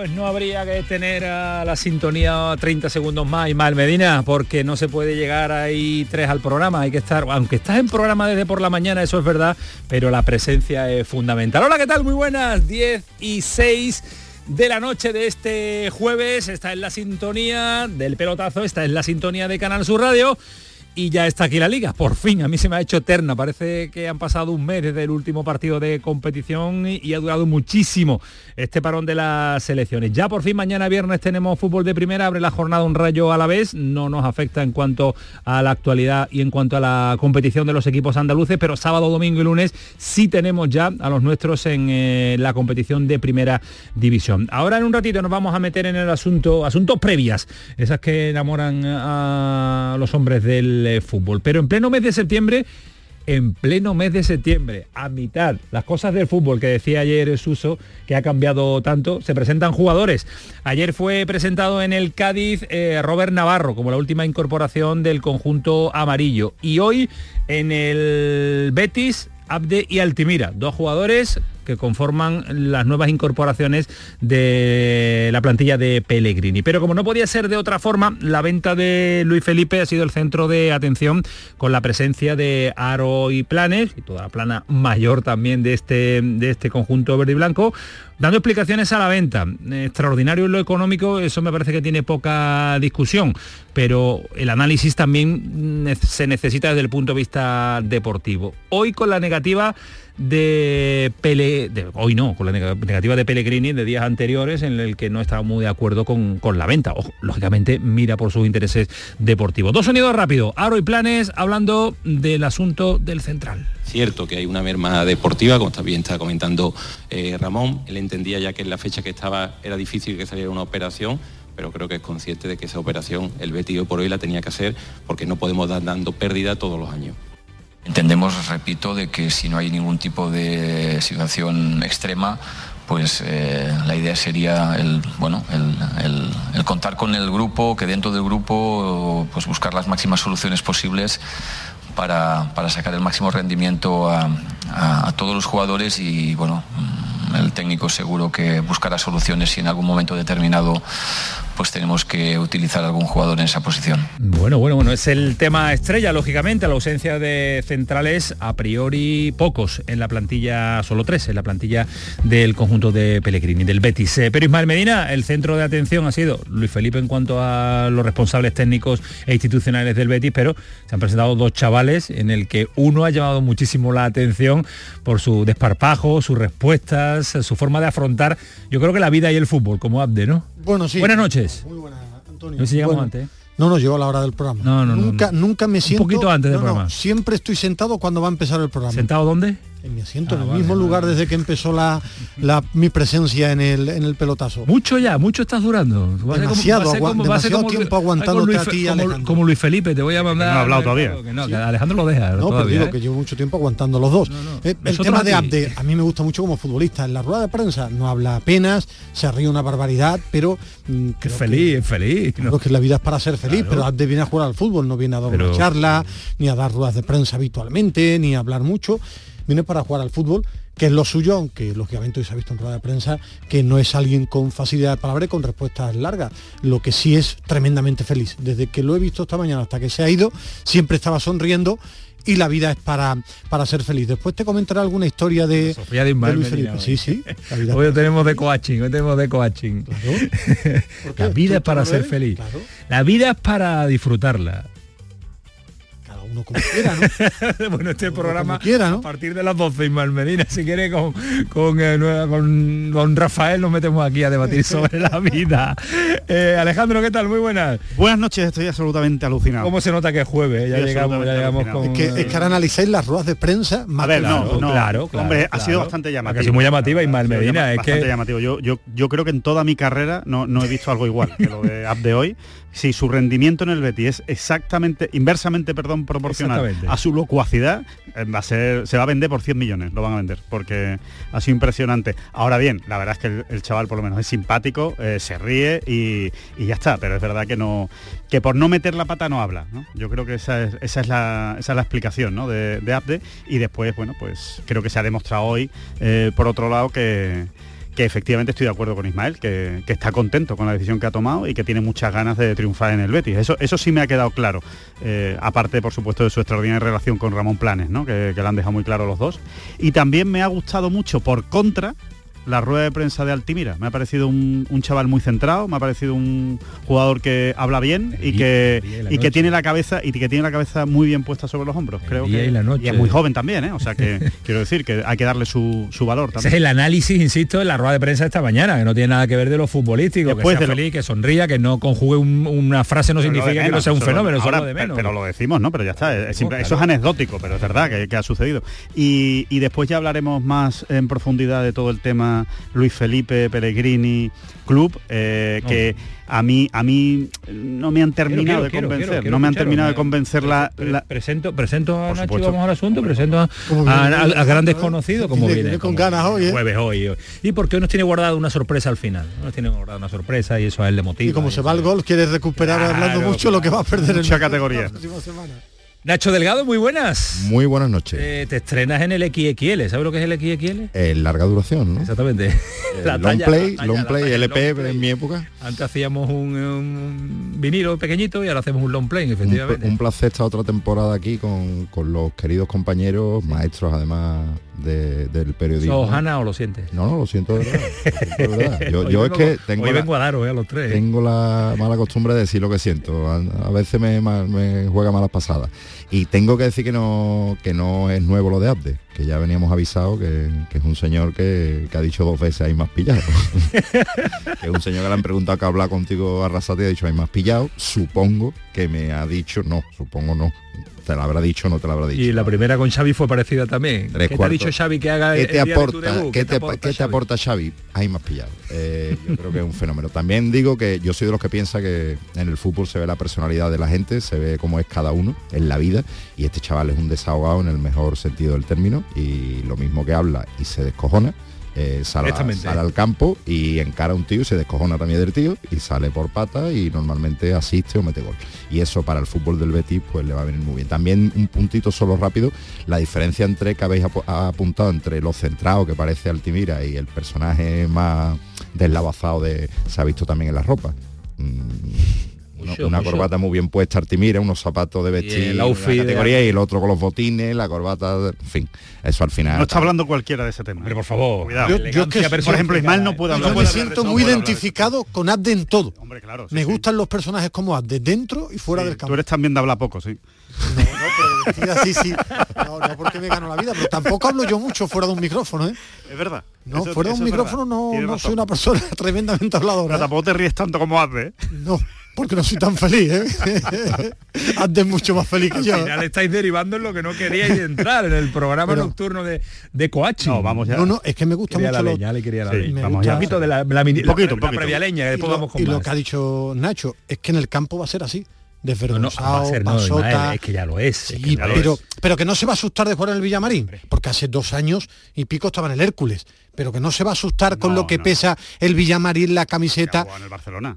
Pues no habría que tener a la sintonía 30 segundos más y más Medina, porque no se puede llegar ahí tres al programa, hay que estar, aunque estás en programa desde por la mañana, eso es verdad, pero la presencia es fundamental. Hola, ¿qué tal? Muy buenas, 10 y 6 de la noche de este jueves, está en la sintonía del pelotazo, está en la sintonía de Canal Sur Radio y ya está aquí la liga. Por fin, a mí se me ha hecho eterna. Parece que han pasado un mes desde el último partido de competición y, ha durado muchísimo este parón de las selecciones. Ya por fin mañana viernes tenemos fútbol de primera, abre la jornada un rayo a la vez. No nos afecta en cuanto a la actualidad y en cuanto a la competición de los equipos andaluces, pero sábado, domingo y lunes sí tenemos ya a los nuestros en eh, la competición de primera división. Ahora en un ratito nos vamos a meter en el asunto, asuntos previas, esas que enamoran a los hombres del fútbol. Pero en pleno mes de septiembre, en pleno mes de septiembre, a mitad, las cosas del fútbol que decía ayer Suso, que ha cambiado tanto, se presentan jugadores. Ayer fue presentado en el Cádiz eh, Robert Navarro como la última incorporación del conjunto amarillo. Y hoy en el Betis, Abde y Altimira, dos jugadores que conforman las nuevas incorporaciones de la plantilla de Pellegrini. Pero como no podía ser de otra forma, la venta de Luis Felipe ha sido el centro de atención con la presencia de Aro y Planes y toda la plana mayor también de este, de este conjunto verde y blanco, dando explicaciones a la venta. Extraordinario en lo económico, eso me parece que tiene poca discusión, pero el análisis también se necesita desde el punto de vista deportivo. Hoy con la negativa de Pele, hoy no, con la negativa de Pellegrini de días anteriores en el que no estaba muy de acuerdo con, la venta. lógicamente mira por sus intereses deportivos. Dos sonidos rápidos, Aro y Planes hablando del asunto del central. Cierto que hay una merma deportiva, como también está comentando eh, Ramón, él entendía ya que en la fecha que estaba era difícil que saliera una operación, pero creo que es consciente de que esa operación el Betis por hoy la tenía que hacer porque no podemos dar dando pérdida todos los años. Entendemos, repito, de que si no hay ningún tipo de situación extrema, pues eh, la idea sería el, bueno, contar con el grupo, que dentro del grupo pues buscar las máximas soluciones posibles para, sacar el máximo rendimiento a todos los jugadores y bueno, el técnico seguro que buscará soluciones si en algún momento determinado pues tenemos que utilizar algún jugador en esa posición. Bueno, bueno, bueno, es el tema estrella, lógicamente, la ausencia de centrales, a priori pocos en la plantilla, solo tres en la plantilla del conjunto de Pellegrini, del Betis. Eh, pero Ismael Medina, el centro de atención ha sido Luis Felipe en cuanto a los responsables técnicos e institucionales del Betis, pero se han presentado dos chavales en el que uno ha llamado muchísimo la atención por su desparpajo, sus respuestas, su forma de afrontar, yo creo que la vida y el fútbol, como Abde, ¿no? Bueno, sí. Buenas noches. Muy buenas, Antonio. No sé si llegamos antes. ¿eh? No, no, llegó a la hora del programa. No, no, nunca, nunca me siento. Un poquito antes del programa. siempre estoy sentado cuando va a empezar el programa. ¿Sentado dónde? En mi asiento, en ah, el mismo lugar desde que empezó la, mi presencia en el, en el pelotazo. Mucho ya, mucho estás durando. Demasiado, demasiado tiempo aguantándote a ti, como, como, Luis Felipe, te voy a mandar... no ha hablado todavía. Alejandro lo deja. No, pero digo ¿eh? que llevo mucho tiempo aguantando los dos. Eh, el tema de Abde, a mí me gusta mucho como futbolista. En la rueda de prensa no habla apenas, se ríe una barbaridad, pero... Mm, es feliz, es feliz. Creo que la vida es para ser feliz, pero Abde viene a jugar al fútbol, no viene a dar una charla, ni a dar ruedas de prensa habitualmente, ni a hablar mucho viene para jugar al fútbol, que es lo suyo, aunque lógicamente hoy se ha visto en rueda de prensa que no es alguien con facilidad de palabra y con respuestas largas, lo que sí es tremendamente feliz. Desde que lo he visto esta mañana hasta que se ha ido, siempre estaba sonriendo y la vida es para, para ser feliz. Después te comentaré alguna historia de, Sofía de, Luis Felipe. Sí, sí. hoy tenemos de coaching, hoy tenemos de coaching. la vida es para ser feliz. La vida es para disfrutarla uno como quiera, ¿no? bueno, este programa quiera, ¿no? a partir de las 12, Ismael Medina, si quiere con, con, eh, con, con, Rafael nos metemos aquí a debatir sobre la vida. Eh, Alejandro, ¿qué tal? Muy buenas. Buenas noches, estoy absolutamente alucinado. ¿Cómo se nota que es jueves? Ya llegamos, ya llegamos con... Es que, es que ahora analicéis las ruedas de prensa más a ver, no, no, claro, claro, Hombre, ha sido bastante llamativo. Es muy llamativa Ismael Medina. Es que... llamativo. Yo, yo, yo creo que en toda mi carrera no, no he visto algo igual que lo de App de hoy si su rendimiento en el Betis es exactamente, inversamente, perdón, proporcional a su locuacidad, eh, va a ser, se va a vender por 100 millones, lo van a vender, porque ha sido impresionante. Ahora bien, la verdad es que el, chaval por lo menos es simpático, eh, se ríe y, ya está, pero es verdad que no, que por no meter la pata no habla. Yo creo que esa es, esa es, la, esa es la explicación de, de Abde y después, bueno, pues creo que se ha demostrado hoy, eh, por otro lado, que que efectivamente estoy de acuerdo con Ismael, que, está contento con la decisión que ha tomado y que tiene muchas ganas de triunfar en el Betis. Eso, eso sí me ha quedado claro. Eh, aparte, por supuesto, de su extraordinaria relación con Ramón Planes, ¿no? que, que lo han dejado muy claro los dos. Y también me ha gustado mucho, por contra, la rueda de prensa de Altimira. Me ha parecido un, chaval muy centrado, me ha parecido un jugador que habla bien y que, y, que tiene la cabeza y que tiene la cabeza muy bien puesta sobre los hombros. Creo que y, es muy joven también, ¿eh? o sea que quiero decir que hay que darle su, valor también. Ese es el análisis, insisto, en la rueda de prensa esta mañana, que no tiene nada que ver de lo futbolístico, que sea feliz, que sonría, que no conjugue una frase no significa que no sea un fenómeno, ahora, de menos. Pero lo decimos, ¿no? Pero ya está, eso es anecdótico, pero es verdad que, ha sucedido. Y, y después ya hablaremos más en profundidad de todo el tema Luis Felipe Pellegrini Club, eh, que a mí a mí no me han terminado de convencer, no me han terminado de convencer la, Presento, presento a Nacho, vamos al asunto, presento a, a, grandes conocidos como viene. Con ganas hoy, ¿eh? Jueves hoy, Y porque hoy nos tiene guardado una sorpresa al final. Nos tiene guardado una sorpresa y eso a él le motiva. Y como se va el gol, quiere recuperar hablando mucho lo que va a perder en mucha categoría. Nacho Delgado, muy buenas. Muy buenas noches. Eh, te estrenas en el XXL, ¿sabes lo que es el XXL? El larga duración, ¿no? Exactamente. long play, long play, LP en mi época. Antes hacíamos un, vinilo pequeñito y ahora hacemos un long play, efectivamente. Un, placer estar otra temporada aquí con, con los queridos compañeros, maestros además del periodismo. ¿Sos Hanna o lo sientes? No, no, lo siento de verdad. Yo, es que tengo hoy vengo a daros eh, a los tres. Tengo la mala costumbre de decir lo que siento. A, veces me, me, juega malas pasadas. Y tengo que decir que no, que no es nuevo lo de Abde, que ya veníamos avisado que, es un señor que, ha dicho dos veces hay más pillado. que es un señor que le han preguntado que habla contigo arrasate y ha dicho hay más pillado. Supongo que me ha dicho no, supongo no te la habrá dicho o no te la habrá dicho. Y la primera con Xavi fue parecida también. ¿Qué te ha dicho Xavi que haga ¿Qué te aporta, ¿qué, te, aporta, Xavi? Ahí más pillado. Eh, yo creo que es un fenómeno. También digo que yo soy de los que piensa que en el fútbol se ve la personalidad de la gente, se ve cómo es cada uno en la vida y este chaval es un desahogado en el mejor sentido del término y lo mismo que habla y se descojona eh, sale, al campo y encara a un tío y se descojona también del tío y sale por pata y normalmente asiste o mete gol. Y eso para el fútbol del Betis pues le va a venir muy bien. También un puntito solo rápido, la diferencia entre que habéis apuntado entre lo centrado que parece Altimira y el personaje más deslavazado de se ha visto también en la ropa. Mm, una, corbata muy bien puesta, Artimira, unos zapatos de vestir, la categoría y el otro con los botines, la corbata, en fin, eso al final. No está hablando cualquiera de ese tema. Pero por favor, Cuidado. Yo, que, por ejemplo, Ismael no puede hablar. Yo me siento muy identificado con Adde en todo. Hombre, claro, me gustan los personajes como Adde, dentro y fuera del campo. Tú eres también de hablar poco, sí. No, no, pero así sí. No, no porque me gano la vida, pero tampoco hablo yo mucho fuera de un micrófono, ¿eh? Es verdad. No, fuera de un micrófono no, no soy una persona tremendamente habladora. Pero tampoco te ríes tanto como Adde, ¿eh? No porque no soy tan feliz, ¿eh? Antes mucho más feliz que yo. Al final estáis derivando en lo que no queríais entrar, en el programa nocturno de, de Coachi. No, vamos ya. No, no, es que me gusta mucho la lo... leña, le quería la leña. vamos ya. Un poquito de la, la, poquito, la, previa leña, que después vamos con Y más. lo que ha dicho Nacho, es que en el campo va a ser así desvergonzado, no, no, ser, pasota, es que ya lo es, sí, es que ya pero, lo es. pero que no se va a asustar de jugar en el Villamarín, porque hace dos años y pico estaba en el Hércules, pero que no se va a asustar con lo que pesa el Villamarín, la camiseta. En el Barcelona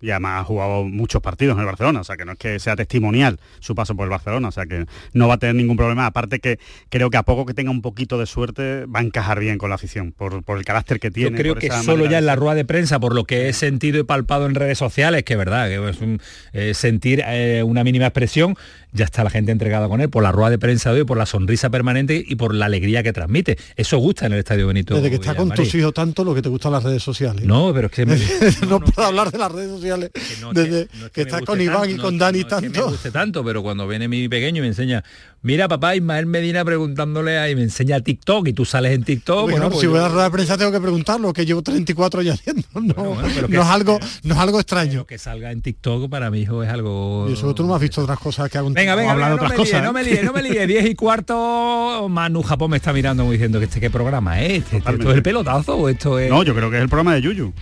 y además ha jugado muchos partidos en el Barcelona, o sea que no es que sea testimonial su paso por el Barcelona, o sea que no va a tener ningún problema, aparte que creo que a poco que tenga un poquito de suerte va a encajar bien con la afición, por, el carácter que tiene. Yo creo que solo ya en la rueda de prensa, por lo que he sentido y palpado en redes sociales, que es verdad, que es un, eh, sentir eh, una mínima expresión, ya está la gente entregada con él, por la rueda de prensa de hoy, por la sonrisa permanente y por la alegría que transmite. Eso gusta en el Estadio Benito. Desde que está con tus hijos tanto lo que te gustan las redes sociales. No, pero es que... no, puedo hablar de las redes sociales sociales desde que, estás con Iván y con Dani tanto. me guste tanto, pero cuando viene mi pequeño y me enseña, mira papá, Ismael Medina preguntándole ahí, me enseña TikTok y tú sales en TikTok. Bueno, pues si voy a la de prensa tengo que preguntarlo, que llevo 34 años haciendo. No, es algo, no es algo extraño. Que salga en TikTok para mi hijo es algo. Y eso tú no has visto otras cosas que hago Venga, venga, venga otras cosas. no me líe, no me líe. 10 y cuarto, Manu Japón me está mirando muy diciendo que este qué programa es. Este, ¿Esto es el pelotazo o esto es.? No, yo creo que es el programa de Yuyu.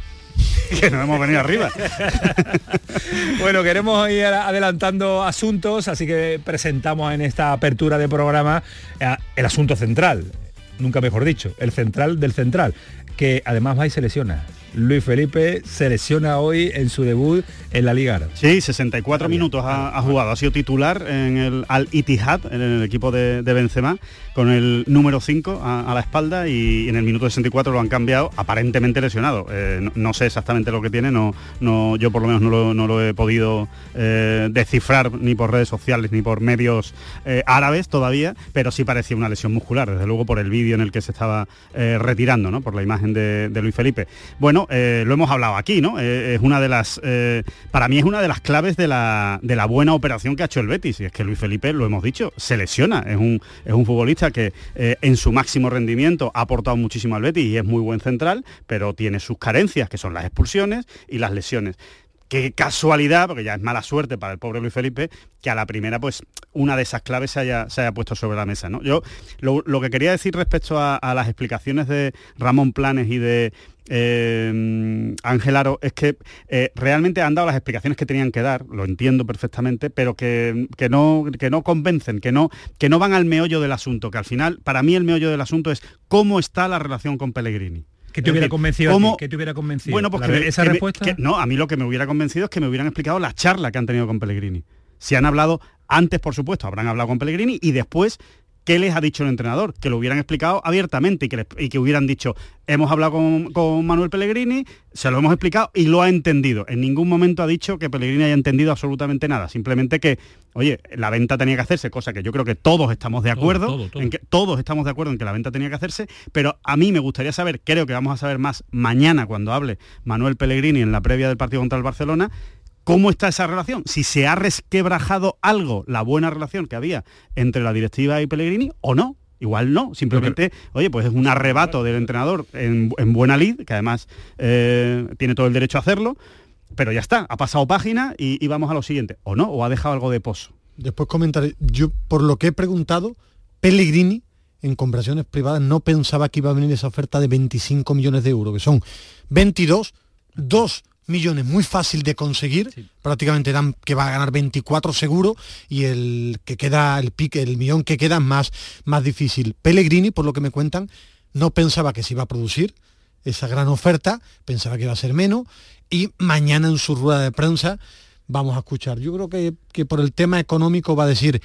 que nos hemos venido arriba. bueno, queremos ir adelantando asuntos, así que presentamos en esta apertura de programa eh, el asunto central, nunca mejor dicho, el central del central, que además va y selecciona. Luis Felipe selecciona hoy en su debut en la Liga Sí, 64 minutos ha, jugado, ha sido titular en el Al Ittihad, en el equipo de, Benzema, con el número 5 a, la espalda y en el minuto 64 lo han cambiado, aparentemente lesionado. Eh, no, sé exactamente lo que tiene, no, no, yo por lo menos no lo, he podido eh, descifrar ni por redes sociales ni por medios eh, árabes todavía, pero sí parecía una lesión muscular, desde luego por el vídeo en el que se estaba retirando, ¿no? por la imagen de, de Luis Felipe. Bueno, eh, lo hemos hablado aquí, ¿no? Eh, es una de las, eh, para mí es una de las claves de la, buena operación que ha hecho el Betis. Y es que Luis Felipe, lo hemos dicho, se lesiona. Es un, es un futbolista que en su máximo rendimiento ha aportado muchísimo al Betis y es muy buen central, pero tiene sus carencias, que son las expulsiones y las lesiones qué casualidad, porque ya es mala suerte para el pobre Luis Felipe, que a la primera, pues, una de esas claves se haya, se haya puesto sobre la mesa. ¿no? Yo lo, que quería decir respecto a, las explicaciones de Ramón Planes y de eh, Ángel Aro es que eh, realmente han dado las explicaciones que tenían que dar, lo entiendo perfectamente, pero que, no, que no convencen, que no, que no van al meollo del asunto, que al final, para mí el meollo del asunto es cómo está la relación con Pellegrini. ¿Qué te hubiera convencido? ¿Qué te hubiera convencido? Bueno, pues esa respuesta. no, a mí lo que me hubiera convencido es que me hubieran explicado la charla que han tenido con Pellegrini. Si han hablado antes, por supuesto, habrán hablado con Pellegrini y después ¿qué les ha dicho el entrenador? Que lo hubieran explicado abiertamente y que, y que hubieran dicho, hemos hablado con, Manuel Pellegrini, se lo hemos explicado y lo ha entendido. En ningún momento ha dicho que Pellegrini haya entendido absolutamente nada, simplemente que, oye, la venta tenía que hacerse, cosa que yo creo que todos estamos de acuerdo, en que todos estamos de acuerdo en que la venta tenía que hacerse, pero a mí me gustaría saber, creo que vamos a saber más mañana cuando hable Manuel Pellegrini en la previa del partido contra el Barcelona, ¿Cómo está esa relación? Si se ha resquebrajado algo la buena relación que había entre la directiva y Pellegrini o no. Igual no, simplemente, oye, pues es un arrebato del entrenador en, buena lid, que además eh, tiene todo el derecho a hacerlo, pero ya está, ha pasado página y, vamos a lo siguiente. ¿O no? ¿O ha dejado algo de pozo? Después comentaré, yo por lo que he preguntado, Pellegrini en conversaciones privadas no pensaba que iba a venir esa oferta de 25 millones de euros, que son 22, 2 millones muy fácil de conseguir, prácticamente dan que va a ganar 24 seguro y el que queda, el pique, el millón que queda más, más difícil. Pellegrini, por lo que me cuentan, no pensaba que se iba a producir esa gran oferta, pensaba que iba a ser menos y mañana en su rueda de prensa vamos a escuchar. Yo creo que, que por el tema económico va a decir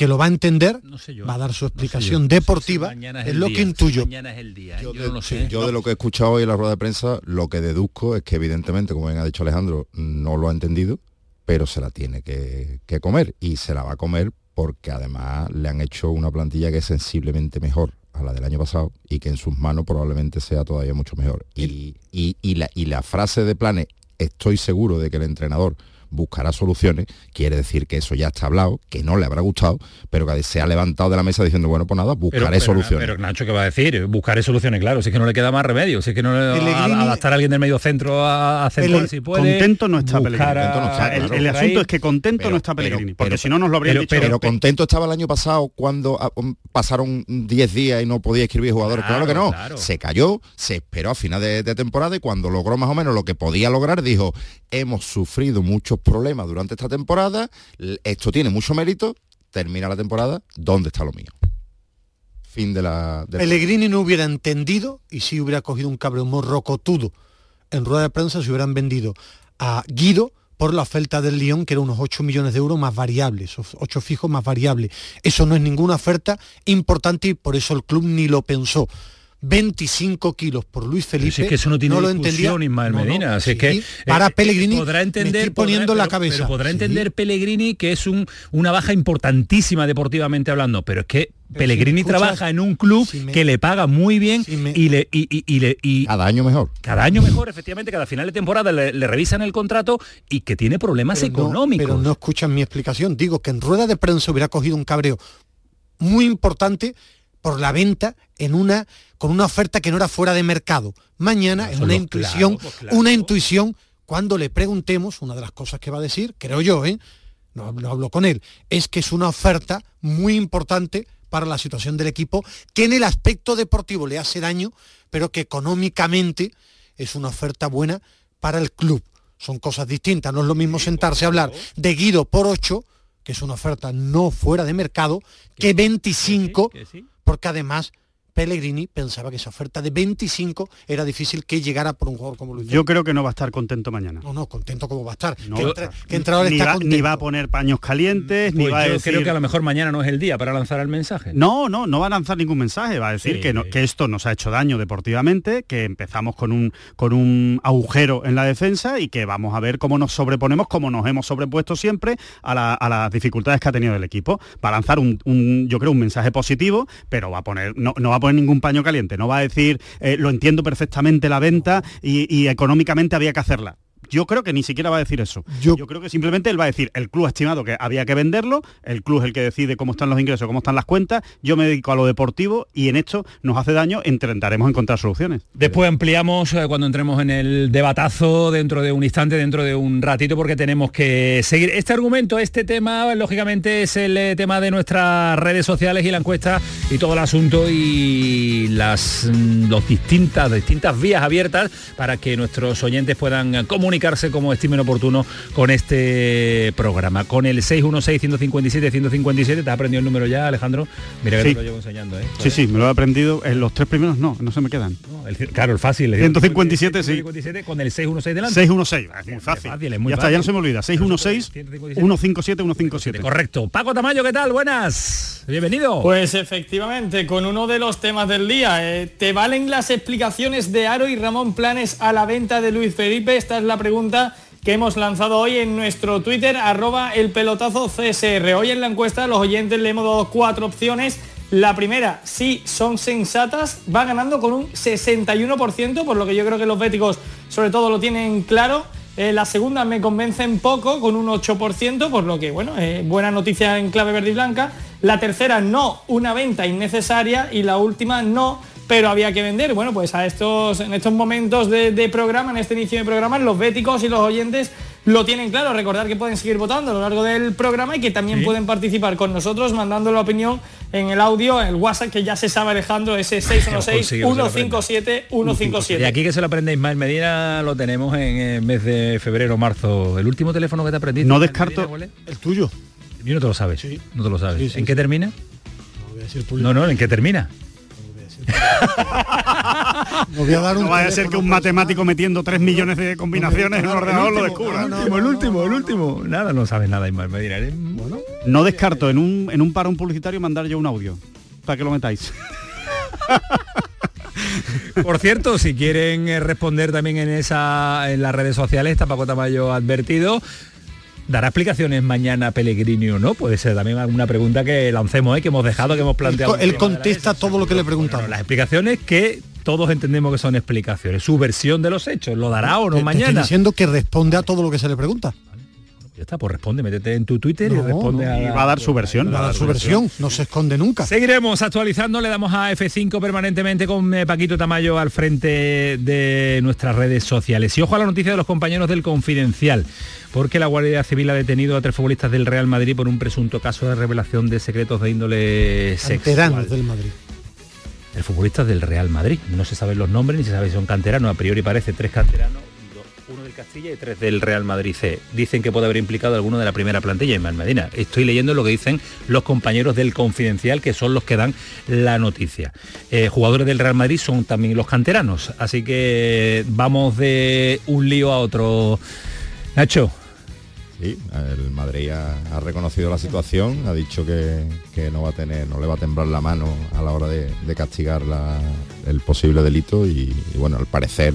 que lo va a entender, va a dar su explicación deportiva, es, lo que intuyo. Yo, de, lo que he escuchado hoy en la rueda de prensa, lo que deduzco es que evidentemente, como bien ha dicho Alejandro, no lo ha entendido, pero se la tiene que, comer y se la va a comer porque además le han hecho una plantilla que es sensiblemente mejor a la del año pasado y que en sus manos probablemente sea todavía mucho mejor. Y, la, y la frase de Planes, estoy seguro de que el entrenador buscará soluciones, quiere decir que eso ya está hablado, que no le habrá gustado, pero que se ha levantado de la mesa diciendo, bueno, pues nada, buscaré soluciones. Pero Nacho, ¿qué va a decir? Buscaré soluciones, claro, si es que no le queda más remedio, si es que no le a, adaptar a alguien del medio centro a, hacer si puede. Contento no está Pellegrini. el, asunto es que contento no está Pellegrini, porque si no nos lo habría dicho. Pero contento estaba el año pasado cuando ah, um, pasaron 10 días y no podía escribir jugadores. Claro, que no. Se cayó, se esperó a final de, de temporada y cuando logró más o menos lo que podía lograr, dijo, hemos sufrido muchos problemas durante esta temporada, esto tiene mucho mérito, termina la temporada, ¿dónde está lo mío? Fin de la... Pellegrini no hubiera entendido y si hubiera cogido un cabrón rocotudo en rueda de prensa se hubieran vendido a Guido por la oferta del Lyon, que era unos 8 millones de euros más variables, 8 fijos más variables. Eso no es ninguna oferta importante y por eso el club ni lo pensó. 25 kilos por Luis Felipe. es que eso no tiene lo discusión, Ismael Medina. es que, para eh, Pellegrini podrá entender, poniendo la cabeza. podrá entender Pellegrini que es un, una baja importantísima deportivamente hablando, pero es que Pellegrini trabaja en un club que le paga muy bien y, le, y, le y cada año mejor. Cada año mejor, efectivamente, cada final de temporada le, revisan el contrato y que tiene problemas económicos. pero no escuchan mi explicación. Digo que en rueda de prensa hubiera cogido un cabreo muy importante por la venta en una con una oferta que no era fuera de mercado. Mañana es una intuición, pues una intuición cuando le preguntemos, una de las cosas que va a decir, creo yo, ¿eh? no, no hablo con él, es que es una oferta muy importante para la situación del equipo, que en el aspecto deportivo le hace daño, pero que económicamente es una oferta buena para el club. Son cosas distintas, no es lo mismo sentarse a hablar de Guido por 8, que es una oferta no fuera de mercado, que 25, porque además Pellegrini pensaba que esa oferta de 25 era difícil que llegara por un jugador como Luis. Yo creo que no va a estar contento mañana. No, no, contento como va a estar. que, ni, va, ni, va, a poner paños calientes, ni pues va a decir... creo que a lo mejor mañana no es el día para lanzar el mensaje. No, no, no va a lanzar ningún mensaje. Va a decir que, que esto nos ha hecho daño deportivamente, que empezamos con un, con un agujero en la defensa y que vamos a ver cómo nos sobreponemos, como nos hemos sobrepuesto siempre a, las dificultades que ha tenido el equipo. Va a lanzar un, yo creo, un mensaje positivo, pero va a poner, no, no va a poner ningún paño caliente, no va a decir, eh, lo entiendo perfectamente la venta y económicamente había que hacerla yo creo que ni siquiera va a decir eso. Yo, creo que simplemente él va a decir, el club ha estimado que había que venderlo, el club es el que decide cómo están los ingresos, cómo están las cuentas, yo me dedico a lo deportivo y en esto nos hace daño, intentaremos encontrar soluciones. Después ampliamos eh, cuando entremos en el debatazo dentro de un instante, dentro de un ratito, porque tenemos que seguir. Este argumento, este tema, lógicamente es el eh, tema de nuestras redes sociales y la encuesta y todo el asunto y las mm, distintas, distintas vías abiertas para que nuestros oyentes puedan comunicar como estimen oportuno con este programa. Con el 616-157-157, ¿te has aprendido el número ya, Alejandro? Mira que te lo llevo enseñando, ¿eh? Sí, sí, me lo he aprendido. En los tres primeros no, no se me quedan. claro, el fácil. 157, sí. con el 616 delante. 616, es muy fácil. fácil es muy ya está, ya no se me olvida. 616 157 157. Correcto. Paco Tamayo, ¿qué tal? Buenas. Bienvenido. Pues efectivamente, con uno de los temas del día. Eh, ¿Te valen las explicaciones de Aro y Ramón Planes a la venta de Luis Felipe? Esta es la pregunta que hemos lanzado hoy en nuestro Twitter, arroba el pelotazo CSR. Hoy en la encuesta los oyentes le hemos dado cuatro opciones. La primera, sí, son sensatas, va ganando con un 61%, por lo que yo creo que los béticos sobre todo lo tienen claro. Eh, la segunda me convence un poco, con un 8%, por lo que, bueno, eh, buena noticia en clave verde y blanca. La tercera, no, una venta innecesaria. Y la última, no, pero había que vender. Bueno, pues a estos, en estos momentos de, programa, en este inicio de programa, los béticos y los oyentes lo tienen claro. Recordar que pueden seguir votando a lo largo del programa y que también pueden participar con nosotros mandando la opinión en el audio, en el WhatsApp que ya se sabe Alejandro, ese 616-157-157. Y aquí que se lo aprende Ismael Medina lo tenemos en el mes de febrero, marzo. ¿El último teléfono que te aprendiste? No descarto el tuyo. Y no te lo sabes. No te lo sabes. ¿En qué termina? No, no, ¿en qué termina? no voy a dar un no vaya a ser que un matemático metiendo 3 millones de combinaciones en el ordenador lo descubra. el último, el último. Nada, no sabes nada, Ismael Bueno, no descarto en un, en un parón publicitario mandar yo un audio para que lo metáis. Por cierto, si quieren eh, responder también en esa en las redes sociales, está Paco Tamayo advertido. ¿Dará explicaciones mañana Pellegrini o no? Puede ser también alguna pregunta que lancemos, ¿eh? que hemos dejado, que hemos planteado. Él, contesta todo lo que le preguntamos. las explicaciones que todos entendemos que son explicaciones. Su versión de los hechos, ¿lo dará o no mañana? estoy diciendo que responde a todo lo que se le pregunta. Ya está, pues responde, métete en tu Twitter y responde a... va a dar su versión. Va a dar su versión, no se esconde nunca. Seguiremos actualizando, le damos a F5 permanentemente con eh, Paquito Tamayo al frente de nuestras redes sociales. Y ojo a la noticia de los compañeros del Confidencial, porque la Guardia Civil ha detenido a tres futbolistas del Real Madrid por un presunto caso de revelación de secretos de índole sexual. del Madrid. El futbolista del Real Madrid. No se saben los nombres ni se sabe si son canteranos. A priori parece tres canteranos uno del Castilla y tres del Real Madrid C. Dicen que puede haber implicado alguno de la primera plantilla en Medina. Estoy leyendo lo que dicen los compañeros del Confidencial, que son los que dan la noticia. Eh, jugadores del Real Madrid son también los canteranos, así que vamos de un lío a otro. Nacho, Sí, el Madrid ha, reconocido la situación, ha dicho que, no va a tener, no le va a temblar la mano a la hora de, castigar el posible delito y, bueno, al parecer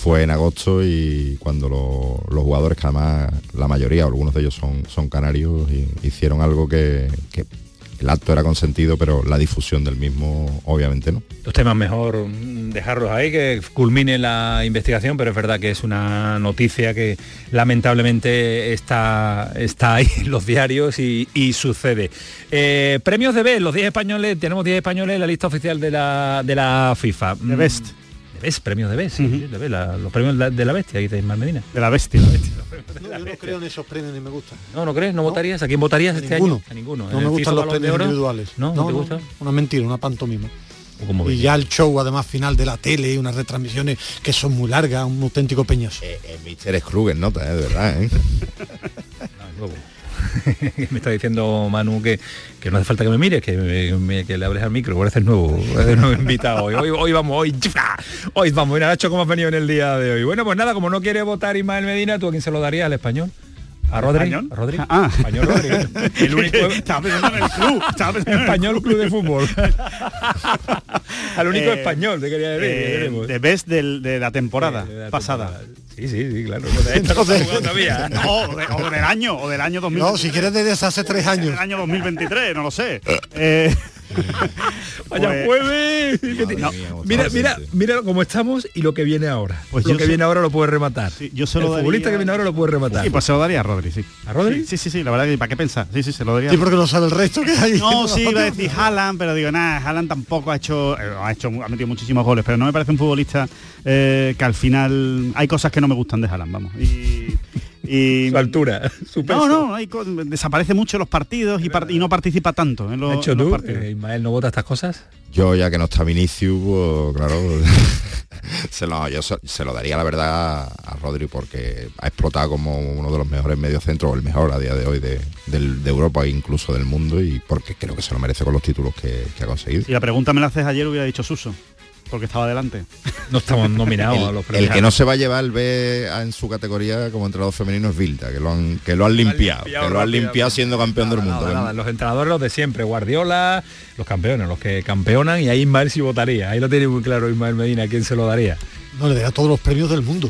fue en agosto y cuando los jugadores, que además la mayoría, algunos de ellos son, son canarios, hicieron algo que el acto era consentido, pero la difusión del mismo obviamente no. Los temas mejor dejarlos ahí, que culmine la investigación, pero es verdad que es una noticia que lamentablemente está, está ahí en los diarios y, sucede. Eh, premios de B, los 10 españoles, tenemos 10 españoles en la lista oficial de la, de la FIFA. De Best. ¿Ves? Premios de B, sí, de los premios de la bestia, dice Ismael Medina. De la bestia. No, yo no creo en esos premios ni me gusta. No, ¿no crees? ¿No, votarías? ¿A quién votarías este año? A ninguno. No me gustan los premios individuales. ¿No? ¿No, te gusta? Una mentira, una pantomima. Y ya el show además final de la tele y unas retransmisiones que son muy largas, un auténtico peñazo. Eh, eh, Mister Scrooge nota, eh, de verdad. ¿eh? me está diciendo Manu que, que no hace falta que me mires, que, que le hables al micro, parece nuevo, nuevo invitado hoy. hoy. vamos, hoy, hoy vamos, mira, hecho como has venido en el día de hoy. Bueno, pues nada, como no quiere votar Ismael Medina, ¿tú a quién se lo darías al español? ¿A Rodri? ¿A Rodri? Ah. Español Rodri. El único... Estaba pensando en el club. español Club de Fútbol. Al único eh, español, te quería decir. Eh, de best del, de la temporada pasada. Sí, sí, sí, claro. no, o, del año, o del año 2000. No, si quieres desde hace tres años. Año 2023, no lo sé. Eh, Vaya jueves. mira, mira, mira cómo estamos y lo que viene ahora. Pues lo que viene ahora lo puede rematar. yo se lo El futbolista que viene ahora lo puede rematar. Sí, pues se lo daría a Rodri, sí. ¿A Rodri? Sí, sí, sí, la verdad que para qué pensar. Sí, sí, se lo daría. Sí, porque no sabe el resto que hay. No, sí, iba a decir Haaland, pero digo, nada, Haaland tampoco ha hecho, eh, ha hecho, ha metido muchísimos goles, pero no me parece un futbolista eh, que al final hay cosas que no me gustan de Haaland, vamos. Y, y su altura, su peso. No, no, hay, desaparece mucho en los partidos y, no participa tanto en, los, hecho, tú, eh, Ismael, ¿no vota estas cosas? Yo, ya que no está Vinicius, pues, claro, se, lo, yo se, lo daría la verdad a Rodri porque ha explotado como uno de los mejores mediocentros, o el mejor a día de hoy de, Europa e incluso del mundo, y porque creo que se lo merece con los títulos que, que ha conseguido. Y la pregunta me la haces ayer, hubiera dicho Suso porque estaba adelante. No estamos nominados el, a los premios. El que no se va a llevar el B en su categoría como entrenador femenino es Vilda, que lo han, que lo han limpiado, que lo han limpiado siendo campeón del mundo. los entrenadores los de siempre, Guardiola, los campeones, los que campeonan y ahí Ismael sí votaría. Ahí lo tiene muy claro Ismael Medina, ¿quién se lo daría? No, le daría todos los premios del mundo.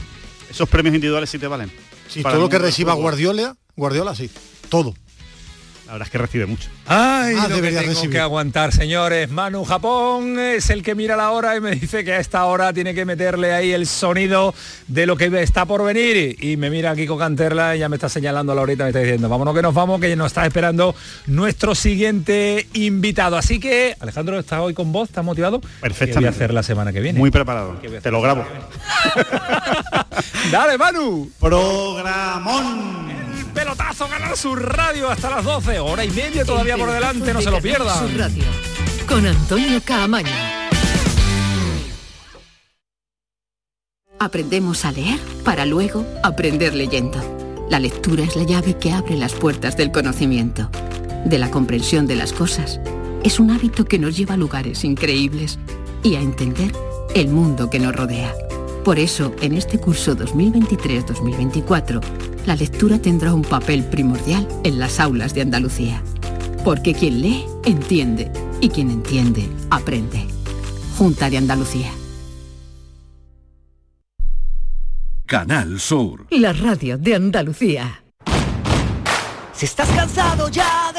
Esos premios individuales sí te valen. Sí, todo lo que reciba Guardiola, Guardiola sí, todo. La verdad es que recibe mucho. Ay, ah, lo que tengo que aguantar, señores. Manu Japón es el que mira la hora y me dice que a esta hora tiene que meterle ahí el sonido de lo que está por venir. Y me mira Kiko Canterla y ya me está señalando la horita, me está diciendo, vámonos que nos vamos, que nos está esperando nuestro siguiente invitado. Así que, Alejandro, ¿está hoy con vos? ¿Estás motivado? Perfectamente. voy a hacer la semana que viene? Muy preparado. Te lo grabo. Dale, Manu. Programón pelotazo ganar su radio hasta las 12, hora y media todavía por delante, no se lo pierdan. Radio, con Antonio Caamaño. Aprendemos a leer para luego aprender leyendo. La lectura es la llave que abre las puertas del conocimiento, de la comprensión de las cosas. Es un hábito que nos lleva a lugares increíbles y a entender el mundo que nos rodea. Por eso, en este curso 2023-2024, la lectura tendrá un papel primordial en las aulas de Andalucía. Porque quien lee, entiende, y quien entiende, aprende. Junta de Andalucía. Canal Sur. La radio de Andalucía. Si estás cansado ya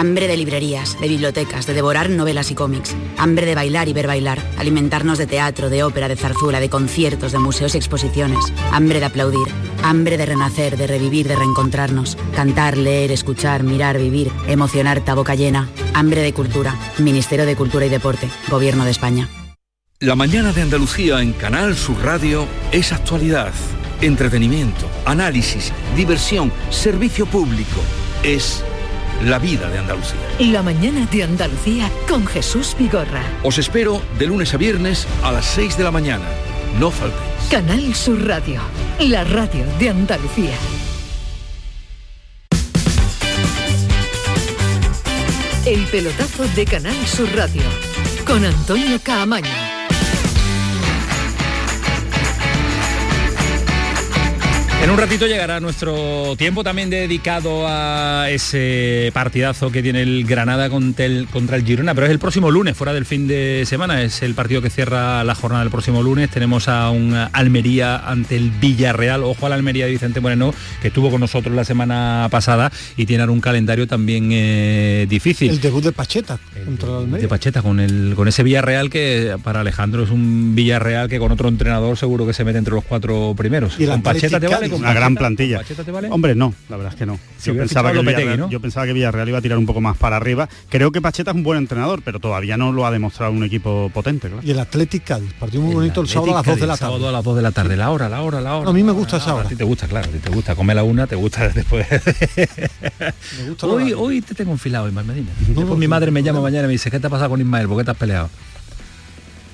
Hambre de librerías, de bibliotecas, de devorar novelas y cómics. Hambre de bailar y ver bailar. Alimentarnos de teatro, de ópera, de zarzuela, de conciertos, de museos y exposiciones. Hambre de aplaudir. Hambre de renacer, de revivir, de reencontrarnos. Cantar, leer, escuchar, mirar, vivir. Emocionarte a boca llena. Hambre de cultura. Ministerio de Cultura y Deporte. Gobierno de España. La mañana de Andalucía en Canal Sur Radio es actualidad, entretenimiento, análisis, diversión, servicio público. Es la vida de Andalucía. La mañana de Andalucía con Jesús Vigorra. Os espero de lunes a viernes a las 6 de la mañana. No faltéis. Canal Sur Radio, la radio de Andalucía. El pelotazo de Canal Sur Radio con Antonio Caamaño. En un ratito llegará nuestro tiempo también dedicado a ese partidazo que tiene el Granada contra el, contra el Girona, pero es el próximo lunes, fuera del fin de semana, es el partido que cierra la jornada del próximo lunes. Tenemos a un Almería ante el Villarreal, ojo a la Almería de Vicente Moreno, que estuvo con nosotros la semana pasada y tiene un calendario también eh, difícil. El debut de Pacheta contra el Almería. De Pacheta con, el, con ese Villarreal que para Alejandro es un Villarreal que con otro entrenador seguro que se mete entre los cuatro primeros. ¿Y con Pacheta te vale? Una gran plantilla. Hombre, no, la verdad es que no. yo, pensaba que Villarreal, yo pensaba que Villarreal iba a tirar un poco más para arriba. Creo que Pacheta es un buen entrenador, pero todavía no lo ha demostrado un equipo potente. Y el Athletic Cádiz, partido muy bonito el sábado a las 2 de la tarde. sábado a las 2 de la tarde, la hora, la hora, la hora. a mí me gusta esa hora. A ti te gusta, claro, a ti te gusta. Comer la una, te gusta después. me gusta hoy, hoy te tengo enfilado, Ismael Medina. después mi madre me llama mañana y me dice, ¿qué te ha pasado con Ismael? ¿Por qué te has peleado?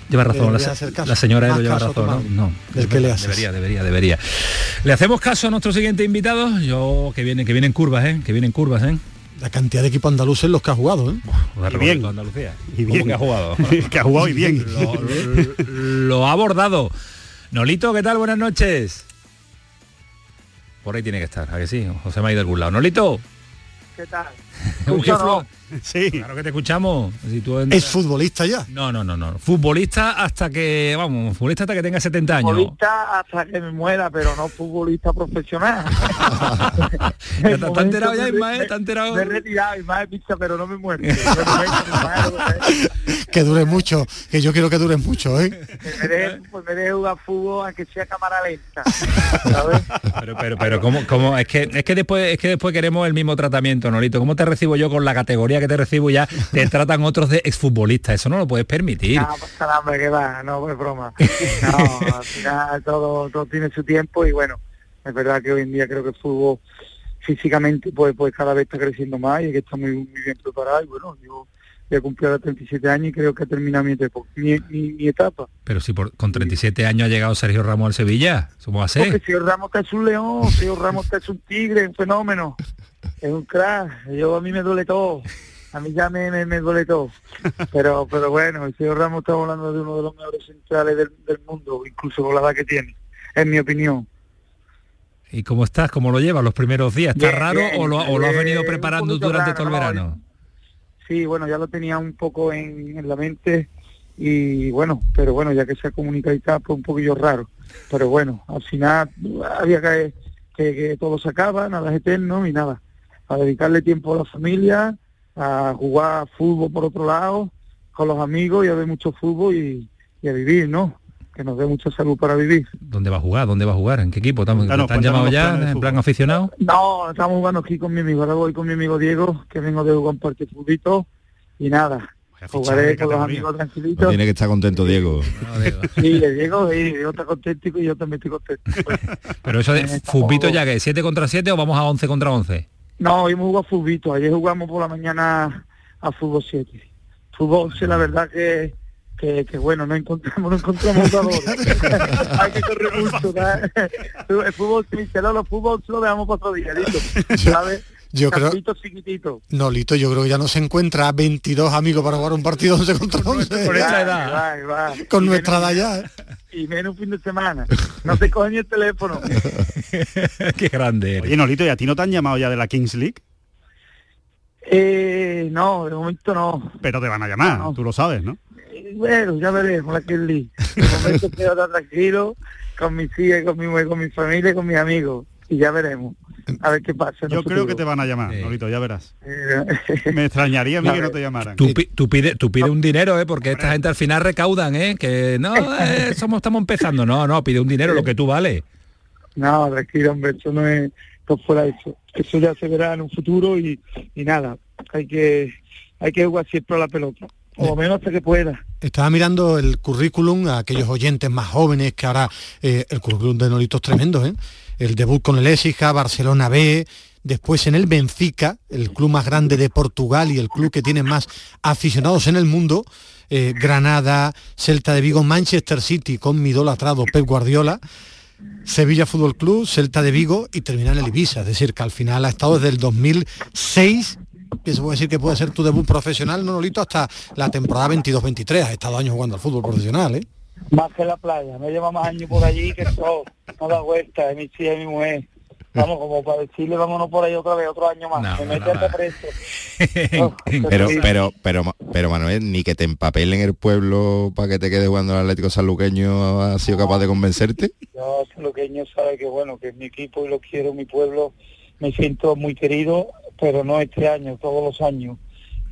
Lleva razón, la, señora Elo lleva razón, ¿no? no que le debería, debería, debería. Le hacemos caso a nuestro siguiente invitado, yo que viene, que vienen curvas, ¿eh? Que vienen curvas, ¿eh? La cantidad de equipos andaluces los que ha jugado, ¿eh? y bien. Andalucía. Y bien. que ha jugado. que ha jugado y bien. Lo, ha abordado. Nolito, ¿qué tal? Buenas noches. Por ahí tiene que estar, ¿a que sí? José me ha ido algún lado. Nolito. ¿Qué tal? Sí. Claro que te escuchamos. ¿Es futbolista ya? No, no, no, no. Futbolista hasta que, vamos, futbolista hasta que tenga 70 años. Futbolista hasta que me muera, pero no futbolista profesional. ¿Está enterado ya, Ismael? ¿Está enterado? Me he retirado, Ismael, picha, pero no me muero. que dure mucho, que yo quiero que dure mucho, ¿eh? me deje, pues me deje jugar fútbol aunque sea cámara lenta. Pero, pero, pero, ¿cómo, cómo? Es que, es que después, es que después queremos el mismo tratamiento, Nolito. ¿Cómo te recibo yo con la categoría que te recibo ya te tratan otros de exfutbolistas. Eso no lo puedes permitir. No, pues caramba, que va, no es broma. No, al final todo, todo tiene su tiempo y bueno, es verdad que hoy en día creo que el fútbol físicamente pues, pues cada vez está creciendo más y que está muy, muy bien preparado y bueno, yo he cumplido los 37 años y creo que ha terminado mi, mi, etapa. Pero si por, con 37 años ha llegado Sergio Ramos al Sevilla, ¿cómo va a ser? Porque Sergio Ramos es un león, Sergio Ramos es un tigre, un fenómeno es un crack, yo a mí me duele todo, a mí ya me, me, duele todo, pero pero bueno, el señor Ramos está hablando de uno de los mejores centrales del, mundo, incluso con la edad que tiene, en mi opinión. ¿Y cómo estás? ¿Cómo lo llevas los primeros días? ¿Está raro o, lo, o, lo, has venido preparando durante todo el verano? Sí, bueno, ya lo tenía un poco en, la mente y bueno, pero bueno, ya que se ha comunicado y está, pues un poquillo raro. Pero bueno, al final había que, que, que todo se acaba, nada es eterno y nada a dedicarle tiempo a la familia, a jugar fútbol por otro lado, con los amigos y a ver mucho fútbol y, a vivir, ¿no? Que nos dé mucha salud para vivir. ¿Dónde va a jugar? ¿Dónde va a jugar? ¿En qué equipo? ¿Están, llamado ya en plan aficionado? No, estamos jugando aquí con mi amigo. Ahora voy con mi amigo Diego, que vengo de jugar un partido y nada. Jugaré con los amigos tranquilitos. tiene que estar contento Diego. sí, Diego, sí, Diego está contento y yo también estoy contento. Pero eso de fútbol ya que 7 contra 7 o vamos a 11 contra 11? No, hoy hemos jugado fútbol. Ayer jugamos por la mañana a fútbol 7. fútbol, sí, la verdad que, que, bueno, no encontramos, no encontramos Hay que correr mucho, El fútbol, si el fútbol se lo dejamos para otro día, ¿sabes? Yo creo, no, Lito, yo creo que ya no se encuentra 22 amigos para jugar un partido 11 contra 11. Con nuestra edad. Con nuestra edad ya. ¿eh? Y menos un fin de semana. No se coge ni el teléfono. Qué grande Oye, Nolito, ¿y a ti no te han llamado ya de la Kings League? Eh, no, de momento no. Pero te van a llamar, tú lo sabes, ¿no? Eh, bueno, ya veremos la Kings League. De momento quedo tranquilo con mis hijas, con mi, con mi familia y con mis amigos. Y ya veremos a ver qué pasa. Yo creo que te van a llamar, Nolito, ya verás. Eh, Me extrañaría a mí que no te llamaran. Tú, tú pides tú pide un dinero, ¿eh? porque esta gente al final recaudan, ¿eh? que no, eh, somos, estamos empezando. No, no, pide un dinero, lo que tú vale. No, tranquilo, hombre, eso no es por fuera eso. Eso ya se verá en un futuro y, nada, hay que hay que jugar siempre a la pelota. O lo menos hasta que pueda. Estaba mirando el currículum a aquellos oyentes más jóvenes que ahora el currículum de Nolito es tremendo, ¿eh? el debut con el Écija, Barcelona B, después en el Benfica, el club más grande de Portugal y el club que tiene más aficionados en el mundo, eh, Granada, Celta de Vigo, Manchester City con mi idolatrado Pep Guardiola, Sevilla Fútbol Club, Celta de Vigo y termina en el Ibiza, es decir, que al final ha estado desde el 2006 que se puede decir que puede ser tu debut profesional, Nolito, hasta la temporada 22-23. Has estado años jugando al fútbol profesional, ¿eh? Más que la playa, me lleva más años por allí que todo, no da vuelta, es mi tía y mi mujer. Vamos, como para decirle, vámonos por ahí otra vez, otro año más. me mete no. preso. pero, pero, pero, pero Manuel, ni que te empapelen el pueblo para que te quede jugando el Atlético Sanluqueño ha sido capaz de convencerte. Yo, Sanluqueño sabe que bueno, que es mi equipo y lo quiero, mi pueblo, me siento muy querido, pero no este año, todos los años.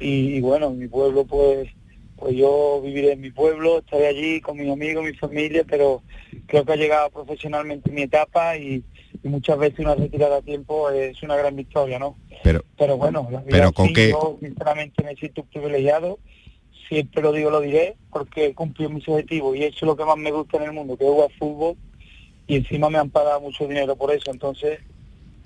y bueno, mi pueblo pues pues yo viviré en mi pueblo, estaré allí con mis amigos, mi familia, pero creo que ha llegado profesionalmente mi etapa y, muchas veces una retirada a tiempo es una gran victoria, ¿no? Pero, pero bueno, la pero con qué... yo sinceramente me siento privilegiado, siempre lo digo, lo diré, porque he cumplido mis objetivos y he hecho lo que más me gusta en el mundo, que es jugar fútbol, y encima me han pagado mucho dinero por eso, entonces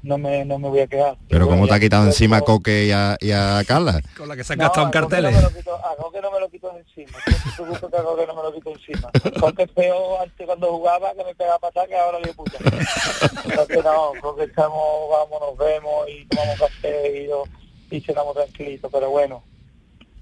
no me, no me voy a quedar. Pero ¿cómo te ha quitado encima a Coque y a, y a Carla? Con la que se han gastado en carteles. a Coque no me lo quito encima. No que a Coque no me lo quito encima. Coque es peor antes cuando jugaba que me pegaba patada que ahora le puta. Entonces no, Coque estamos, vamos, nos vemos y tomamos café y, y cenamos tranquilitos. Pero bueno,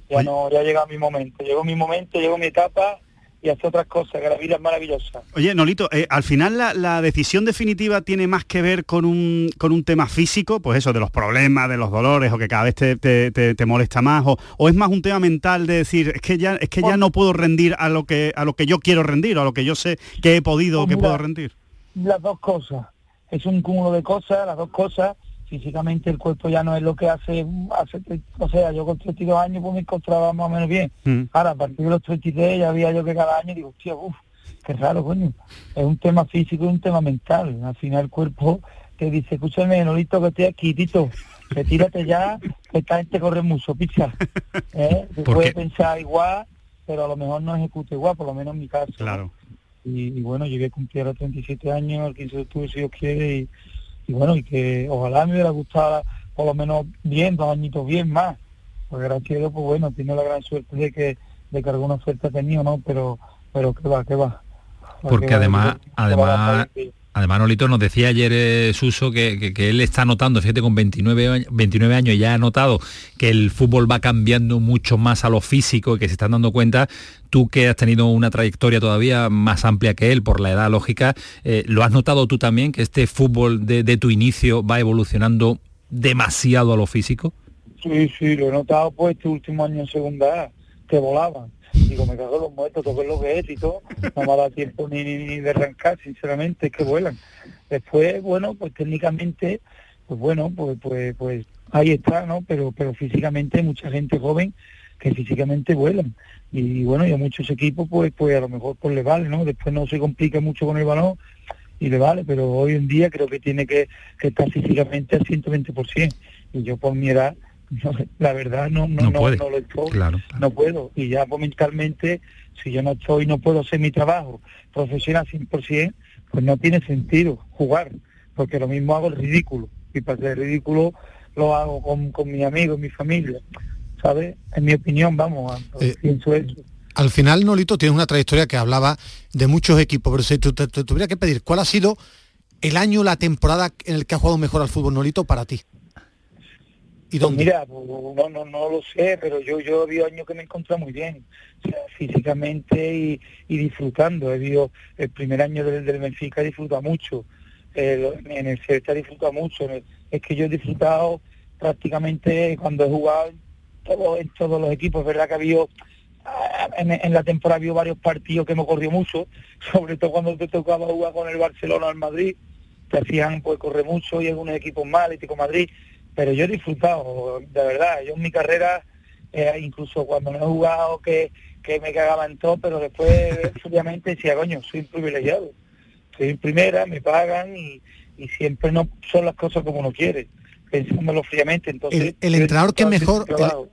ya no, ya llega mi momento. Llegó mi momento, llegó mi etapa y hace otras cosas, que la vida es maravillosa. Oye, Nolito, eh, al final la, decisión definitiva tiene más que ver con un, con un tema físico, pues eso, de los problemas, de los dolores, o que cada vez te, te, molesta más, o, es más un tema mental de decir, es que ya, es que ya no puedo rendir a lo que a lo que yo quiero rendir, o a lo que yo sé que he podido o que puedo rendir. Las dos cosas. Es un cúmulo de cosas, las dos cosas físicamente el cuerpo ya no es lo que hace, hace o sea, yo con 32 años pues me encontraba más o menos bien. Mm. Ahora, a partir de los 33 ya había yo que cada año digo, hostia, uff, qué raro, coño. Es un tema físico y un tema mental. Al final el cuerpo te dice, escúchame, Nolito, que estoy aquí, Tito, retírate ya, que esta gente corre mucho, pizza. ¿Eh? puede pensar igual, pero a lo mejor no ejecuta igual, por lo menos en mi caso. Claro. Y, bueno, llegué a cumplir a los 37 años, el 15 de octubre, si Dios quiere, y y bueno, y que ojalá me hubiera gustado por lo menos bien, dos añitos bien más, porque gracias a Dios, pues bueno, tiene la gran suerte de que, de que alguna oferta tenía, ¿no? Pero, pero que va, que va. Porque además, además, Además, Nolito nos decía ayer eh, Suso que, él está notando, fíjate, con 29 años, 29 años ya ha notado que el fútbol va cambiando mucho más a lo físico y que se están dando cuenta, tú que has tenido una trayectoria todavía más amplia que él por la edad lógica, eh, ¿lo has notado tú también que este fútbol de, tu inicio va evolucionando demasiado a lo físico? Sí, sí, lo he notado pues este último año en segunda que volaban Digo, me cago en los muertos, todo lo que es y todo. No me ha dado tiempo ni, ni, de arrancar, sinceramente, es que vuelan. Después, bueno, pues técnicamente, pues bueno, pues pues pues ahí está, ¿no? Pero pero físicamente mucha gente joven que físicamente vuelan. Y, bueno, y a muchos equipos, pues pues a lo mejor pues le vale, ¿no? Después no se complica mucho con el balón y le vale, pero hoy en día creo que tiene que, que estar físicamente al 120%. Y yo por mi edad la verdad no no, no, no, lo estoy, no puedo. Y ya mentalmente, si yo no estoy, no puedo hacer mi trabajo profesional 100%, pues no tiene sentido jugar, porque lo mismo hago el ridículo. Y para hacer ridículo lo hago con, con mis amigos, mi familia. ¿Sabes? En mi opinión, vamos, eh, pienso eso. Al final, Nolito, tienes una trayectoria que hablaba de muchos equipos, pero si te, tuviera que pedir, ¿cuál ha sido el año, la temporada en el que ha jugado mejor al fútbol, Nolito, para ti? ¿Y pues dónde? mira, pues, no, no, no lo sé, pero yo, yo he habido años que me he encontrado muy bien, físicamente y, disfrutando. He visto el primer año del, del Benfica disfruta mucho, en el Celta disfruta mucho. es que yo he disfrutado prácticamente cuando he jugado todo, en todos los equipos. Es verdad que ha habido en, la temporada ha varios partidos que hemos corrido mucho, sobre todo cuando te tocaba jugar con el Barcelona o el Madrid, te hacían pues correr mucho y algunos equipos mal, Atlético Madrid, pero yo he disfrutado, de verdad, yo en mi carrera, eh, incluso cuando no he jugado, que, que me cagaba en todo, pero después obviamente decía, coño, soy privilegiado, soy primera, me pagan y siempre no son las cosas como uno quiere pensándolo fríamente entonces el, entrenador que mejor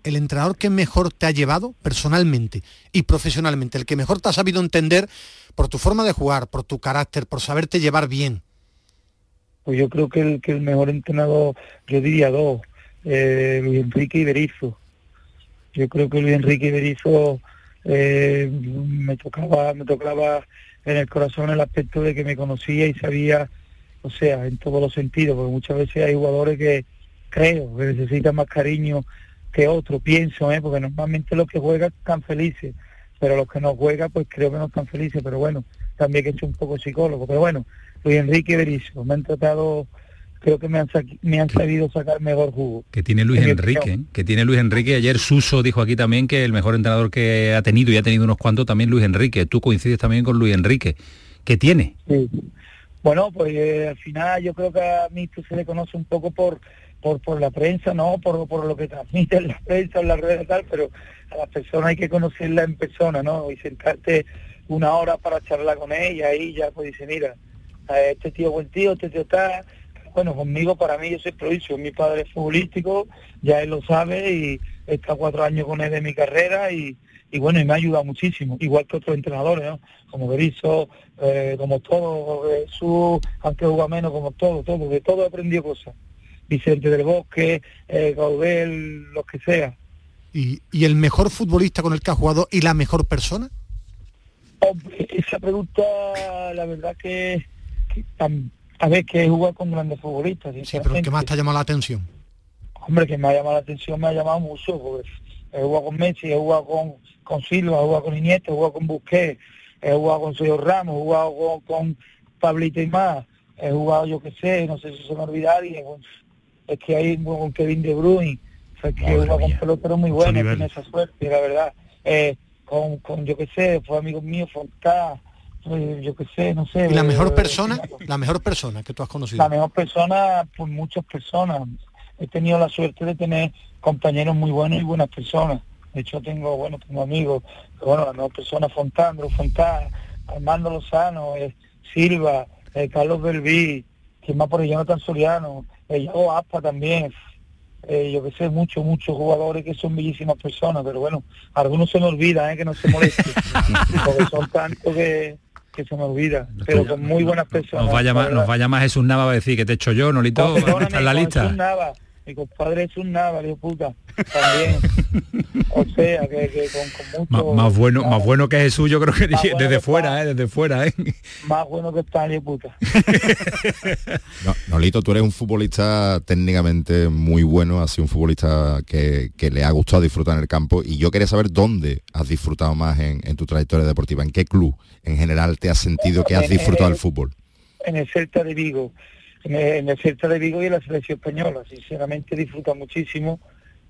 el, entrenador que mejor te ha llevado personalmente y profesionalmente el que mejor te ha sabido entender por tu forma de jugar por tu carácter por saberte llevar bien pues yo creo que el, que el mejor entrenador, yo diría dos, eh, Luis Enrique Iberizo. Yo creo que Luis Enrique Iberizo eh, me tocaba, me tocaba en el corazón el aspecto de que me conocía y sabía, o sea, en todos los sentidos, porque muchas veces hay jugadores que creo que necesitan más cariño que otros, pienso, ¿eh? porque normalmente los que juegan están felices, pero los que no juegan, pues creo que no están felices, pero bueno, también que he hecho un poco psicólogo, pero bueno, Luis Enrique Berizzo. Me han tratado, creo que me han, me han sabido sacar mejor jugo. Que tiene Luis Enrique, que tiene Luis Enrique. Ayer Suso dijo aquí también que el mejor entrenador que ha tenido y ha tenido unos cuantos también Luis Enrique. Tú coincides también con Luis Enrique. ¿Qué tiene? Sí. Bueno, pues eh, al final yo creo que a mí se le conoce un poco por por, por la prensa, no por, por lo que transmite la prensa, en las redes tal, pero a la persona hay que conocerla en persona, ¿no? Y sentarte una hora para charlar con ella y ya pues dice, mira, este tío buen tío, este tío está, bueno, conmigo para mí yo soy provincia, mi padre es futbolístico, ya él lo sabe y está cuatro años con él de mi carrera y, y bueno, y me ha ayudado muchísimo, igual que otros entrenadores, ¿no? Como Berizzo, eh, como todo, Jesús, aunque juega menos, como todo, todo, de todo he aprendido cosas. Vicente del Bosque, eh, Gaudel, los que sea. ¿Y, ¿Y el mejor futbolista con el que ha jugado y la mejor persona? esa pregunta, la verdad que a ver, que he jugado con grandes futbolistas. Sí, pero ¿qué más te ha llamado la atención? Hombre, que me ha llamado la atención, me ha llamado mucho, porque he jugado con Messi, he jugado con, con Silva, he jugado con Iniesta, he jugado con Busquets, he jugado con Sergio Ramos, he jugado con, con Pablito y más, he jugado, yo qué sé, no sé si se me olvida alguien, es que hay con Kevin De Bruyne, fue que he jugado con peloteros muy buenos, tiene esa suerte, la verdad. Eh, con, con, yo qué sé, fue amigo mío, Fontá, yo qué sé, no sé. ¿Y la mejor persona? La mejor persona que tú has conocido. La mejor persona, pues muchas personas. He tenido la suerte de tener compañeros muy buenos y buenas personas. De hecho tengo, bueno, tengo amigos, bueno, la mejor persona Fontandro, Fontá, Armando Lozano, eh, Silva, eh, Carlos Belví, que más por allá no tan Soriano, eh, Aspa también, eh, yo que sé, muchos, muchos jugadores que son bellísimas personas, pero bueno, algunos se me olvidan, ¿eh? que no se molesten, porque son tantos que, que se me olvida, pero con muy buenas personas. Nos vaya, más, nos vaya más Jesús Nava a decir que te he hecho yo, Nolito, está en la lista. Nava, mi compadre es un Nava, de puta, también. o sea, que, que con, con mucho... Más, bueno, más bueno que Jesús, yo creo que desde fuera, eh, desde fuera, eh. Más bueno que está, de puta. Nolito, tú eres un futbolista técnicamente muy bueno, has sido un futbolista que, que, le ha gustado disfrutar en el campo y yo quería saber dónde has disfrutado más en, en tu trayectoria deportiva, en qué club en general te has sentido que has disfrutado el fútbol? En el Celta de Vigo, en el, Celta de Vigo y en la selección española. Sinceramente disfruta muchísimo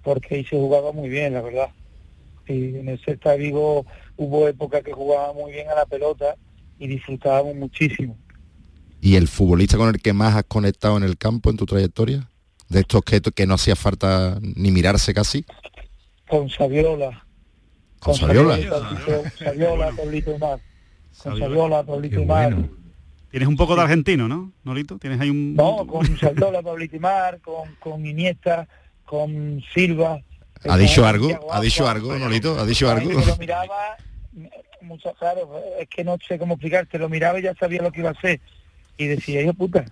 porque ahí se jugaba muy bien, la verdad. Y en el Celta de Vigo hubo época que jugaba muy bien a la pelota y disfrutábamos muchísimo. ¿Y el futbolista con el que más has conectado en el campo en tu trayectoria? De estos que, que no hacía falta ni mirarse casi. Con Saviola. Con, Saviola. Saviola, Pablito Mar con Saviola, Pablito Mar. Tienes un poco de argentino, ¿no, Norito? ¿Tienes ahí un...? No, con Saviola, Pablito Mar, con, con Iniesta, con Silva. ¿Ha dicho algo? ¿Ha dicho algo, Norito? ¿Ha dicho algo? lo miraba, mucho, claro, es que no sé cómo explicarte, lo miraba y ya sabía lo que iba a hacer. Y decía, yo puta,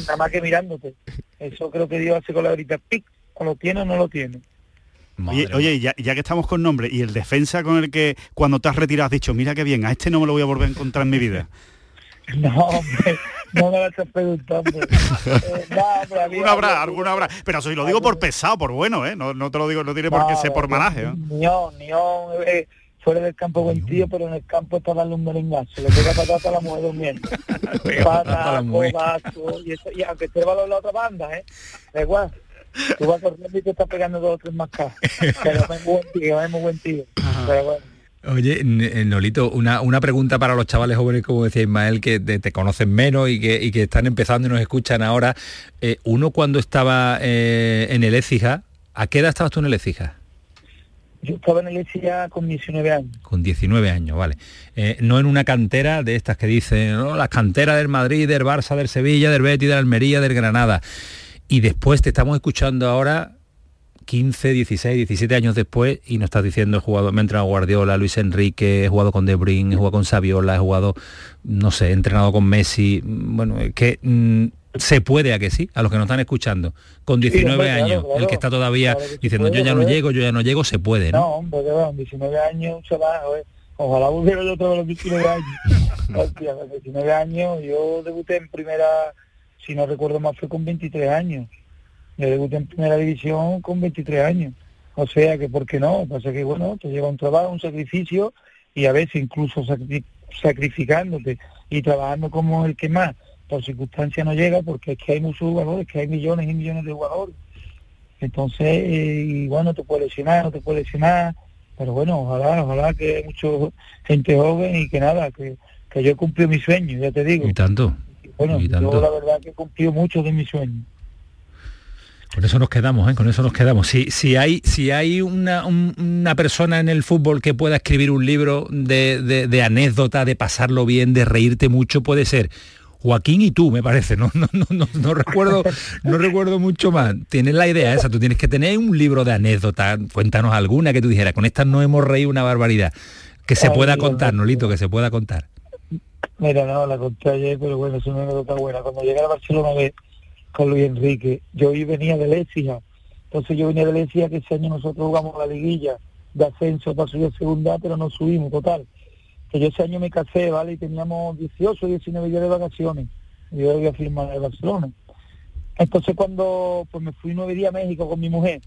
nada más que mirándote. Eso creo que Dios hace con la grita, pic, o lo tiene o no lo tiene. Oye, ya, que estamos con nombre, y el defensa con el que cuando te has retirado has dicho, mira qué bien, a este no me lo voy a volver a encontrar en mi vida. No, hombre, no me lo estás preguntando. Eh, habrá, alguna habrá. Pero si lo digo por pesado, por bueno, ¿eh? No, no te lo digo, no tiene por qué ser por malaje. ¿eh? Nión, Nión, eh, fuera del campo buen tío, pero en el campo está darle un merengazo. Le pega patata a la mujer durmiendo. Pata, codazo, y, eso, y aunque esté en la otra banda, ¿eh? Da igual. Tú vas corriendo y te estás pegando dos o tres más cajas. Pero es muy buen tío, es muy buen tío. Pero bueno. Oye, eh, Nolito, una, una, pregunta para los chavales jóvenes, como decía Ismael, que te, conocen menos y que, y que, están empezando y nos escuchan ahora. Eh, uno cuando estaba eh, en el ECIJA, ¿a qué edad estabas tú en el ECIJA? Yo estaba en el ECIJA con 19 años. Con 19 años, vale. no en una cantera de estas que dicen, ¿no? las canteras del Madrid, del Barça, del Sevilla, del Betis, de Almería, del Granada. Y después te estamos escuchando ahora 15, 16, 17 años después y nos estás diciendo he jugado, me he entrenado Guardiola, Luis Enrique, he jugado con De Bruyne, he jugado con Saviola, he jugado, no sé, he entrenado con Messi. Bueno, es que mm, se puede a que sí, a los que nos están escuchando, con 19 años, el que está todavía diciendo yo ya no llego, yo ya no llego, se puede, ¿no? No, hombre, 19 años, chaval, ojalá volviera yo todos los 19 años. Hostia, 19 años, yo debuté en primera, si no recuerdo más, fue con 23 años yo debuté en primera división con 23 años. O sea que, ¿por qué no? Pasa que, bueno, te lleva un trabajo, un sacrificio y a veces incluso sacrificándote y trabajando como el que más, por circunstancia no llega porque es que hay muchos jugadores, que hay millones y millones de jugadores. Entonces, eh, y bueno, te puede lesionar, no te puede lesionar, pero bueno, ojalá, ojalá que hay mucha gente joven y que nada, que, que yo he cumplido mi sueño, ya te digo. Y tanto. bueno, yo la verdad que he cumplido muchos de mis sueños. Con eso nos quedamos, ¿eh? con eso nos quedamos. Si, si hay, si hay una, persona en el fútbol que pueda escribir un libro de, de, anécdota, de pasarlo bien, de reírte mucho, puede ser Joaquín y tú, me parece. No, no, no, no, recuerdo, no recuerdo mucho más. Tienes la idea esa, tú tienes que tener un libro de anécdota. Cuéntanos alguna que tú dijeras, con esta no hemos reído una barbaridad. Que se pueda contar, Nolito, que se pueda contar. Mira, no, la conté ayer, pero bueno, es una anécdota buena. Cuando llegué a Barcelona con Luis Enrique. Yo hoy venía de Lecia, entonces yo venía de Lecia que ese año nosotros jugamos la liguilla de ascenso para subir a segunda, pero no subimos total. Que yo ese año me casé, ¿vale? Y teníamos 18, 19 días de vacaciones. Y yo a firmar en Barcelona. Entonces cuando pues me fui nueve días a México con mi mujer,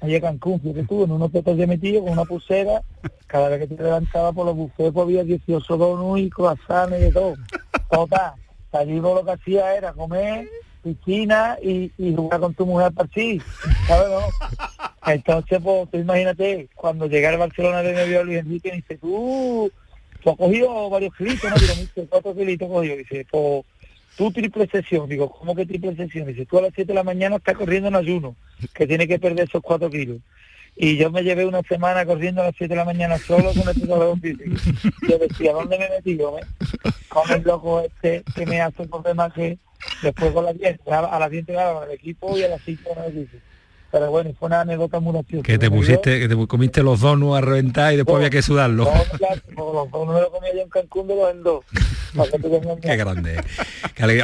allá a Cancún, que tuve en unos petos de metido con una pulsera, cada vez que te levantaba por los bufés pues había 18 donuts y croissants y de todo. Total, allí lo que hacía era comer piscina y, y jugar con tu mujer para sí, ¿sabes? No? Entonces, pues, tú imagínate, cuando llegué al Barcelona de medio Luis Enrique, dice, tú, tú has cogido varios kilitos, ¿no? Digo, cuatro kilitos cogido, dice, pues, tú triple sesión, digo, ¿cómo que triple sesión? Dice, tú a las 7 de la mañana estás corriendo en ayuno, que tiene que perder esos cuatro kilos. Y yo me llevé una semana corriendo a las 7 de la mañana solo con este talón físico. Yo decía, ¿dónde me metí yo? Eh? Con el loco este que me hace más que después con las 10, a las 10 con el equipo y a las 5 con el equipo. Pero bueno, fue una anécdota muy graciosa. Que te pusiste, que te comiste los donuts a reventar y después había que sudarlo. No, los donuts me los comía yo en Cancún de dos en dos. Qué grande.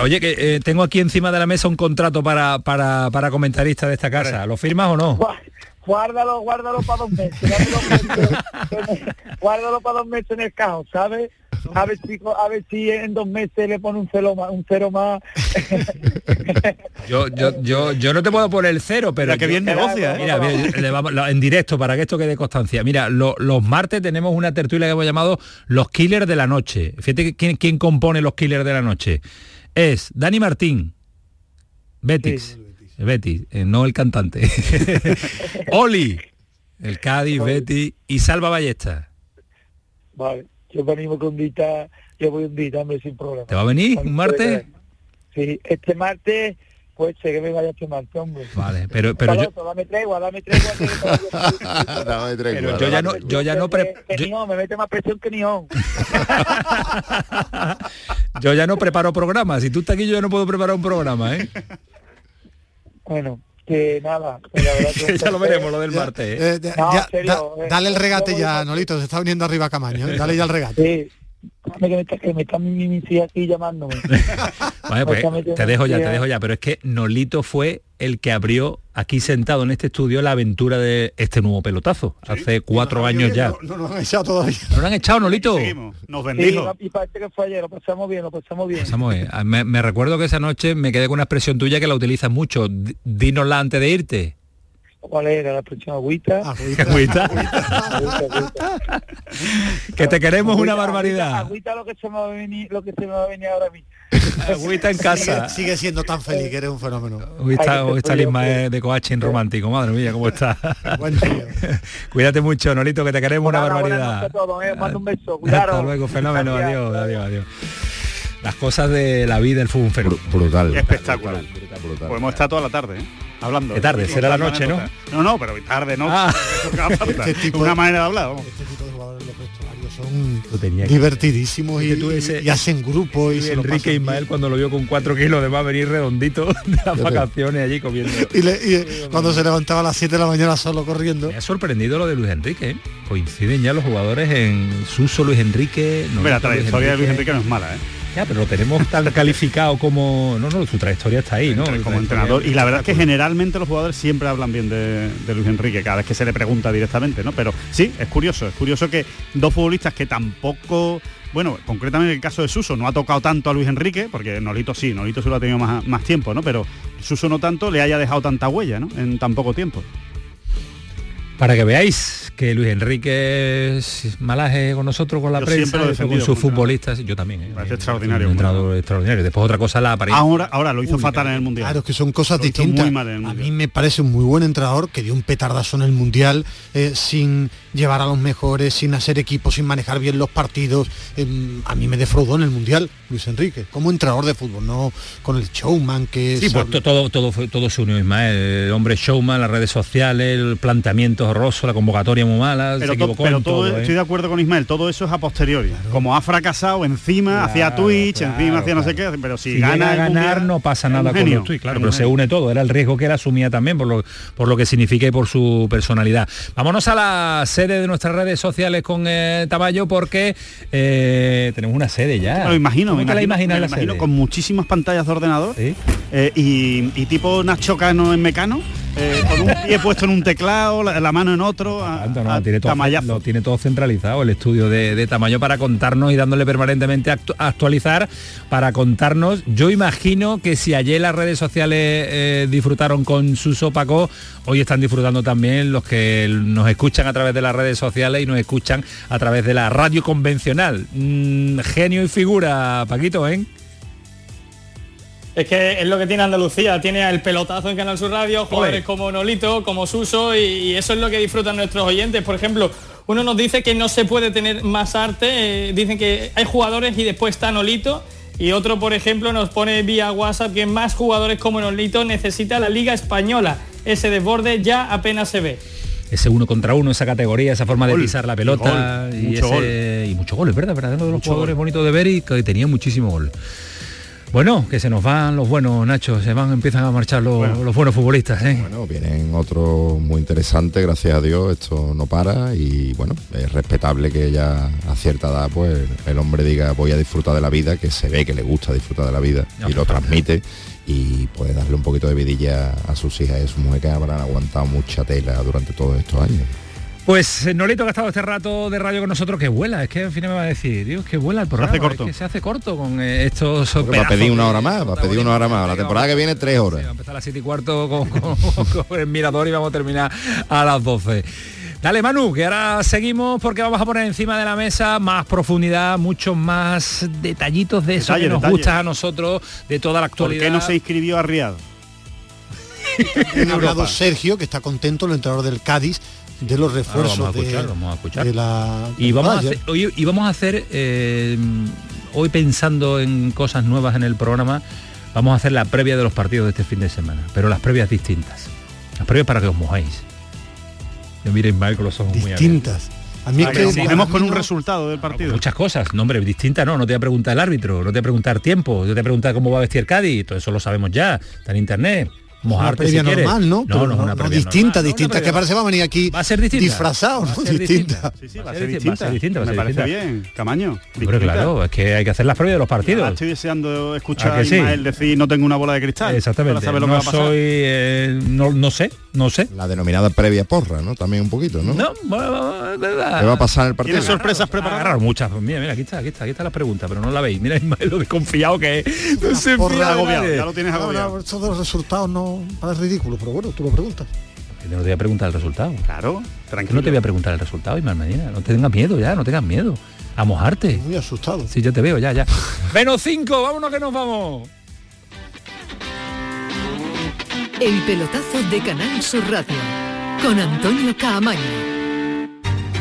Oye, que eh, tengo aquí encima de la mesa un contrato para, para, para comentarista de esta casa. ¿Lo firmas o no? Guárdalo, guárdalo para dos meses. guárdalo para dos meses en el cajón, ¿sabes? a ver si a ver si en dos meses le pone un cero más un cero más. Yo, yo, yo, yo no te puedo poner el cero pero que bien negocia mira, en directo para que esto quede constancia. Mira los martes tenemos una tertulia que hemos llamado los killers de la noche. Fíjate quién, quién compone los killers de la noche. Es Dani Martín Betis Betis, eh, no el cantante Oli el Cádiz, Betty y Salva Ballesta. Vale yo venimos con dita, yo voy un día, hombre, sin problema. ¿Te va a venir un martes? Sí, este martes pues sé que me vaya a martes, hombre. Vale, pero pero yo dame tregua, dame tregua. dame tregua. Pero yo ya no yo ya no pre... yo... me mete más presión que Nihon. yo ya no preparo programas, si tú estás aquí yo ya no puedo preparar un programa, ¿eh? Bueno, que nada, que ya lo veremos lo del martes. ¿eh? Eh, dale el regate ya, Nolito, se está viniendo arriba Camaño, ¿eh? dale ya el regate. Sí. Que me está, que me está mi, mi aquí llamándome. Vale, pues, te dejo ya, te dejo ya, pero es que Nolito fue el que abrió aquí sentado en este estudio la aventura de este nuevo pelotazo, hace cuatro años ya. No, no nos han echado todavía. ¿No lo han echado, Nolito? Nos Sí, y parece que fue ayer, lo pasamos bien, lo pasamos bien. Pasamos, eh. me, me recuerdo que esa noche me quedé con una expresión tuya que la utilizas mucho. D- Dínosla antes de irte. ¿Cuál era la expresión? Agüita. Agüita. Que te queremos una barbaridad. Agüita lo que se me va a venir, lo que se me va a venir ahora a mí. Agüita en casa. Sigue, sigue siendo tan feliz que eres un fenómeno. Hoy está, hoy está el Ismael de Coaching romántico, madre mía, ¿cómo está? Cuídate mucho, Nolito, que te queremos una buenas barbaridad. noches a todos, eh, mando un beso. Hasta Cuidaros. luego, fenómeno, adiós, adiós, adiós. Las cosas de la vida del fútbol fenómeno. Brutal. Espectacular. Podemos estar toda la tarde, ¿eh? Hablando. ¿Qué tarde? Y Será la noche, ¿no? No, no, pero tarde, ¿no? Ah. Falta. Este tipo Una de- manera de hablar, vamos. Son Lo tenía que- divertidísimos y, Es que tú ese- y hacen grupo y, Y Enrique Ismael cuando lo vio con cuatro kilos de más venir redondito de las vacaciones allí comiendo. Y, le- y cuando se levantaba a las 7 de la mañana solo corriendo. Me ha sorprendido lo de Luis Enrique. ¿eh? Coinciden ya los jugadores en Suso, Luis Enrique. Hombre, la trayectoria de Luis Enrique no es mala, ¿eh? Ya, pero lo tenemos tan calificado como... No, no, su trayectoria está ahí, ¿no? como entrenador. Y la verdad es que generalmente los jugadores siempre hablan bien de, de Luis Enrique, cada vez que se le pregunta directamente, ¿no? Pero sí, es curioso, es curioso que dos futbolistas que tampoco, bueno, concretamente en el caso de Suso, no ha tocado tanto a Luis Enrique, porque Nolito sí, Nolito se lo ha tenido más, más tiempo, ¿no? Pero Suso no tanto, le haya dejado tanta huella, ¿no? En tan poco tiempo. Para que veáis que Luis Enrique es malaje con nosotros, con la Yo prensa, lo con sus futbolistas, yo también. ¿eh? Parece extraordinario. Un entrenador extraordinario. Después otra cosa la apariencia. Ahora, ahora lo hizo fatal en el Mundial. Claro, es que son cosas Lo hizo distintas. muy mal en el a mí me parece un muy buen entrenador que dio un petardazo en el Mundial eh, sin llevar a los mejores, sin hacer equipo, sin manejar bien los partidos. Eh, a mí me defraudó en el Mundial Luis Enrique, como entrenador de fútbol, no con el showman que Sí, pues to- todo, todo, fue- todo se unió Ismael. El hombre showman, las redes sociales, el planteamiento horroroso, la convocatoria muy mala, Pero, se to- equivocó pero en todo, todo. ¿eh? estoy de acuerdo con Ismael, todo eso es a posteriori. Como ha fracasado, encima hacía Twitch, encima hacía no sé qué, pero si, si gana a ganar Mundial, no pasa nada con los claro, pero se une todo, era el riesgo que él asumía también por lo, por lo que significa y por su personalidad. Vámonos a la sede de nuestras redes sociales con eh, Tamayo porque eh, tenemos una sede ya. Lo imagino, ¿Cómo me la imagino, imaginas me la imagino sede? con muchísimas pantallas de ordenador eh, y, y tipo Nacho Cano en Mecano, eh, con un pie puesto en un teclado, la, la mano en otro, a- No, a tiene todo, tamallazo. lo tiene todo centralizado el estudio de, de tamaño para contarnos y dándole permanentemente a actu- a actualizar para contarnos yo imagino que si ayer las redes sociales eh, disfrutaron con Suso Paco hoy están disfrutando también los que nos escuchan a través de las redes sociales y nos escuchan a través de la radio convencional Mm, genio y figura Paquito ¿eh? Es que es lo que tiene Andalucía, tiene el pelotazo en Canal Sur Radio, jugadores como Nolito, como Suso, y, y eso es lo que disfrutan nuestros oyentes. Por ejemplo, uno nos dice que no se puede tener más arte, eh, dicen que hay jugadores y después está Nolito, y otro, por ejemplo, nos pone vía WhatsApp que más jugadores como Nolito necesita la Liga Española. Ese desborde ya apenas se ve. ese uno contra uno, esa categoría, esa forma Gol, de pisar la y pelota gol, y, mucho ese- y mucho gol, es verdad, verdad, uno de los Mucho jugadores bonitos de ver y que tenía muchísimo gol. Bueno, que se nos van los buenos, Nacho, se van, empiezan a marchar los, los buenos futbolistas, ¿eh? Bueno, vienen otros muy interesantes, gracias a Dios, esto no para y bueno, es respetable que ya a cierta edad pues el hombre diga voy a disfrutar de la vida, que se ve que le gusta disfrutar de la vida No, y lo transmite y puede darle un poquito de vidilla a sus hijas y a su mujer que habrán aguantado mucha tela durante todos estos años. Pues eh, Nolito que ha estado este rato de radio con nosotros, que vuela, es que al final me va a decir, Dios, que vuela el programa, hace corto. es que se hace corto con eh, estos va a pedir una hora más, va a pedir una hora más. La temporada que viene tres horas. Va a empezar a las 7 y cuarto con, con- con el mirador y vamos a terminar a las 12. Dale Manu, que ahora seguimos porque vamos a poner encima de la mesa más profundidad, muchos más detallitos de eso Detalle, que nos detalle. gusta a nosotros, de toda la ¿Por actualidad. qué no se inscribió a Riad? Ha hablado Sergio, que está contento, el entrenador del Cádiz, de los refuerzos vamos a de- escuchar, vamos a escuchar. de la Y vamos, a hacer, hoy, y vamos a hacer, eh, hoy pensando en cosas nuevas en el programa, vamos a hacer la previa de los partidos de este fin de semana, pero las previas distintas. Las previas para que os mojáis. Yo mire Ismael con los ojos muy distintas. A mí es Para que mojemos con un resultado del partido. Muchas cosas, no hombre, distinta no, no te voy a preguntar el árbitro, no te voy a preguntar tiempo, yo te voy a preguntar cómo va a vestir Cádiz, todo eso lo sabemos ya, está en internet. Mojarte una si previa quieres. normal, ¿no? No, Pero no, una previa distinta, normal, distinta, no, que parece va a venir aquí Va a ser distinta. disfrazado, ¿no? Distinta. Sí, sí, va a Va a ser distinta. distinta, va a Me parece bien, Camaño. Distinta. claro, es que hay que hacer las previas de los Ahora partidos. estoy deseando escuchar ¿A sí? Ismael decir no tengo una bola de cristal. Exactamente. Para saber lo que no va a pasar. soy, eh, no, no sé, no sé. La denominada previa porra, ¿no? También un poquito, ¿no? No, bueno, verdad. ¿Qué va a pasar en el partido? ¿Tienes sorpresas Agarrar preparadas? muchas. Mira, mira, aquí está, aquí está, aquí está la pregunta, pero no la veis. Mira Ismael lo desconfiado que es. No se agobiado, ya lo tienes No, agobiado. no, de los resultados no parece ridículo, pero bueno, tú lo preguntas. No te voy a preguntar el resultado. Claro, tranquilo. no te voy a preguntar el resultado, Ismael Medina. No tengas miedo ya, no tengas miedo. A mojarte. Muy asustado. Sí, yo te veo, ya, ya. Menos cinco, vámonos que nos vamos. El pelotazo de Canal Sur Radio con Antonio Caamaño.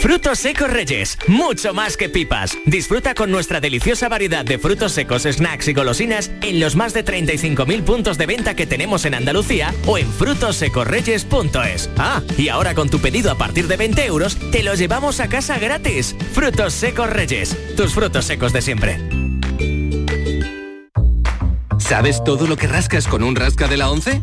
Frutos secos Reyes, mucho más que pipas. Disfruta con nuestra deliciosa variedad de frutos secos, snacks y golosinas en los más de 35.000 puntos de venta que tenemos en Andalucía o en frutosecorreyes.es. Ah, y ahora con tu pedido a partir de 20 euros, te lo llevamos a casa gratis. Frutos secos Reyes, tus frutos secos de siempre. ¿Sabes todo lo que rascas con un rasca de la 11?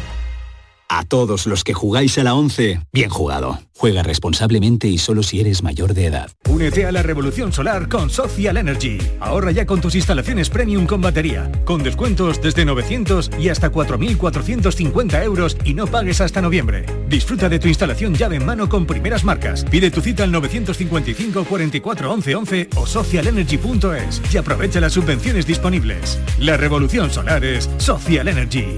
A todos los que jugáis a la 11, bien jugado. Juega responsablemente y solo si eres mayor de edad. Únete a la revolución solar con Social Energy. Ahorra ya con tus instalaciones premium con batería, con descuentos desde 900 y hasta 4.450 euros y no pagues hasta noviembre. Disfruta de tu instalación llave en mano con primeras marcas. Pide tu cita al 955 44 11 11 o socialenergy.es y aprovecha las subvenciones disponibles. La revolución solar es Social Energy.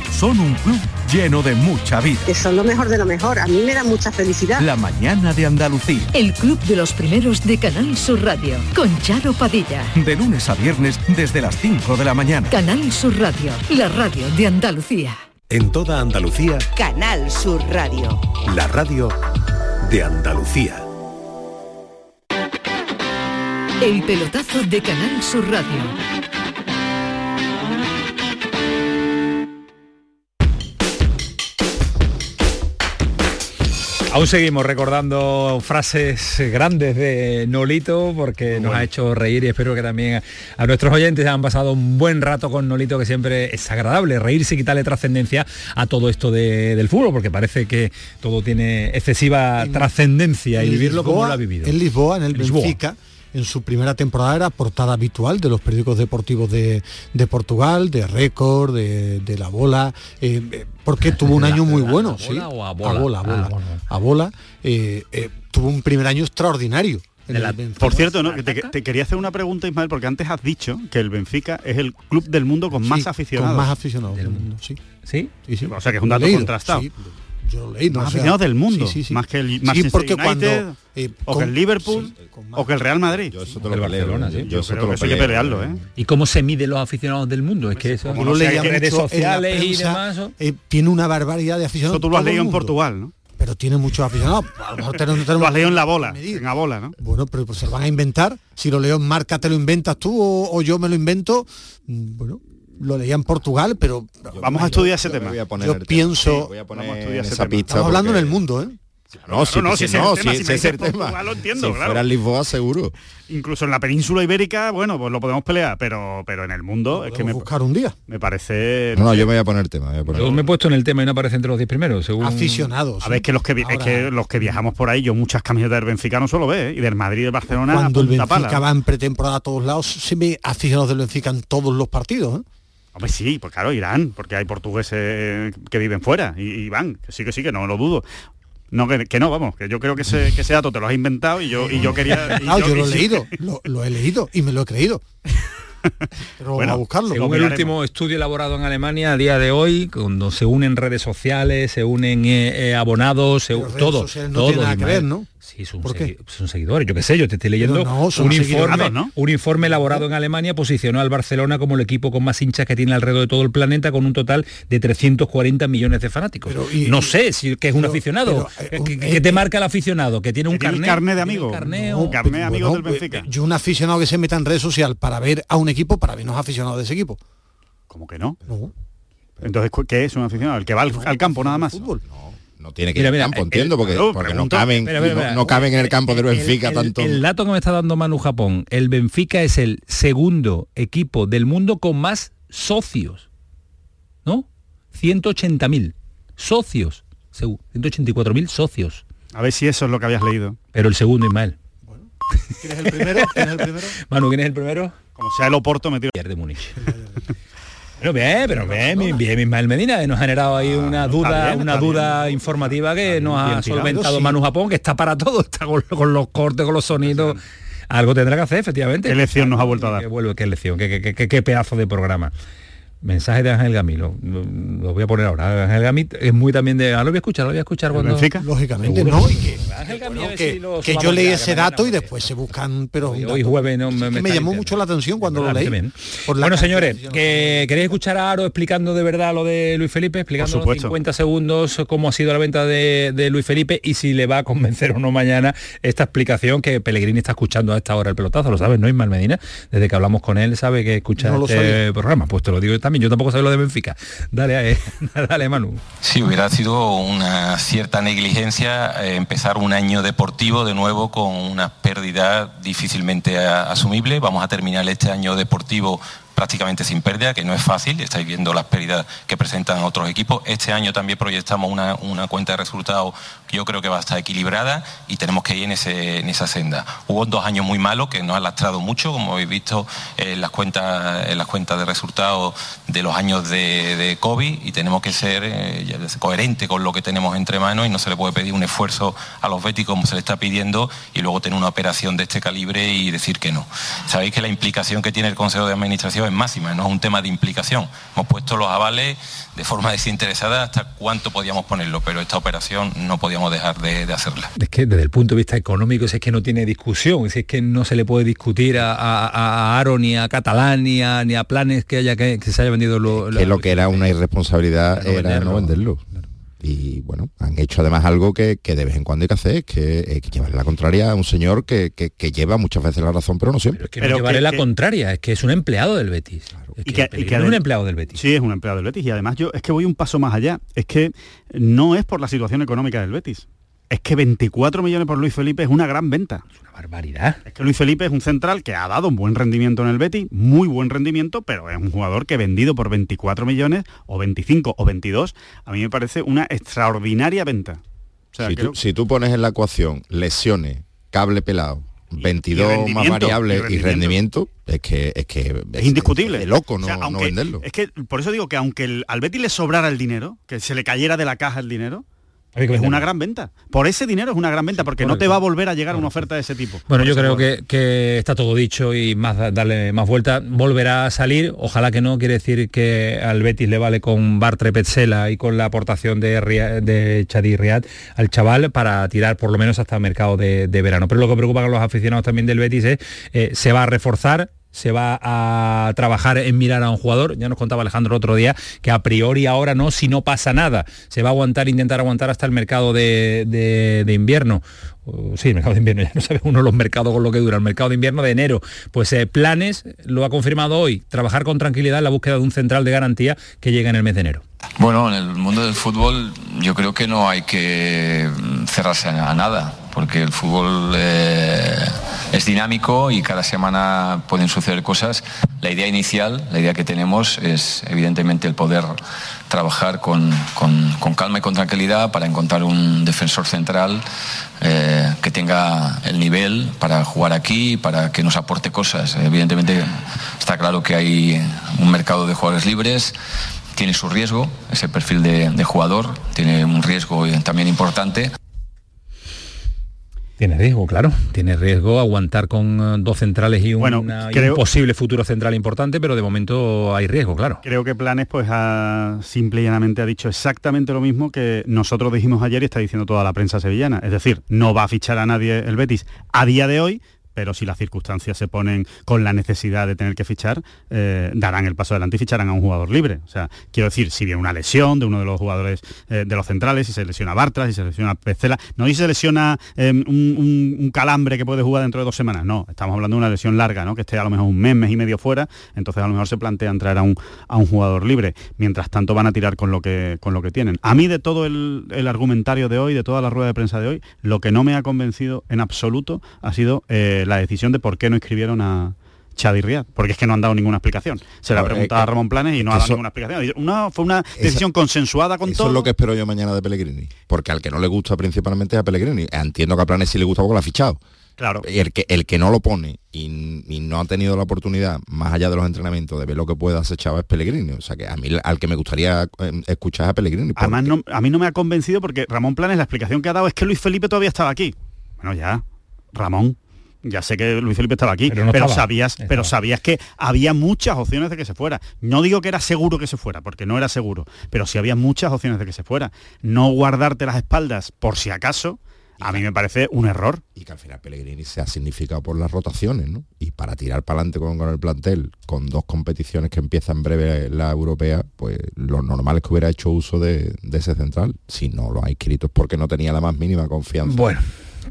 Son un club lleno de mucha vida. Que son lo mejor de lo mejor. A mí me da mucha felicidad. La mañana de Andalucía. El Club de los Primeros de Canal Sur Radio con Charo Padilla. De lunes a viernes desde las 5 de la mañana. Canal Sur Radio, la radio de Andalucía. En toda Andalucía, Canal Sur Radio. la radio de Andalucía. El pelotazo de Canal Sur Radio. Aún seguimos recordando frases grandes de Nolito porque nos ha hecho reír y espero que también a, nuestros oyentes han pasado un buen rato con Nolito que siempre es agradable reírse y quitarle trascendencia a todo esto de- del fútbol porque parece que todo tiene excesiva trascendencia y vivirlo como lo ha vivido. En Lisboa, en el Lisboa. En su primera temporada era portada habitual de los periódicos deportivos de, de Portugal, de Récord, de, de La Bola, eh, eh, porque tuvo un ¿La- año muy bueno. la sí. Bola a Bola? A Bola. Ah, bueno. A Bola, eh, eh, tuvo un primer año extraordinario. Por cierto, te, te quería hacer una pregunta, Ismael, porque antes has dicho que el Benfica es el club del mundo con más aficionados. Con más aficionados del mundo, sí. ¿Sí? Sí, sí. O sea que es un dato leído, contrastado. Yo lo leí, no más o sea, aficionados del mundo, sí, sí, sí. más que el Sí, Manchester porque United, cuando, eh, o que el Liverpool, o que el Real Madrid. Yo eso te lo El peleo, Barcelona, ¿sí? Yo eso te creo lo que eso hay que peleo. pelearlo, ¿eh? ¿Y cómo se miden los aficionados del mundo? Es que eso, Como no lo leía redes y demás. eh, tiene una barbaridad de aficionados. Eso tú lo has leído en mundo. Portugal, ¿no? Pero tiene muchos aficionados. A lo mejor tenemos- tenemos Lo has leído en la bola, en la bola, ¿no? Bueno, pero pues se lo van a inventar. Si lo leo en marca, te lo inventas tú o, o yo me lo invento. Mm, Bueno, lo leía en Portugal, pero Vamos a estudiar ese Yo tema. voy a poner yo tema. pienso. Sí, voy a poner Vamos a estudiar en ese esa tema. pista Estamos hablando en el mundo, ¿eh? No, no, sí, si no, ese es el tema, sí, si es el tema. Portugal, lo entiendo, si claro. fuera Lisboa, seguro. Incluso en la península ibérica, bueno, pues lo podemos pelear, pero pero en el mundo es que me, buscar un día. me parece... No, no, yo me voy a poner tema. a poner Yo me he puesto en el tema y no aparece entre los 10 primeros, según... Aficionados. A ver, es que los que, vi- es que los que viajamos por ahí, yo muchas camisetas del Benfica no suelo ver, ¿eh? y del Madrid y del Barcelona Cuando el Benfica pala. va en pretemporada a todos lados, se ve aficionados del Benfica en todos los partidos. ¿eh? Hombre, sí, pues claro, irán, porque hay portugueses que viven fuera y, y van, que sí, que sí, que no lo dudo. No, que, que no, vamos, que yo creo que ese, que ese dato te lo has inventado y yo, y yo quería... y Ah, yo, lo he leído, lo, lo he leído y me lo he creído. Pero vamos a buscarlo. Según el último estudio elaborado en Alemania a día de hoy, cuando se unen redes sociales, se unen eh, eh, abonados, se, redes todo, sociales no todo, tiene nada que Ismael. ver, ¿no? Sí, son, ¿Por qué? son seguidores, yo qué sé, yo te estoy leyendo no, un, informe, ¿no? un informe elaborado en Alemania posicionó al Barcelona como el equipo con más hinchas que tiene alrededor de todo el planeta, con un total de 340 millones de fanáticos. y- no sé si que es un pero- aficionado. pero, eh, ¿Qué- un- ¿Qué, qué te marca el aficionado? Que tiene un carnet. carnet de amigo. carnet, No, carnet amigos del Benfica. eh, Yo un aficionado que se meta en redes sociales para ver a un equipo, para mí no es aficionado de ese equipo. ¿Cómo que no? Entonces, ¿cu- ¿qué es un aficionado? El que va al, al campo nada más. No tiene que Mira, ir mira, al campo, el- entiendo, porque, claro, porque no caben, Mira, mira, no- mira. no, caben en el campo del El- Benfica el- tanto. El dato que me está dando Manu Japón, el Benfica es el segundo equipo del mundo con más socios, ¿no? 180.000 socios, segu- 184.000 socios, A ver si eso es lo que habías leído. pero el segundo Ismael. ¿Quién es el primero? ¿Quién es el primero? Manu, ¿quién es el primero? Como sea el Oporto metido. Bayern de Múnich. Pero bien, pero bien, bien, bien, Ismael Medina, nos ha generado ahí una duda, bien, una duda informativa que nos bien ha solventado Sí. Manu Japón, que está para todo, está con, con los cortes, con los sonidos. Algo tendrá que hacer, efectivamente. ¿Qué lección nos ha vuelto a dar? Que vuelve, qué lección, qué, qué- qué- qué pedazo de programa. Mensaje de Ángel Gamí, lo, lo- lo voy a poner ahora. Ángel Gamí es muy también de. Ah, lo voy a escuchar, lo voy a escuchar cuando. Benfica? Lógicamente, Seguro. ¿no? Y que, Ángel Gamí, bueno, que- si lo que yo leí ese dato y después se buscan, pero Hoy, jueves no me, llamó mucho la atención cuando lo leí. por Bueno, señores, que queréis escuchar a Aro explicando de verdad lo de Luis Felipe, explicando en supuesto. 50 segundos cómo ha sido la venta de, de Luis Felipe y si le va a convencer o no mañana esta explicación que Pellegrini está escuchando a esta hora el pelotazo, lo sabes, ¿no, Ismael Medina? Desde que hablamos con él sabe que escucha No este sabía. programa, pues te lo digo yo también, yo tampoco sabía lo de Benfica. Dale, eh, dale, Manu. Sí, hubiera sido una cierta negligencia eh, empezar un año deportivo de nuevo con una pérdida difícilmente asumible. Vamos a terminar este año deportivo prácticamente sin pérdida, que no es fácil, estáis viendo las pérdidas que presentan otros equipos. Este año también proyectamos una, una cuenta de resultados que yo creo que va a estar equilibrada y tenemos que ir en, ese- en esa senda. Hubo dos años muy malos que nos han lastrado mucho, como habéis visto en las cuentas, en las cuentas de resultados de los años de, COVID y tenemos que ser eh, coherente con lo que tenemos entre manos y no se le puede pedir un esfuerzo a los Betis como se le está pidiendo y luego tener una operación de este calibre y decir que no. Sabéis que la implicación que tiene el Consejo de Administración es máxima, no es un tema de implicación. Hemos puesto los avales de forma desinteresada hasta cuánto podíamos ponerlo, pero esta operación no podíamos dejar de, de hacerla. Es que desde el punto de vista económico si es que no tiene discusión, si es que no se le puede discutir a, a, a Aro ni a Catalán ni a, ni a planes que haya que, que se haya vendido lo, que lo que era una irresponsabilidad No era no venderlo. Y bueno, han hecho además algo que, que de vez en cuando hay que hacer, que es que llevar la contraria a un señor que, que- que lleva muchas veces la razón, pero no siempre. que no llevaré la contraria, es que es un empleado del Betis. Es Y que y es un empleado del Betis. Sí, es un empleado del Betis. Y además yo es que voy un paso más allá. Es que no es por la situación económica del Betis. Es que 24 millones por Luis Felipe es una gran venta. Es una barbaridad. Es que Luis Felipe es un central que ha dado un buen rendimiento en el Betis, muy buen rendimiento, pero es un jugador que vendido por 24 millones, o 25 o 22, a mí me parece una extraordinaria venta. O sea, si, creo- tú, si tú pones en la ecuación lesiones, cable pelado, 22 más variables y y rendimiento, es que es que es indiscutible. de loco no, O sea, no aunque- venderlo. Es que por eso digo que aunque el- al Betis le sobrara el dinero, que se le cayera de la caja el dinero, es una gran venta. Por ese dinero es una gran venta, porque no te va a volver a llegar una oferta de ese tipo. Bueno, yo creo que, que está todo dicho y más da- darle más vuelta. Volverá a salir, ojalá que no, quiere decir que al Betis le vale con Bartre Petzela y con la aportación de, Ria- de Chadi Riad al chaval para tirar por lo menos hasta el mercado de, de verano. Pero lo que preocupa a los aficionados también del Betis es, eh, se va a reforzar, se va a trabajar en mirar a un jugador. Ya nos contaba Alejandro el otro día que a priori ahora no, si no pasa nada. Se va a aguantar, intentar aguantar hasta el mercado de, de- invierno. Uh, Sí, el mercado de invierno, ya no sabe uno los mercados con lo que dura. El mercado de invierno de enero. Pues eh, planes, lo ha confirmado hoy, trabajar con tranquilidad en la búsqueda de un central de garantía que llega en el mes de enero. Bueno, en el mundo del fútbol yo creo que no hay que mm, cerrarse a nada, porque el fútbol eh, es dinámico y cada semana pueden suceder cosas. La idea inicial, la idea que tenemos es evidentemente el poder trabajar con, calma y con tranquilidad para encontrar un defensor central eh, que tenga el nivel para jugar aquí, para que nos aporte cosas. Evidentemente está claro que hay un mercado de jugadores libres tiene su riesgo, ese perfil de, jugador, tiene un riesgo también importante. Tiene riesgo, claro. Tiene riesgo aguantar con eh, dos centrales y, un posible futuro central importante, pero de momento hay riesgo, claro. Creo que Planes pues ha, simple y llanamente ha dicho exactamente lo mismo que nosotros dijimos ayer y está diciendo toda la prensa sevillana. Es decir, no va a fichar a nadie el Betis a día de hoy, pero si las circunstancias se ponen con la necesidad de tener que fichar, eh, darán el paso adelante y ficharán a un jugador libre. O sea, quiero decir, si viene una lesión de uno de los jugadores eh, de los centrales, si se lesiona Bartra, si se lesiona Pecela, no si se lesiona em, un, calambre que puede jugar dentro de dos semanas, no, estamos hablando de una lesión larga, ¿no? que esté a lo mejor un mes, mes y medio fuera, entonces a lo mejor se plantea traer a un, a un jugador libre. Mientras tanto van a tirar con lo que, con lo que tienen. A mí de todo el, el argumentario de hoy, de toda la rueda de prensa de hoy, lo que no me ha convencido en absoluto ha sido eh, la decisión de por qué no escribieron a, Chadi Riad, porque es que no han dado ninguna explicación. Se la ha preguntado a Ramón Planes y no ha dado ninguna explicación. Una, fue una decisión consensuada con eso Eso es lo que espero yo mañana de Pellegrini, porque al que no le gusta principalmente a Pellegrini. Entiendo que a Planes sí le gusta porque lo ha fichado. Claro. Y el que, el que no lo pone y, no ha tenido la oportunidad, más allá de los entrenamientos, de ver lo que puede hacer Chava es Pellegrini. O sea que a mí al que me gustaría eh, escuchar a Pellegrini. Además, a mí no me ha convencido porque Ramón Planes la explicación que ha dado es que Luis Felipe todavía estaba aquí. Bueno, ya, Ramón, ya sé que Luis Felipe estaba aquí, pero, sabías, pero sabías que había muchas opciones de que se fuera. No digo que era seguro que se fuera, porque no era seguro, pero sí había muchas opciones de que se fuera. No guardarte las espaldas por si acaso, a mí me parece un error. Y que al final Pellegrini se ha significado por las rotaciones, ¿no? Y para tirar para adelante con, el plantel, con dos competiciones que empiezan en breve la europea, pues lo normal es que hubiera hecho uso de, de ese central. Si no lo ha inscrito es porque no tenía la más mínima confianza. Bueno,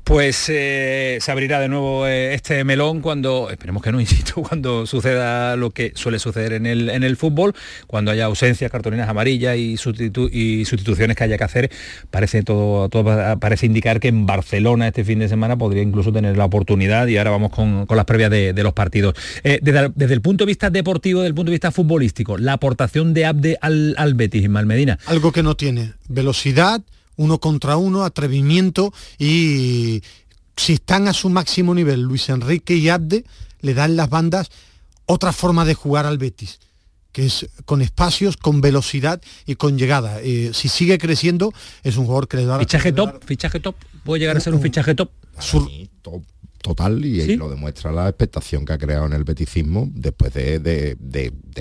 pues eh, se abrirá de nuevo eh, este melón cuando, esperemos que no, insisto, cuando suceda lo que suele suceder en el, en el fútbol, cuando haya ausencias, cartulinas amarillas y, y sustituciones que haya que hacer, parece todo, todo parece indicar que en Barcelona este fin de semana podría incluso tener la oportunidad y ahora vamos con, las previas de, los partidos. Eh, desde, el punto de vista deportivo, desde el punto de vista futbolístico, la aportación de Abde al, al Betis, Malmedina. Algo que no tiene, velocidad, uno contra uno, atrevimiento y si están a su máximo nivel Luis Enrique y Abde, le dan las bandas otra forma de jugar al Betis que es con espacios, con velocidad y con llegada. Eh, si sigue creciendo, es un jugador que le da... Fichaje top, fichaje top, puede llegar a ser un, fichaje top. top total y, lo demuestra la expectación que ha creado en el beticismo después de,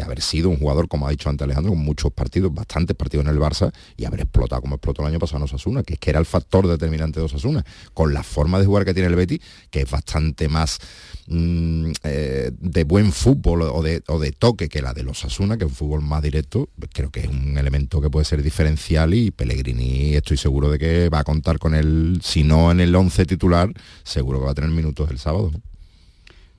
haber sido un jugador, como ha dicho antes Alejandro, con muchos partidos, bastantes partidos en el Barça y haber explotado como explotó el año pasado en Osasuna, que es que era el factor determinante de Osasuna, con la forma de jugar que tiene el Betis, que es bastante más Mm, eh, de buen fútbol o de, toque que la de los Asuna, que es un fútbol más directo, creo que es un elemento que puede ser diferencial y Pellegrini estoy seguro de que va a contar con él, si no en el 11 titular, seguro que va a tener minutos el sábado.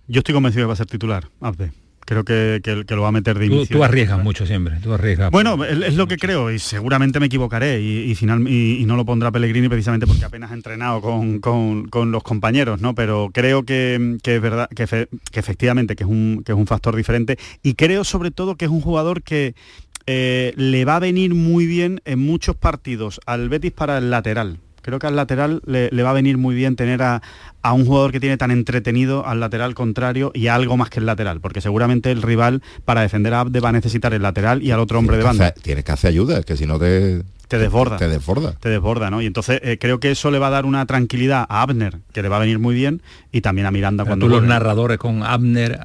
Yo estoy convencido de que va a ser titular, Abde creo que, que, lo va a meter de inicio. Tú, arriesgas mucho siempre, tú arriesgas. Bueno, es, lo que creo y seguramente me equivocaré y, final, y, no lo pondrá Pellegrini precisamente porque apenas ha entrenado con, los compañeros, ¿no? Pero creo que, es verdad, que, efectivamente que es, un, que es un factor diferente y creo sobre todo que es un jugador que eh, le va a venir muy bien en muchos partidos al Betis para el lateral Creo que al lateral le, va a venir muy bien tener a, un jugador que tiene tan entretenido al lateral contrario y algo más que el lateral, porque seguramente el rival para defender a Abde va a necesitar el lateral y al otro hombre de banda. tienes que hacer ayuda, que si no te... Te desborda. Te desborda. Te desborda, ¿no? Y entonces eh, creo que eso le va a dar una tranquilidad a Abner, que le va a venir muy bien, y también a Miranda cuando... Tú los narradores con Abner,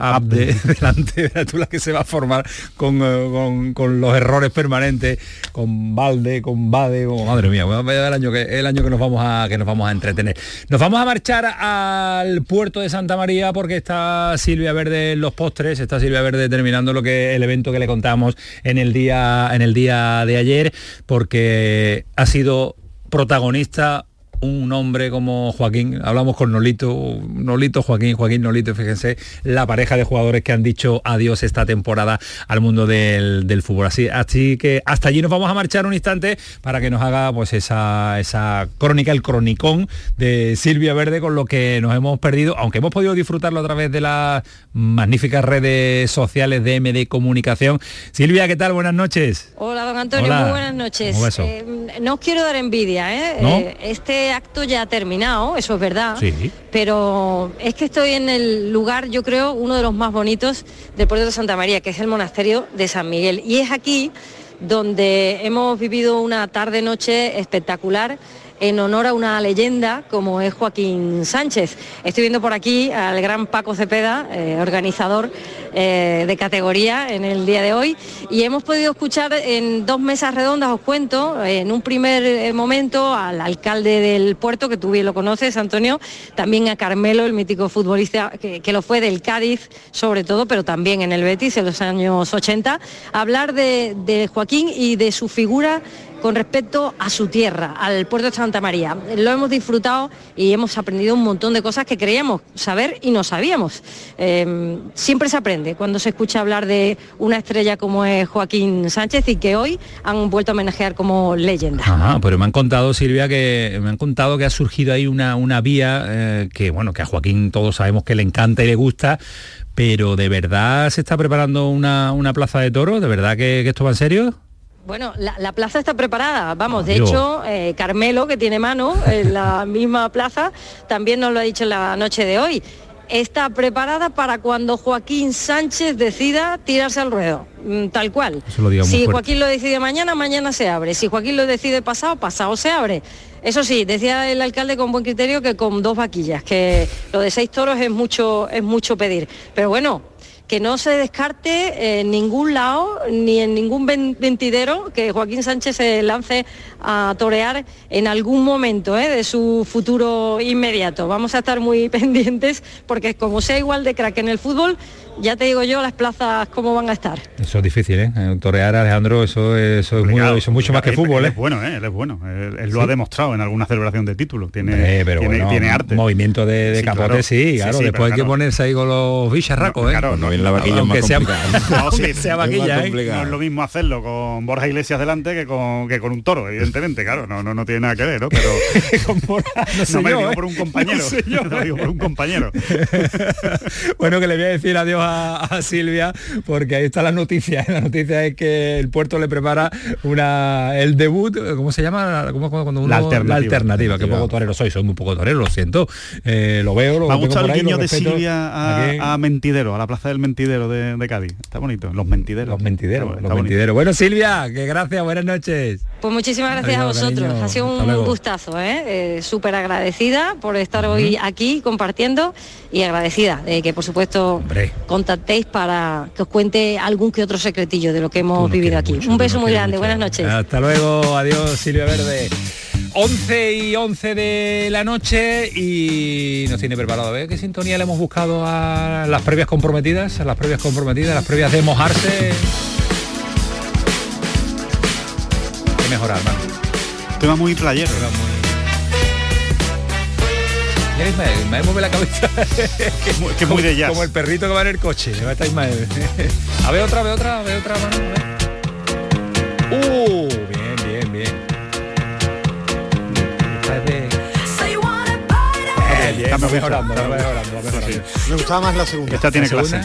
Abde delante, de la que se va a formar eh, con, los errores permanentes, con Valde, con Bade, oh, madre mía, el año que el año que nos vamos a que nos vamos a entretener. Nos vamos a marchar al puerto de Santa María porque está Silvia Verde en los postres, está Silvia Verde terminando lo que el evento que le contamos en el día en el día de ayer porque ha sido protagonista un hombre como Joaquín, hablamos con Nolito, Nolito Joaquín, Joaquín Nolito, fíjense, la pareja de jugadores que han dicho adiós esta temporada al mundo del, fútbol. Así, así que hasta allí nos vamos a marchar un instante para que nos haga pues esa, esa crónica, el cronicón de Silvia Verde con lo que nos hemos perdido, aunque hemos podido disfrutarlo a través de las magníficas redes sociales de MD Comunicación. Silvia, ¿qué tal? Buenas noches. Hola, don Antonio, muy buenas noches. Eh, no os quiero dar envidia, ¿eh? ¿eh? Este acto ya ha terminado, eso es verdad. Pero es que estoy en el lugar, yo creo, uno de los más bonitos del puerto de Santa María, que es el monasterio de San Miguel. Y es aquí donde hemos vivido una tarde-noche espectacular en honor a una leyenda como es Joaquín Sánchez. Estoy viendo por aquí al gran Paco Cepeda, eh, organizador eh, de categoría en el día de hoy, y hemos podido escuchar en dos mesas redondas, os cuento, en un primer eh, momento al alcalde del puerto, que tú bien lo conoces, Antonio, también a Carmelo, el mítico futbolista que, lo fue del Cádiz sobre todo, pero también en el Betis en los años 80, hablar de Joaquín y de su figura con respecto a su tierra, al puerto de Santa María. Lo hemos disfrutado y hemos aprendido un montón de cosas que creíamos saber y no sabíamos. Em, siempre se aprende cuando se escucha hablar de una estrella como es Joaquín Sánchez y que hoy han vuelto a homenajear como leyenda. Ah, pero me han contado, Silvia, que me han contado que ha surgido ahí una, una vía eh, que, bueno, que a Joaquín todos sabemos que le encanta y le gusta, pero ¿de verdad se está preparando una, plaza de toros? ¿De verdad que esto va en serio? Bueno, la, plaza está preparada, vamos, de hecho, eh, Carmelo, que tiene mano en la misma plaza, también nos lo ha dicho en la noche de hoy. Está preparada para cuando Joaquín Sánchez decida tirarse al ruedo, mm, tal cual. si Joaquín lo decide mañana, mañana se abre. Si Joaquín lo decide pasado, pasado se abre. Eso sí, decía el alcalde con buen criterio que con dos vaquillas, que lo de seis toros es mucho, es mucho pedir. Pero bueno, que no se descarte en ningún lado ni en ningún ventidero que Joaquín Sánchez se lance a torear en algún momento ¿eh? de su futuro inmediato. Vamos a estar muy pendientes porque como sea igual de crack en el fútbol, ya te digo yo las plazas cómo van a estar. Eso es difícil, ¿eh? Torear Alejandro, eso, eso es, muy, eso mucho más que fútbol. Él es ¿eh? bueno, ¿eh? él es bueno. Él, lo ha demostrado en alguna celebración de título. Tiene, tiene, arte. Movimiento de, capote, sí, claro. después hay que ponerse ahí con los bicharracos, ¿eh? Claro, no viene la vaquilla aunque más sea, no, sea vaquilla, ¿eh? No es lo mismo hacerlo con Borja Iglesias delante que con, que con un toro, evidentemente, claro. No, no, no tiene nada que ver, ¿no? Pero con Borja, no, me digo ¿eh? por un compañero. No digo por un compañero. bueno, que le voy a decir adiós a Silvia porque ahí está la noticia. La noticia es que el puerto le prepara una el debut, ¿cómo se llama? ¿Cómo, cuando la alternativa. La alternativa, que poco torero soy, soy muy poco torero, lo siento. Eh, lo veo, lo Me ha gustado el guiño de Silvia a, Mentidero, a la plaza del Mentidero de, Cádiz. Está bonito, los mentideros. Los mentideros, los mentideros. Bueno, Silvia, que gracias, buenas noches. Pues muchísimas gracias a vosotros. Ha sido un gustazo, ¿eh? eh súper agradecida por estar hoy aquí compartiendo y agradecida de que por supuesto contactéis para que os cuente algún que otro secretillo de lo que hemos vivido aquí. Un beso muy grande, buenas noches. Hasta luego, adiós Silvia Verde. 11 y 11 de la noche y nos tiene preparado. A ver qué sintonía le hemos buscado a las previas comprometidas, a las previas comprometidas, las previas de mojarse. Hay que mejorar, hermano. Tema muy playero. Ismael, mueve la cabeza. que muy de jazz. Como el perrito que va en el coche. Va a estar Ismael. a ver otra, a ver otra, a ver otra mano. Uh, bien, bien, bien. Está mejorando, está mejorando, Me gustaba más la segunda. Esta tiene clase.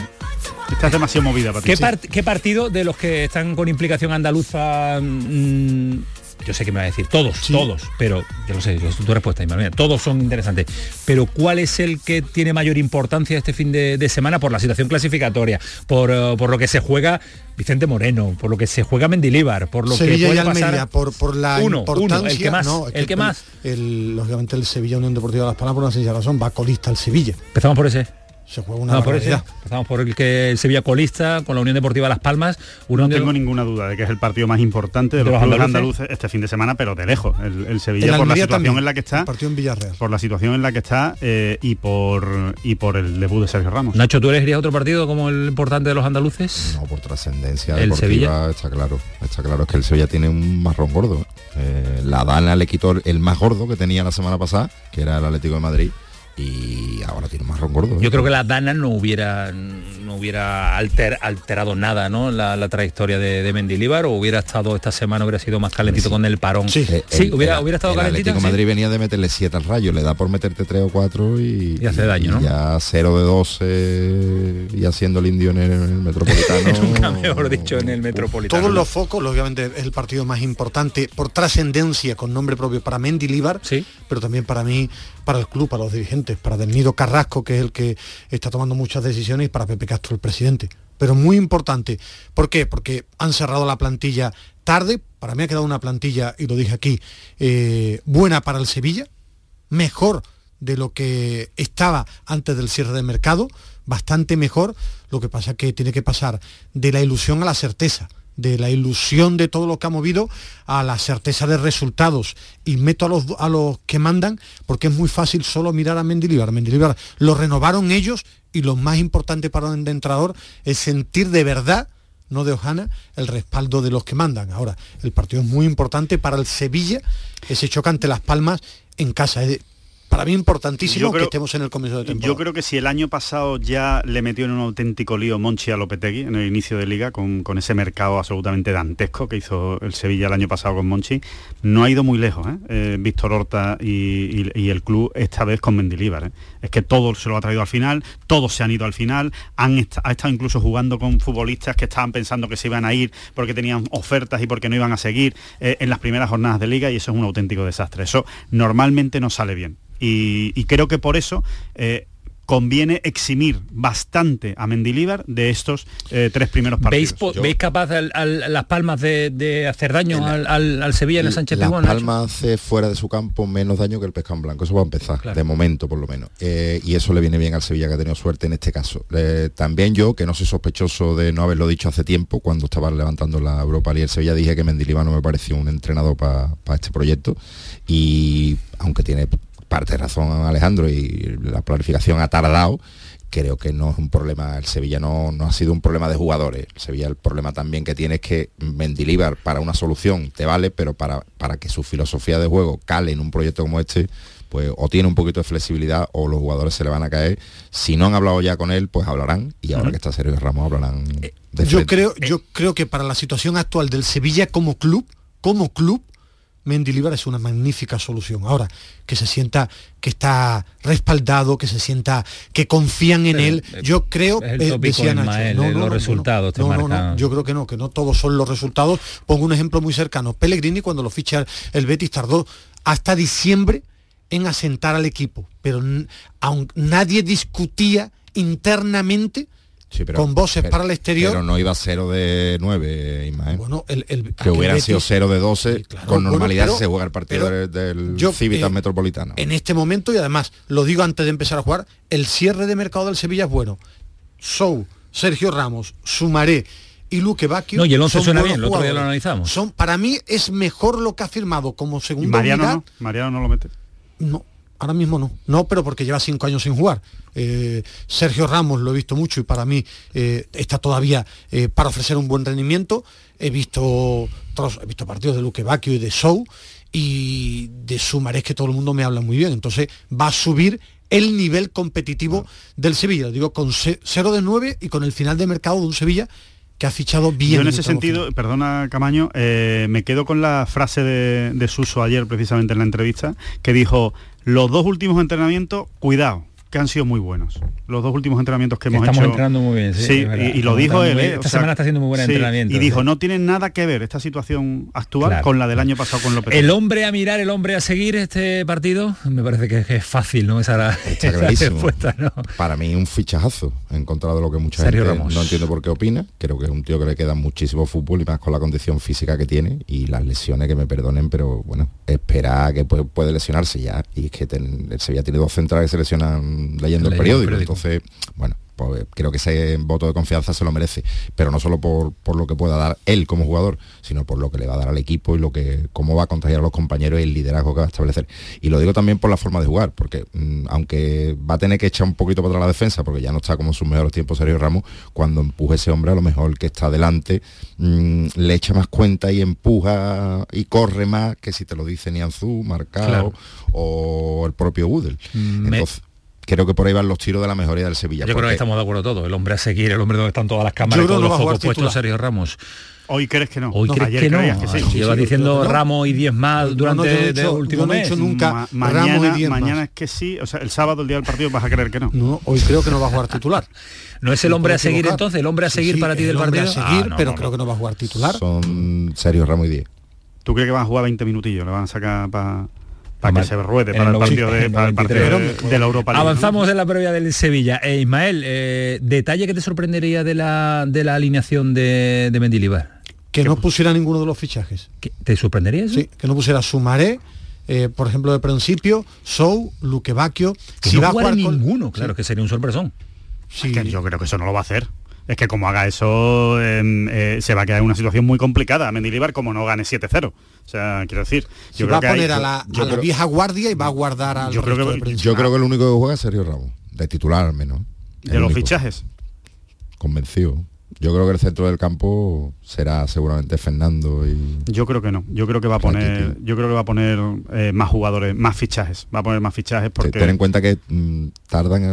Esta es demasiado movida para ¿Qué, ¿Qué, partido de los que están con implicación andaluza mmm, yo sé que me va a decir todos, todos, pero yo lo sé, tu respuesta, Ismael, todos son interesantes. Pero ¿cuál es el que tiene mayor importancia este fin de, semana por la situación clasificatoria, por, eh, por, lo que se juega Vicente Moreno, por lo que se juega Mendilíbar, por lo que puede pasar... por, por la importancia, el que más, el que, lógicamente el Sevilla Unión Deportiva de Las Palmas por una sencilla razón, va colista el Sevilla. Empezamos por ese. Se juega una no, por Empezamos por el que el Sevilla colista con la Unión Deportiva Las Palmas. no tengo ninguna duda de que es el partido más importante de, los, andaluces? este fin de semana, pero de lejos. El, Sevilla por la situación en la que está. Partido en Villarreal. Por la situación en la que está eh, y por y por el debut de Sergio Ramos. Nacho, ¿tú elegirías otro partido como el importante de los andaluces? No, por trascendencia el Sevilla está claro. Está claro, es que el Sevilla tiene un marrón gordo. Eh, la Dana le quitó el más gordo que tenía la semana pasada, que era el Atlético de Madrid y ahora tiene más gordo. Yo creo que la Dana no hubiera no hubiera alterado nada, ¿no? La, trayectoria de, de Mendilibar o hubiera estado esta semana hubiera sido más calentito con el parón. Sí, sí hubiera, hubiera estado el calentito. Atlético Madrid venía de meterle 7 al rayo, le da por meterte 3 o 4 y, y hace daño, ¿no? Ya 0 de 12 y haciendo el indio en el, metropolitano. Nunca mejor dicho en el metropolitano. Todos los focos, lógicamente es el partido más importante por trascendencia con nombre propio para Mendilibar, sí. pero también para mí para el club, para los dirigentes, para Del Nido Carrasco, que es el que está tomando muchas decisiones, y para Pepe Castro, el presidente. Pero muy importante. ¿Por qué? Porque han cerrado la plantilla tarde. Para mí ha quedado una plantilla, y lo dije aquí, eh, buena para el Sevilla, mejor de lo que estaba antes del cierre de mercado, bastante mejor. Lo que pasa es que tiene que pasar de la ilusión a la certeza de la ilusión de todo lo que ha movido a la certeza de resultados y meto a los, a los que mandan porque es muy fácil solo mirar a Mendilibar. Mendilibar lo renovaron ellos y lo más importante para un entrenador es sentir de verdad no de Ojana, el respaldo de los que mandan. Ahora, el partido es muy importante para el Sevilla, ese choque ante Las Palmas en casa para mí importantísimo que estemos en el comienzo de temporada. Yo creo que si el año pasado ya le metió en un auténtico lío Monchi a Lopetegui en el inicio de liga con, ese mercado absolutamente dantesco que hizo el Sevilla el año pasado con Monchi, no ha ido muy lejos ¿eh? Eh, Víctor Horta y, el club esta vez con Mendilíbar. ¿eh? Es que todo se lo ha traído al final, todos se han ido al final, han ha estado incluso jugando con futbolistas que estaban pensando que se iban a ir porque tenían ofertas y porque no iban a seguir en las primeras jornadas de liga y eso es un auténtico desastre. Eso normalmente no sale bien y, creo que por eso eh, conviene eximir bastante a Mendilíbar de estos eh, tres primeros partidos. ¿Veis, capaz las palmas de, hacer daño al, Sevilla en el Sánchez Las palmas hace fuera de su campo menos daño que el pescado blanco, eso va a empezar, de momento por lo menos. Eh, y eso le viene bien al Sevilla que ha tenido suerte en este caso. también yo, que no soy sospechoso de no haberlo dicho hace tiempo, cuando estaba levantando la Europa League el Sevilla, dije que Mendilibar no me pareció un entrenador para este proyecto. Y aunque tiene parte de razón Alejandro y la planificación ha tardado, creo que no es un problema, el Sevilla no, no, ha sido un problema de jugadores, el Sevilla el problema también que tiene es que Mendilibar para una solución te vale, pero para, para que su filosofía de juego cale en un proyecto como este, pues o tiene un poquito de flexibilidad o los jugadores se le van a caer. Si no han hablado ya con él, pues hablarán y ahora que está Sergio Ramos hablarán. Eh, yo creo, yo creo que para la situación actual del Sevilla como club, como club, Mendilibar es una magnífica solución. Ahora, que se sienta que está respaldado, que se sienta que confían en él. Yo creo, es el eh, los resultados yo creo que no, que no todos son los resultados. Pongo un ejemplo muy cercano. Pellegrini cuando lo ficha el Betis tardó hasta diciembre en asentar al equipo, pero aún nadie discutía internamente con voces para el exterior. Pero no iba 0 de 9, Ismael. Bueno, el, que hubiera sido 0 de 12, con normalidad se juega el partido del Civitas eh, Metropolitano. En este momento, y además lo digo antes de empezar a jugar, el cierre de mercado del Sevilla es bueno. Sou, Sergio Ramos, Sumaré y Luque Bacchio. No, y el 11 suena bien, el otro día lo analizamos. Son, para mí es mejor lo que ha firmado como segundo Mariano No, Mariano no lo mete. No, ahora mismo no. No, pero porque lleva cinco años sin jugar. Eh, Sergio Ramos lo he visto mucho y para mí eh, está todavía eh, para ofrecer un buen rendimiento. He visto, he visto partidos de Luque Bacchio y de Show y de Sumarés que todo el mundo me habla muy bien. Entonces va a subir el nivel competitivo del Sevilla. Digo, con 0 de 9 y con el final de mercado de un Sevilla que ha fichado bien. Yo en ese sentido, perdona Camaño, me quedo con la frase de, de Suso ayer precisamente en la entrevista, que dijo, los dos últimos entrenamientos, cuidado, que han sido muy buenos. Los dos últimos entrenamientos que hemos Estamos hecho. entrenando muy bien, sí. y, lo dijo él. ¿eh? esta semana está haciendo muy buen entrenamiento. Y dijo, no tiene nada que ver esta situación actual con la del año pasado con López. El hombre a mirar, el hombre a seguir este partido, me parece que es fácil, ¿no? Esa, la, respuesta, ¿no? Para mí un fichajazo, en contra de lo que mucha gente no entiendo por qué opina. Creo que es un tío que le queda muchísimo fútbol y más con la condición física que tiene y las lesiones que me perdonen, pero bueno, espera que puede, lesionarse ya. Y es que el Sevilla tiene dos centrales que se lesionan leyendo, el, periódico. Entonces, bueno, pues creo que ese voto de confianza se lo merece, pero no solo por, lo que pueda dar él como jugador, sino por lo que le va a dar al equipo y lo que cómo va a contagiar a los compañeros y el liderazgo que va a establecer. Y lo digo también por la forma de jugar, porque mm, aunque va a tener que echar un poquito para atrás la defensa, porque ya no está como en sus mejores tiempos Sergio Ramos, cuando empuje ese hombre a lo mejor que está delante mm, le echa más cuenta y empuja y corre más que si te lo dice Nianzú, Marcado o el propio Udel. Entonces, creo que por ahí van los tiros de la mejoría del Sevilla. Yo creo que estamos de acuerdo todos. El hombre a seguir, el hombre donde están todas las cámaras y todos los focos puestos, Sergio Ramos. Hoy crees que no. Hoy crees que no. Que sí. Lleva diciendo Ramos y 10 más durante el último mes. Dicho nunca mañana, Ramos y 10 Mañana es que sí, o sea, el sábado, el día del partido, vas a creer que no. No, hoy creo que no va a jugar titular. ¿No es el hombre a seguir entonces? ¿El hombre a seguir para ti del partido? a seguir, ah, pero creo que no va a jugar titular. Son Sergio Ramos y 10. ¿Tú crees que van a jugar 20 minutillos? ¿Le van a sacar para para que se ruede para el partido, de, para el partido de, la Europa Avanzamos en la previa del Sevilla. Eh, Ismael, eh, detalle que te sorprendería de la, de la alineación de, de Mendilibar. Que no pusiera ninguno de los fichajes. ¿Te sorprendería eso? Sí, que no pusiera Sumaré, eh, por ejemplo, de principio, Sou, Luque Que si va a jugar ninguno, claro, que sería un sorpresón. Sí. yo creo que eso no lo va a hacer es que como haga eso em, eh, se va a quedar en una situación muy complicada. Mendilibar como no gane 7-0. O sea, quiero decir, yo creo va a poner a la, vieja guardia y va a guardar al yo creo que, Yo creo que el único que juega es Sergio Ramos, de titular al menos. ¿De los fichajes? Convencido. Yo creo que el centro del campo será seguramente Fernando y yo creo que no. Yo creo que va a poner, yo creo que va a poner eh, más jugadores, más fichajes. Va a poner más fichajes porque ten en cuenta que mm, tardan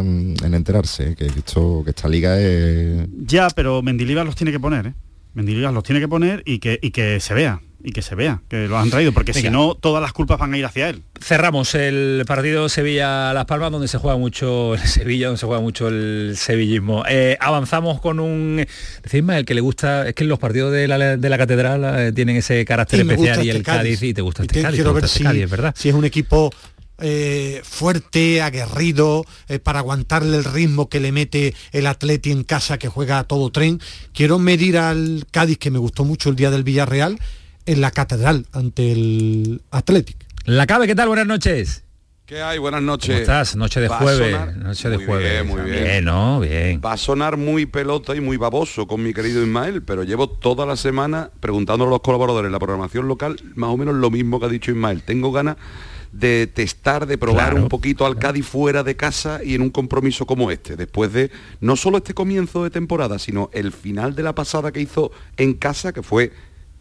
en, enterarse que esto, que esta liga es ya, pero Mendilibar los tiene que poner, ¿eh? Mendilibar los tiene que poner y que y que se vea y que se vea que lo han traído, porque si no, todas las culpas van a ir hacia él. Cerramos el partido Sevilla-Las Palmas, donde se juega mucho el Sevilla, donde se juega mucho el sevillismo. Eh, avanzamos con un... Decime, el que le gusta, es que los partidos de la, Catedral eh, tienen ese carácter especial y el este Cádiz, y te gusta este Cádiz. Quiero ver este si, ¿verdad? si es un equipo eh, fuerte, aguerrido, para aguantarle el ritmo que le mete el Atleti en casa que juega a todo tren. Quiero medir al Cádiz, que me gustó mucho el día del Villarreal, en la catedral ante el Athletic. La Cabe, ¿qué tal? Buenas noches. ¿Qué hay? Buenas noches. ¿Cómo estás? Noche de jueves. Noche de jueves. muy bien. bien. ¿no? Bien. Va a sonar muy pelota y muy baboso con mi querido Ismael, pero llevo toda la semana preguntándole a los colaboradores en la programación local más o menos lo mismo que ha dicho Ismael. Tengo ganas de testar, de probar un poquito al Cádiz fuera de casa y en un compromiso como este, después de no solo este comienzo de temporada, sino el final de la pasada que hizo en casa, que fue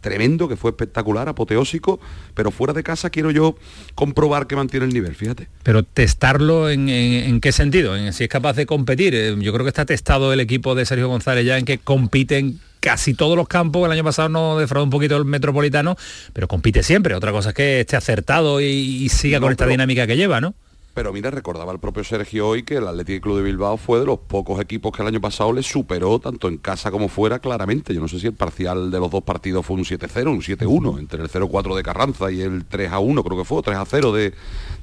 tremendo, que fue espectacular, apoteósico, pero fuera de casa quiero yo comprobar que mantiene el nivel, fíjate. Pero testarlo en, qué sentido, en si es capaz de competir. Eh, yo creo que está testado el equipo de Sergio González ya en que compite en casi todos los campos. El año pasado no defraudó un poquito el metropolitano, pero compite siempre. Otra cosa es que esté acertado y, siga con esta dinámica que lleva, ¿no? Pero mira, recordaba el propio Sergio hoy que el Atlético Club de Bilbao fue de los pocos equipos que el año pasado le superó tanto en casa como fuera claramente. Yo no sé si el parcial de los dos partidos fue un 7-0, un 7-1, entre el 0-4 de Carranza y el 3-1, creo que fue, 3-0 de,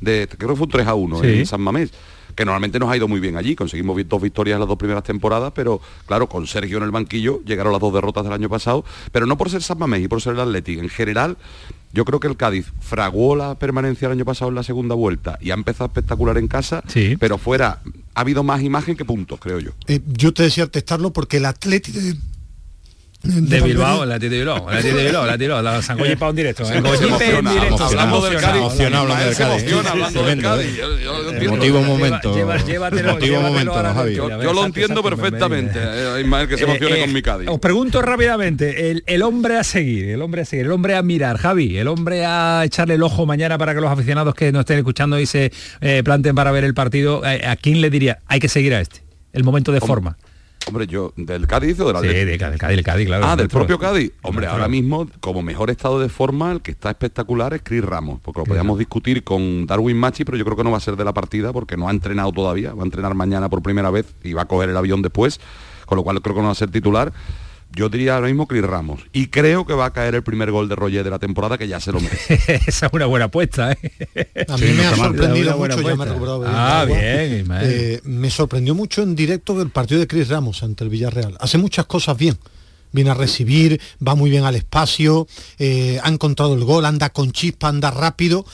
de, creo que fue un 3-1 en San Mamés que normalmente nos ha ido muy bien allí. Conseguimos dos victorias en las dos primeras temporadas, pero claro, con Sergio en el banquillo llegaron las dos derrotas del año pasado, pero no por ser San Mamés y por ser el Atlético. En general, yo creo que el Cádiz fraguó la permanencia el año pasado en la segunda vuelta y ha empezado espectacular en casa, pero fuera ha habido más imagen que puntos, creo yo. Eh, yo te decía testarlo porque el Atlético de Bilbao, la tía de Bilbao, la tía de Bilbao, la tía la Sangoya para un directo. Hablando del Cádiz. Hablando del Cádiz. Hablando del Cádiz. Motivo un momento. Motivo momento, Yo lo entiendo perfectamente, eh, Ismael, que se emocione con mi Cádiz. Os pregunto rápidamente, el hombre a seguir, el hombre a seguir, el hombre a mirar, Javi, el hombre a echarle el ojo mañana para que los aficionados que nos estén escuchando y se planten para ver el partido, ¿a quién le diría, hay que seguir a este? El momento de forma. Hombre, yo, ¿del Cádiz o de la Sí, del Cádiz, Cádiz, claro. Ah, del propio Cádiz. Hombre, ahora mismo, como mejor estado de forma, el que está espectacular es Chris Ramos, porque lo podíamos discutir con Darwin Machi, pero yo creo que no va a ser de la partida porque no ha entrenado todavía, va a entrenar mañana por primera vez y va a coger el avión después, con lo cual creo que no va a ser titular. Yo diría ahora mismo Chris Ramos. Y creo que va a caer el primer gol de Roger de la temporada, que ya se lo merece. Esa es una buena apuesta, ¿eh? A mí me ha sorprendido mucho, ya me Ah, bien, eh, Me sorprendió mucho en directo el partido de Chris Ramos ante el Villarreal. Hace muchas cosas bien. Viene a recibir, va muy bien al espacio, eh, ha encontrado el gol, anda con chispa, anda rápido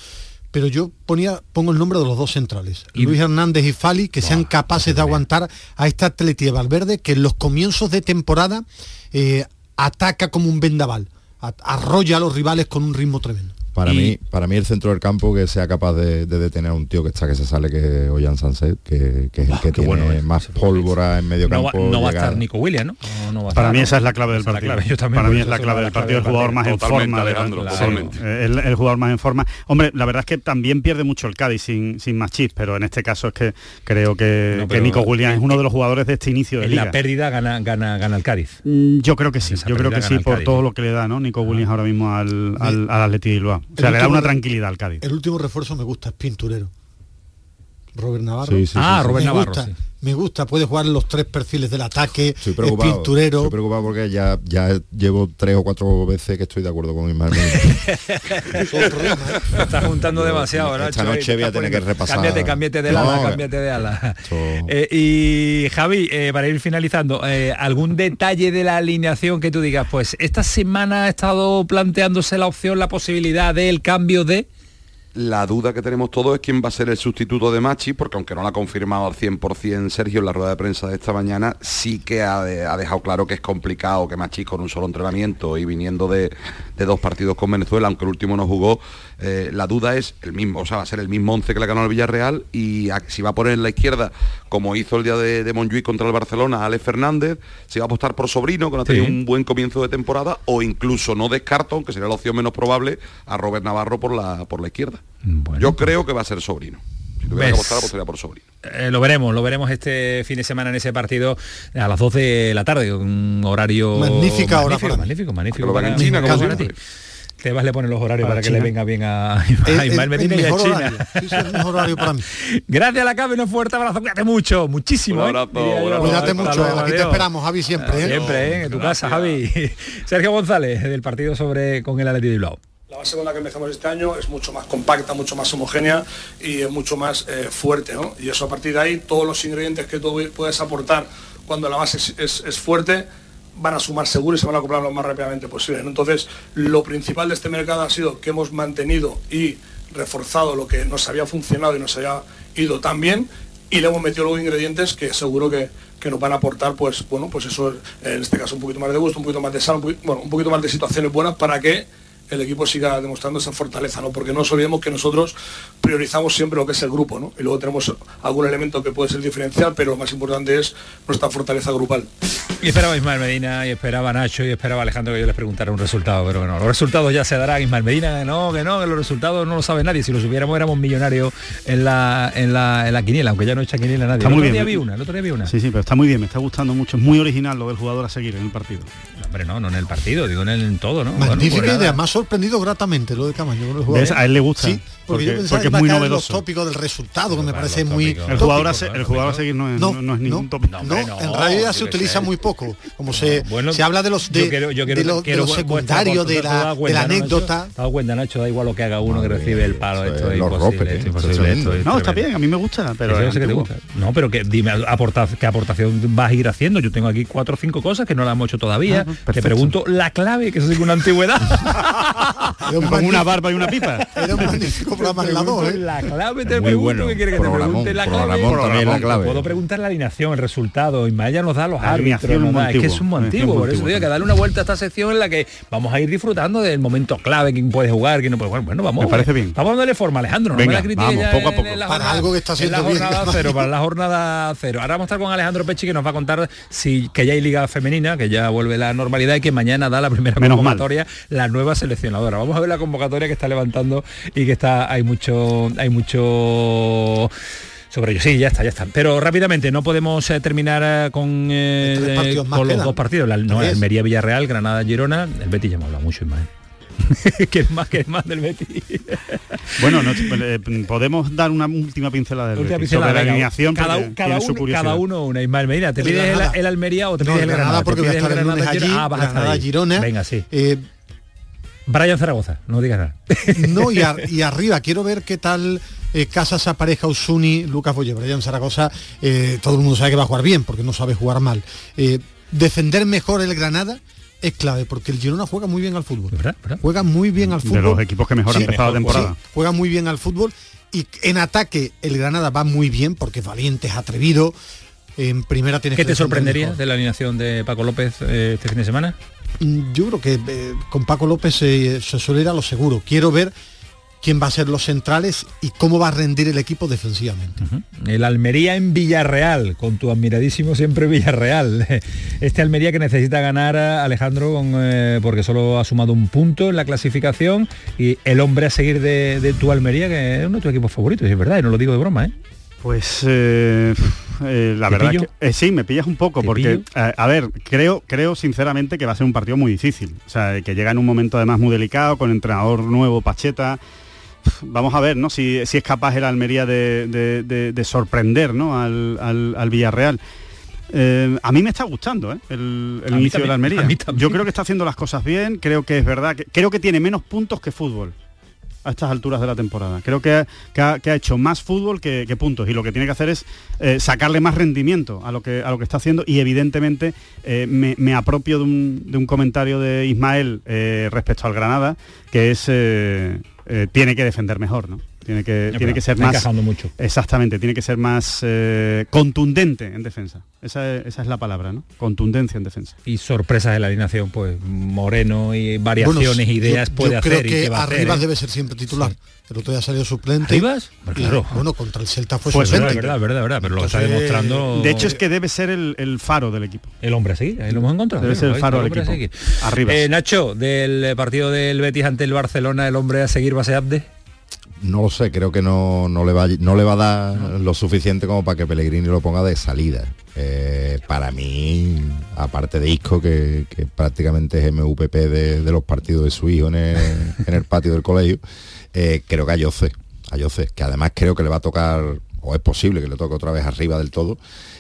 pero yo ponía, pongo el nombre de los dos centrales, Luis Hernández y Fali, que sean capaces de aguantar a esta Atleti de Valverde, que en los comienzos de temporada eh, ataca como un vendaval, arrolla a los rivales con un ritmo tremendo. Para, mí, para mí el centro del campo que sea capaz de, detener a un tío que está que se sale que Ollán Sanset, que, es el ah, que tiene más pólvora en medio campo. no va a estar Nico Williams, ¿no? para mí esa es la clave del partido. para mí es la clave del partido, el jugador más en forma. El, jugador más en forma. Hombre, la verdad es que también pierde mucho el Cádiz sin, sin Machís, pero en este caso es que creo que, Nico Williams es uno de los jugadores de este inicio de liga. la pérdida gana, gana, gana el Cádiz. Mm, yo creo que sí, yo creo que sí, por todo lo que le da, ¿no? Nico Williams ahora mismo al, al, al Atleti Bilbao. O sea, le da una tranquilidad al Cádiz. El último refuerzo me gusta, es pinturero. Robert Navarro. ah, Robert Navarro. Me gusta, puede jugar los tres perfiles del ataque, estoy preocupado, pinturero. Estoy preocupado porque ya, ya llevo tres o cuatro veces que estoy de acuerdo con Ismael. Estás juntando demasiado, Esta noche voy a tener que repasar. Cámbiate, cámbiate de ala, cámbiate de ala. Eh, y Javi, eh, para ir finalizando, eh, ¿algún detalle de la alineación que tú digas? Pues esta semana ha estado planteándose la opción, la posibilidad del cambio de... La duda que tenemos todos es quién va a ser el sustituto de Machi, porque aunque no lo ha confirmado al 100% Sergio en la rueda de prensa de esta mañana, sí que ha, dejado claro que es complicado que Machi con un solo entrenamiento y viniendo de, dos partidos con Venezuela, aunque el último no jugó, eh, la duda es el mismo, o sea, va a ser el mismo 11 que le ganó al Villarreal y si va a poner en la izquierda, como hizo el día de, de contra el Barcelona, Alex Fernández, si va a apostar por Sobrino, que no ha tenido un buen comienzo de temporada, o incluso no descarto, aunque sería la opción menos probable, a Robert Navarro por la, por la izquierda. Yo creo que va a ser sobrino. Si tuviera que apostar, apostaría por sobrino. Eh, lo veremos, lo veremos este fin de semana en ese partido a las 12 de la tarde, un horario magnífica hora magnífico, magnífico, magnífico. China, Tebas le pone los horarios para, que le venga bien a, Ismael Medina y a China. Horario, para mí. Gracias a la cabina, un fuerte abrazo, cuídate mucho, muchísimo. Un ¿eh? Cuídate mucho, aquí te esperamos, Javi, siempre. ¿eh? Siempre, ¿eh? en tu casa, Javi. Sergio González, del partido sobre con el Atleti de Bilbao. La base con la que empezamos este año es mucho más compacta, mucho más homogénea y es mucho más eh, fuerte. ¿no? Y eso a partir de ahí, todos los ingredientes que tú puedes aportar cuando la base es, fuerte, van a sumar seguro y se van a acoplar lo más rápidamente posible. Entonces, lo principal de este mercado ha sido que hemos mantenido y reforzado lo que nos había funcionado y nos había ido tan bien y le hemos metido luego ingredientes que seguro que, nos van a aportar, pues bueno, pues eso, en este caso un poquito más de gusto, un poquito más de sal, bueno, un poquito más de situaciones buenas para que el equipo siga demostrando esa fortaleza, ¿no? Porque no nos olvidemos que nosotros priorizamos siempre lo que es el grupo, ¿no? Y luego tenemos algún elemento que puede ser diferencial, pero lo más importante es nuestra fortaleza grupal. Y esperaba Ismael Medina, y esperaba Nacho, y esperaba Alejandro que yo les preguntara un resultado, pero bueno, los resultados ya se darán. Ismael Medina, no, que no, que los resultados no lo sabe nadie. Si lo supiéramos éramos millonarios en la, en la, en la quiniela, aunque ya no echa quiniela nadie. Está el otro día vi una, el otro día vi una. Sí, sí, pero está muy bien, me está gustando mucho. Es muy original lo del jugador a seguir en el partido. No, hombre, no, no en el partido, digo en, el, en todo, ¿no? Magnífica bueno, idea, más sorprendido gratamente lo de Camaño. A él le gusta. Sí, porque, es muy novedoso. los tópicos del resultado, que me parece muy... El jugador, a, el jugador a seguir no es, no, es ningún tópico. No, en realidad se utiliza muy poco. Como se, se habla de los de, de, lo, de los secundarios, de la, de la anécdota. Te cuenta, Nacho, da igual lo que haga uno que recibe el palo. Esto es imposible. No, está bien, a mí me gusta. Pero No, pero que dime qué aportación vas a ir haciendo. Yo tengo aquí cuatro o cinco cosas que no las hemos hecho todavía. Te pregunto la clave, que eso es una antigüedad. Con una barba y una pipa. Era un magnífico programa en la 2, ¿eh? La clave te pregunto, que quiere que te pregunte la clave? Puedo preguntar la alineación, el resultado, Ismael ya nos da los árbitros, es que es un muy antiguo, por eso digo que darle una vuelta a esta sección en la que vamos a ir disfrutando del momento clave, quién puede jugar, quién no puede jugar. Bueno, vamos. Me parece bien. Vamos dándole forma, Alejandro, no Venga, me la vamos, poco a poco. para algo que está haciendo la jornada cero, para la jornada cero. Ahora vamos a estar con Alejandro Pechi que nos va a contar si que ya hay liga femenina, que ya vuelve la normalidad y que mañana da la primera convocatoria la nueva seleccionadora. Vamos a ver la convocatoria que está levantando y que está hay mucho hay mucho sobre ello. Sí, ya está, ya está. Pero rápidamente, no podemos eh, terminar eh, con, eh, con los dos partidos. La, no, Almería Villarreal, Granada Girona. El Betis ya me habla mucho, más que es más que es más del Betis. bueno, podemos dar una última pincelada del Betis, sobre la alineación cada, cada, uno, cada uno una Ismael Medina. ¿Te pides el, Almería o te pides el Granada? porque voy a estar el lunes allí, ah, Granada, Girona. Venga, sí. Brian Zaragoza, no digas nada. No, y, y arriba, quiero ver qué tal eh, Casas apareja Usuni, Lucas Boye, Brian Zaragoza, eh, todo el mundo sabe que va a jugar bien, porque no sabe jugar mal. Eh, defender mejor el Granada es clave porque el Girona juega muy bien al fútbol. Juega muy bien al fútbol. De los equipos que mejor han empezado la temporada. juega muy bien al fútbol y en ataque el Granada va muy bien porque es valiente, es atrevido. En primera tiene ¿Qué te sorprendería de la alineación de Paco López eh, este fin de semana? Mm, yo creo que eh, con Paco López se suele ir a lo seguro. Quiero ver quién va a ser los centrales y cómo va a rendir el equipo defensivamente. El Almería en Villarreal, con tu admiradísimo siempre Villarreal. Este Almería que necesita ganar a Alejandro eh, porque solo ha sumado un punto en la clasificación y el hombre a seguir de, tu Almería, que es uno de tus equipos favoritos, es verdad, y no lo digo de broma, ¿eh? Pues eh, la verdad que sí, me pillas un poco, porque a ver, creo, creo sinceramente que va a ser un partido muy difícil. O sea, que llega en un momento además muy delicado, con entrenador nuevo, Pacheta, vamos a ver ¿no? si, es capaz el Almería de, sorprender ¿no? al, Villarreal. Eh, a mí me está gustando ¿eh? el, inicio de la Almería. Yo creo que está haciendo las cosas bien, creo que es verdad, que, creo que tiene menos puntos que fútbol a estas alturas de la temporada. Creo que, ha, hecho más fútbol que, puntos y lo que tiene que hacer es eh, sacarle más rendimiento a lo que, a lo que está haciendo y evidentemente me, apropio de un, comentario de Ismael respecto al Granada, que es eh, tiene que defender mejor, ¿no? Tiene que, tiene que ser más... mucho. Exactamente, tiene que ser más eh, contundente en defensa. Esa, es la palabra, ¿no? Contundencia en defensa. Y sorpresas de la alineación, pues Moreno y variaciones, ideas puede hacer. Creo que Arribas ¿eh? debe ser siempre titular. El otro día salido suplente. ¿Arribas? Claro. bueno, contra el Celta fue pues suplente. Verdad, verdad, verdad, pero lo que está demostrando... De hecho es que debe ser el, faro del equipo. El hombre sí, ahí lo hemos encontrado. Debe ser el faro del equipo. Arriba. Nacho, del partido del Betis ante el Barcelona, el hombre a seguir base de no lo sé, creo que no, le va, no le va a dar lo suficiente como para que Pellegrini lo ponga de salida. Eh, para mí, aparte de Isco, que, prácticamente es MVP de, los partidos de su hijo en el, patio del colegio, eh, creo que a Yoce, a que además creo que le va a tocar, o es posible que le toque otra vez arriba del todo,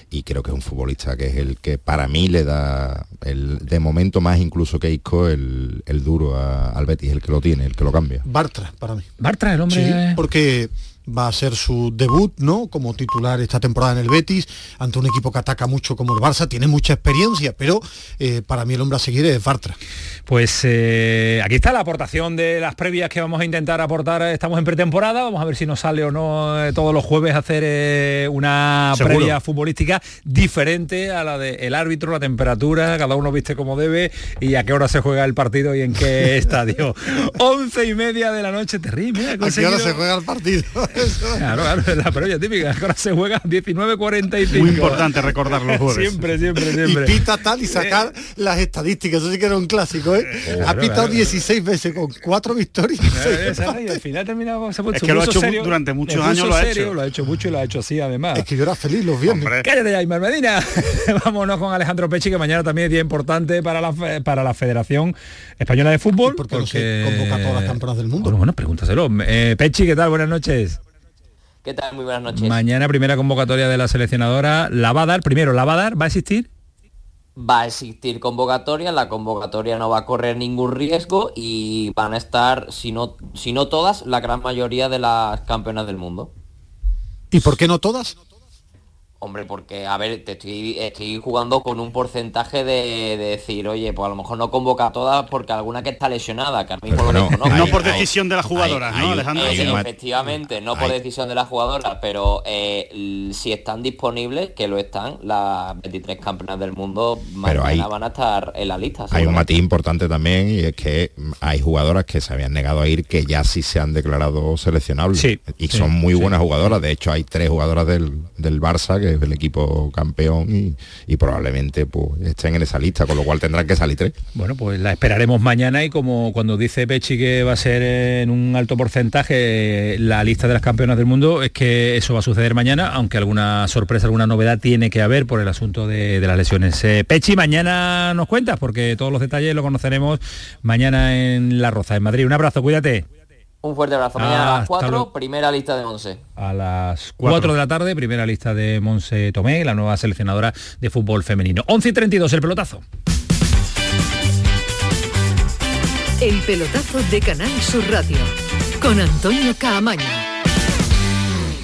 y creo que es un futbolista que es el que para mí le da el de momento más incluso que Isco el, duro al Betis, el que lo tiene, el que lo cambia. Bartra, para mí. Bartra, el hombre. Sí, porque va a ser su debut, ¿no? Como titular esta temporada en el Betis, ante un equipo que ataca mucho como el Barça, tiene mucha experiencia, pero eh, para mí el hombre a seguir es Bartra. Pues eh, aquí está la aportación de las previas que vamos a intentar aportar. Estamos en pretemporada, vamos a ver si nos sale o no eh, todos los jueves hacer una previa futbolística diferente a la del árbitro, la temperatura, cada uno viste como debe y a qué hora se juega el partido y en qué estadio. Once y media de la noche, terrible. ¿A qué hora se juega el partido? claro, claro, la previa típica. Ahora se juega 19.45. Muy importante recordar los jueves. Siempre, siempre, siempre. Y pita tal y sacar las estadísticas. Eso sí que era un clásico, ¿eh? ha pitado 16 veces con cuatro victorias. y al final terminado se Es que lo ha hecho durante muchos años lo ha hecho. Lo ha hecho mucho y lo ha hecho así además. Es que yo era feliz los viernes. Cállate ya, Medina. Vámonos con Alejandro Pechi, que mañana también es día importante para la, para la Federación Española de Fútbol. porque, no se convoca a todas las campeonas del mundo. Bueno, bueno pregúntaselo. Eh, Pechi, ¿qué tal? Buenas noches. ¿Qué tal? Muy buenas noches. Mañana primera convocatoria de la seleccionadora. ¿La va a dar? Primero, ¿la va a dar? ¿Va a existir? Va a existir convocatoria, la convocatoria no va a correr ningún riesgo y van a estar, si no, si no todas, la gran mayoría de las campeonas del mundo. ¿Y por qué no todas? Hombre, porque, a ver, te estoy, estoy jugando con un porcentaje de, decir, oye, pues a lo mejor no convoca a todas porque alguna que está lesionada, que a no, no, por decisión de la jugadora, ¿no, Alejandro? efectivamente, no por decisión de la jugadora, pero eh, si están disponibles, que lo están, las 23 campeonas del mundo mañana van a estar en la lista. Hay un matiz importante también y es que hay jugadoras que se habían negado a ir que ya sí se han declarado seleccionables. y son muy buenas jugadoras. De hecho, hay tres jugadoras del, del Barça que el equipo campeón y, probablemente pues, estén en esa lista, con lo cual tendrán que salir tres. Bueno, pues la esperaremos mañana y como cuando dice Pechi que va a ser en un alto porcentaje la lista de las campeonas del mundo, es que eso va a suceder mañana, aunque alguna sorpresa, alguna novedad tiene que haber por el asunto de, las lesiones. Eh, Pechi, mañana nos cuentas, porque todos los detalles lo conoceremos mañana en La Roza, en Madrid. Un abrazo, cuídate. Un fuerte abrazo. Mañana a las 4, primera lista de Monse. A las 4 de la tarde, primera lista de Monse Tomé, la nueva seleccionadora de fútbol femenino. 11 y 32, el pelotazo. El pelotazo de Canal Sur Radio, con Antonio Caamaño.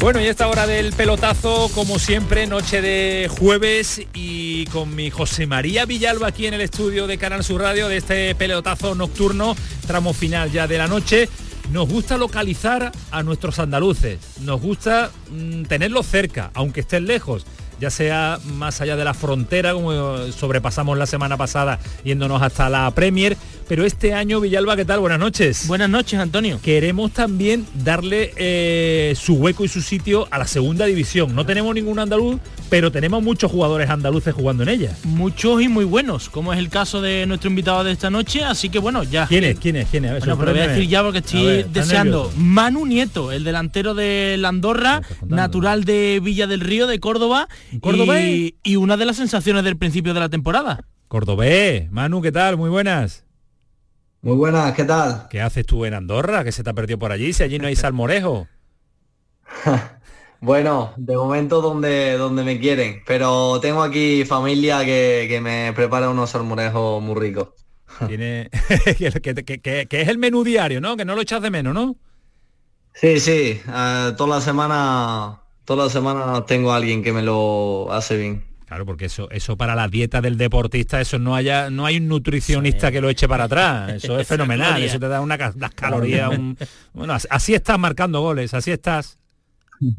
Bueno, y esta hora del pelotazo, como siempre, noche de jueves y con mi José María Villalba aquí en el estudio de Canal Sur Radio de este pelotazo nocturno, tramo final ya de la noche. Nos gusta localizar a nuestros andaluces, nos gusta mm, tenerlos cerca, aunque estén lejos ya sea más allá de la frontera, como sobrepasamos la semana pasada yéndonos hasta la Premier, pero este año, Villalba, ¿qué tal? Buenas noches. Buenas noches, Antonio. Queremos también darle eh, su hueco y su sitio a la segunda división. No tenemos ningún andaluz, pero tenemos muchos jugadores andaluces jugando en ella. Muchos y muy buenos, como es el caso de nuestro invitado de esta noche, así que bueno, ya. ¿Quién es? ¿Quién es? ¿Quién es? bueno, pero voy a decir ya porque estoy deseando. Manu Nieto, el delantero de la Andorra, natural de Villa del Río, de Córdoba. ¿Córdoba? Y, y una de las sensaciones del principio de la temporada. Cordobé, Manu, ¿qué tal? Muy buenas. Muy buenas, ¿qué tal? ¿Qué haces tú en Andorra? ¿Que se te ha perdido por allí? Si allí no hay salmorejo. bueno, de momento donde, donde me quieren, pero tengo aquí familia que, me prepara unos salmorejos muy ricos. Tiene que, es el menú diario, ¿no? Que no lo echas de menos, ¿no? Sí, sí. Eh, toda la semana, toda la semana tengo a alguien que me lo hace bien. Claro, porque eso, eso para la dieta del deportista, eso no haya, no hay un nutricionista que lo eche para atrás. Eso es fenomenal. eso te da una, las calorías. bueno, así estás marcando goles, así estás.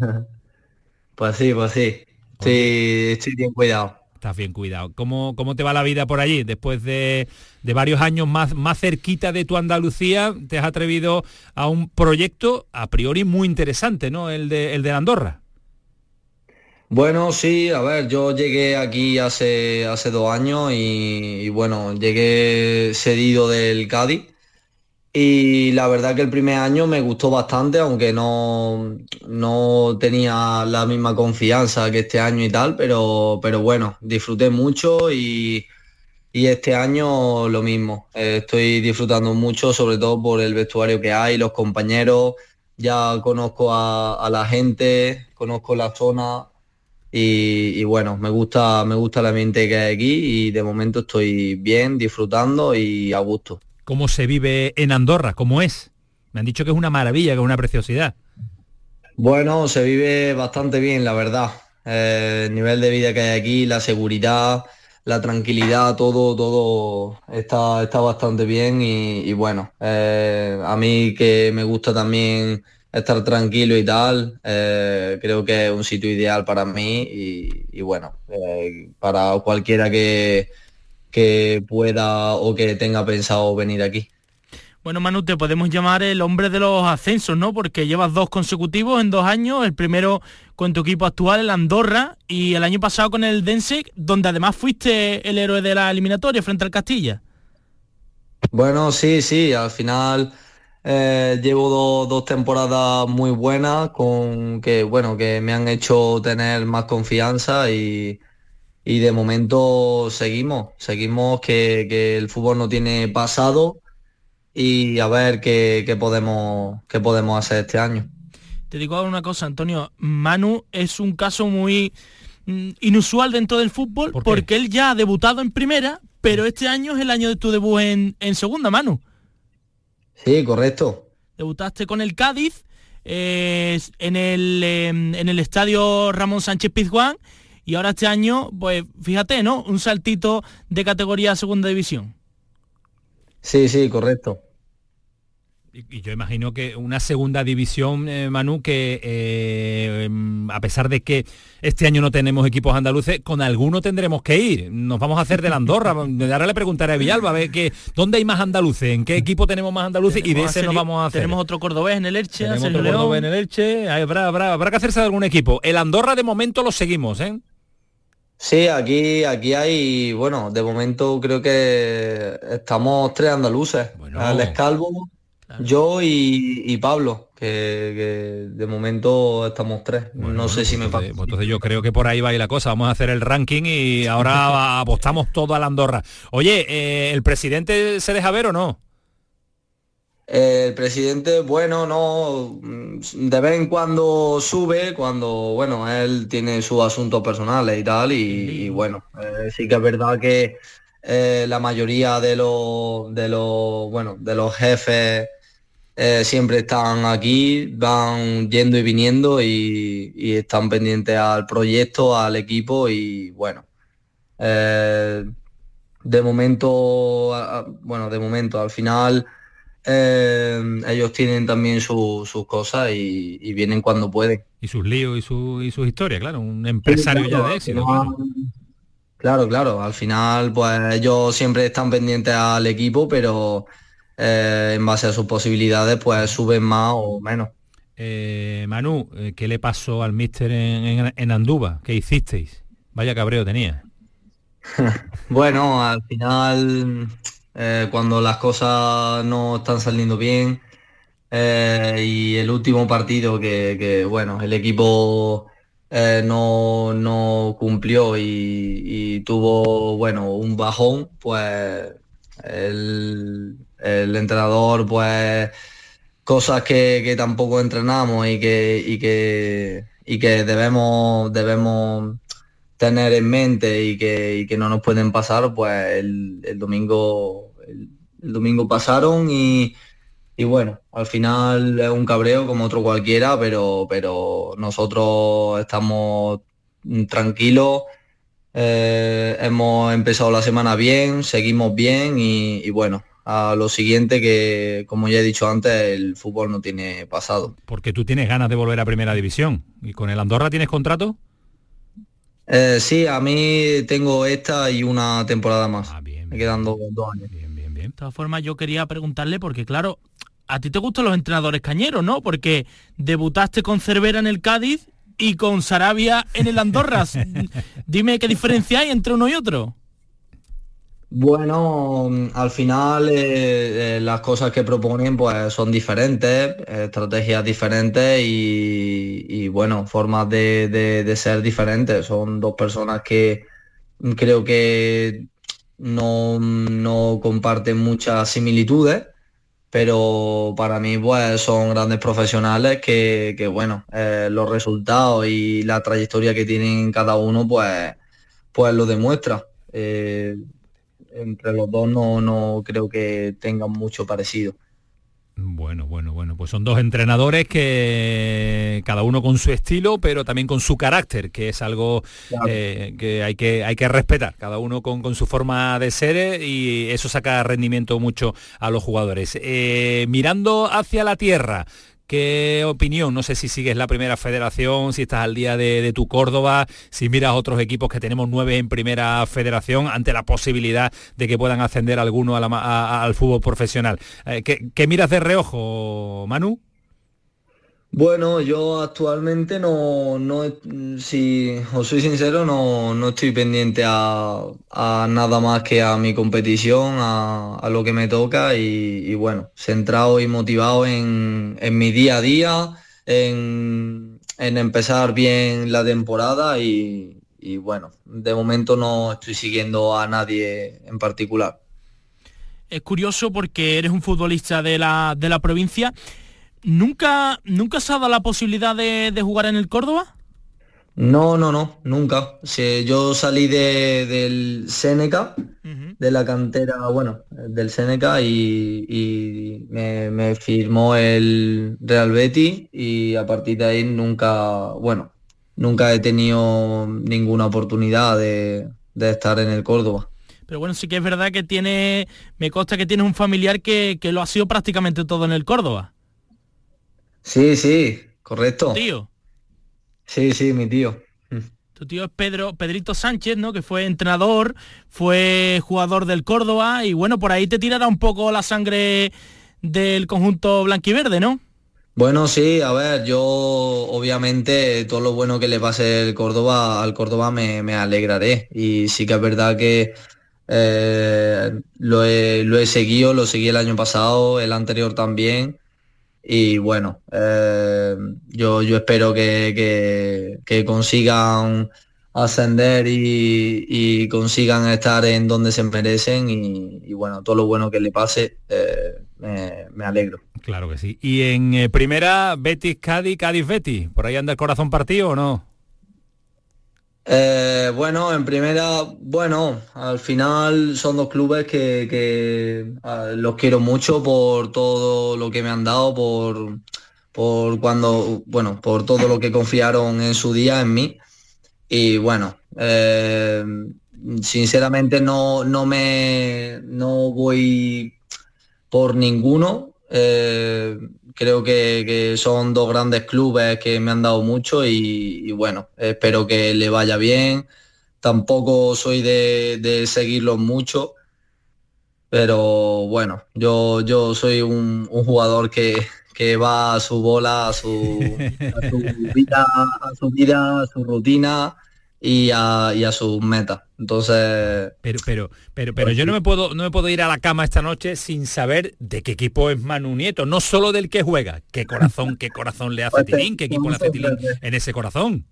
Pues sí, pues sí. Sí, estoy bien cuidado. Estás bien cuidado. ¿Cómo, ¿Cómo te va la vida por allí? Después de, de, varios años más, más cerquita de tu Andalucía, te has atrevido a un proyecto a priori muy interesante, ¿no? El de, el de Andorra. Bueno, sí, a ver, yo llegué aquí hace, hace dos años y, bueno, llegué cedido del Cádiz y la verdad que el primer año me gustó bastante, aunque no, no tenía la misma confianza que este año y tal, pero, pero bueno, disfruté mucho y, este año lo mismo. Estoy disfrutando mucho, sobre todo por el vestuario que hay, los compañeros, ya conozco a la gente, conozco la zona, y, bueno, me gusta, me gusta el ambiente que hay aquí y de momento estoy bien, disfrutando y a gusto. ¿Cómo se vive en Andorra? ¿Cómo es? Me han dicho que es una maravilla, que es una preciosidad. Bueno, se vive bastante bien, la verdad. Eh, el nivel de vida que hay aquí, la seguridad, la tranquilidad, todo, todo está, está bastante bien y, bueno, eh, a mí que me gusta también estar tranquilo y tal, eh, creo que es un sitio ideal para mí y, bueno, eh, para cualquiera que, que pueda o que tenga pensado venir aquí. Bueno, Manu, te podemos llamar el hombre de los ascensos, ¿no? Porque llevas dos consecutivos en dos años, el primero con tu equipo actual, el Andorra, y el año pasado con el Densek, donde además fuiste el héroe de la eliminatoria frente al Castilla. Bueno, sí, sí, al final eh, llevo dos temporadas muy buenas con que, bueno, que me han hecho tener más confianza y, de momento seguimos, seguimos que, que el fútbol no tiene pasado y a ver qué, podemos, qué podemos hacer este año. Te digo ahora una cosa, Antonio. Manu es un caso muy mm, inusual dentro del fútbol porque él ya ha debutado en primera, pero este año es el año de tu debut en, segunda, Manu. Sí, correcto. Debutaste con el Cádiz eh, en, el, em, en el estadio Ramón Sánchez Pizjuán y ahora este año, pues fíjate, ¿no? Un saltito de categoría a segunda división. Sí, sí, correcto. Y, yo imagino que una segunda división, eh, Manu, que eh, a pesar de que este año no tenemos equipos andaluces, con alguno tendremos que ir. Nos vamos a hacer de la Andorra. Ahora le preguntaré a Villalba a ver que, dónde hay más andaluces, en qué equipo tenemos más andaluces y de ese nos vamos a hacer. Tenemos otro cordobés en el Elche, tenemos otro cordobés en el Elche. Habrá, habrá, habrá que hacerse de algún equipo. El Andorra de momento lo seguimos, ¿eh? Sí, aquí, aquí hay, bueno, de momento creo que estamos tres andaluces. Bueno, Alex Calvo, yo y, Pablo, que, de momento estamos tres. no sé si me pasa. Entonces yo creo que por ahí va a ir la cosa. Vamos a hacer el ranking y ahora apostamos todo a la Andorra. Oye, eh, ¿el presidente se deja ver o no? El presidente, bueno, no, de vez en cuando sube, cuando, bueno, él tiene sus asuntos personales y tal, y, bueno, eh, sí que es verdad que eh, la mayoría de los, de los, bueno, de los jefes eh, siempre están aquí, van yendo y viniendo y, y están pendientes al proyecto, al equipo y bueno, de momento, bueno, de momento, al final eh, ellos tienen también sus cosas y, vienen cuando pueden. Y sus líos y, su, y sus historias, claro, un empresario ya de éxito. Claro. claro. al final pues ellos siempre están pendientes al equipo, pero eh, en base a sus posibilidades pues suben más o menos. Eh, Manu, ¿qué le pasó al míster en, en, Andúba? ¿Qué hicisteis? Vaya cabreo tenía. bueno, al final eh, cuando las cosas no están saliendo bien. Eh, y el último partido que, bueno, el equipo eh, no, cumplió y, tuvo, bueno, un bajón, pues el, entrenador, pues cosas que, tampoco entrenamos y que, y que, y que debemos, debemos tener en mente y que, que no nos pueden pasar, pues el, domingo el, domingo pasaron y, bueno, al final es un cabreo como otro cualquiera, pero, pero nosotros estamos tranquilos, eh, hemos empezado la semana bien, seguimos bien y, y bueno, a lo siguiente que, como ya he dicho antes, el fútbol no tiene pasado. Porque tú tienes ganas de volver a Primera División. ¿Y con el Andorra tienes contrato? Eh, sí, a mí tengo esta y una temporada más. Ah, Me quedan dos, años. Bien, bien, bien. De todas formas, yo quería preguntarle, porque claro, a ti te gustan los entrenadores cañeros, ¿no? Porque debutaste con Cervera en el Cádiz y con Sarabia en el Andorra. Dime qué diferencia hay entre uno y otro. Bueno, al final eh, eh, las cosas que proponen pues son diferentes, estrategias diferentes y, bueno, formas de, ser diferentes. Son dos personas que creo que no, comparten muchas similitudes, pero para mí pues son grandes profesionales que, bueno, eh, los resultados y la trayectoria que tienen cada uno pues, pues lo demuestra entre los dos no, no creo que tengan mucho parecido. Bueno, bueno, bueno, pues son dos entrenadores que cada uno con su estilo, pero también con su carácter, que es algo eh, que, hay que hay que respetar, cada uno con, su forma de ser eh, y eso saca rendimiento mucho a los jugadores. Eh, mirando hacia la tierra, ¿qué opinión? No sé si sigues la primera federación, si estás al día de, tu Córdoba, si miras otros equipos que tenemos nueve en primera federación ante la posibilidad de que puedan ascender alguno al fútbol profesional. Eh, ¿qué, miras de reojo, Manu? Bueno, yo actualmente no, no, si os soy sincero, no, no estoy pendiente a, nada más que a mi competición, a, lo que me toca y, bueno, centrado y motivado en, mi día a día, en, empezar bien la temporada y, bueno, de momento no estoy siguiendo a nadie en particular. Es curioso porque eres un futbolista de la, de la provincia ¿Nunca, ¿Nunca se ha dado la posibilidad de, jugar en el Córdoba? No, no, no, nunca. yo salí del Seneca, de la cantera, bueno, del Seneca y, me, firmó el Real Betis y a partir de ahí nunca, bueno, nunca he tenido ninguna oportunidad de, estar en el Córdoba. Pero bueno, sí que es verdad que tiene, me consta que tienes un familiar que, que lo ha sido prácticamente todo en el Córdoba. Sí, sí, correcto. tío? Sí, sí, mi tío. Tu tío es Pedro, Pedrito Sánchez, ¿no? Que fue entrenador, fue jugador del Córdoba y bueno, por ahí te tirará un poco la sangre del conjunto blanquiverde, ¿no? Bueno, sí, a ver, yo obviamente todo lo bueno que le pase el Córdoba, al Córdoba me, alegraré. Y sí que es verdad que eh, lo, he, lo he seguido, lo seguí el año pasado, el anterior también y bueno, eh, yo, yo espero que, consigan ascender y, consigan estar en donde se merecen y, bueno, todo lo bueno que le pase, eh, me, alegro. Claro que sí. ¿Y en eh, primera, Betis, Cádiz, Cádiz, Betis? ¿Por ahí anda el corazón partido o no? Eh, bueno, en primera, bueno, al final son dos clubes que, los quiero mucho por todo lo que me han dado, por, por cuando, bueno, por todo lo que confiaron en su día en mí. Y bueno, eh, sinceramente no, no me no voy por ninguno. Eh, creo que, son dos grandes clubes que me han dado mucho y, bueno, espero que le vaya bien. Tampoco soy de, seguirlos mucho, pero bueno, yo, yo soy un, jugador que, va a su bola, a su, vida, a su vida, a su rutina y a, y a sus metas. Entonces. Pero, pero, pero, pero yo no me puedo, no me puedo ir a la cama esta noche sin saber de qué equipo es Manu Nieto, no solo del que juega, qué corazón, qué corazón le hace Tilín, qué equipo le hace Tilín en ese corazón.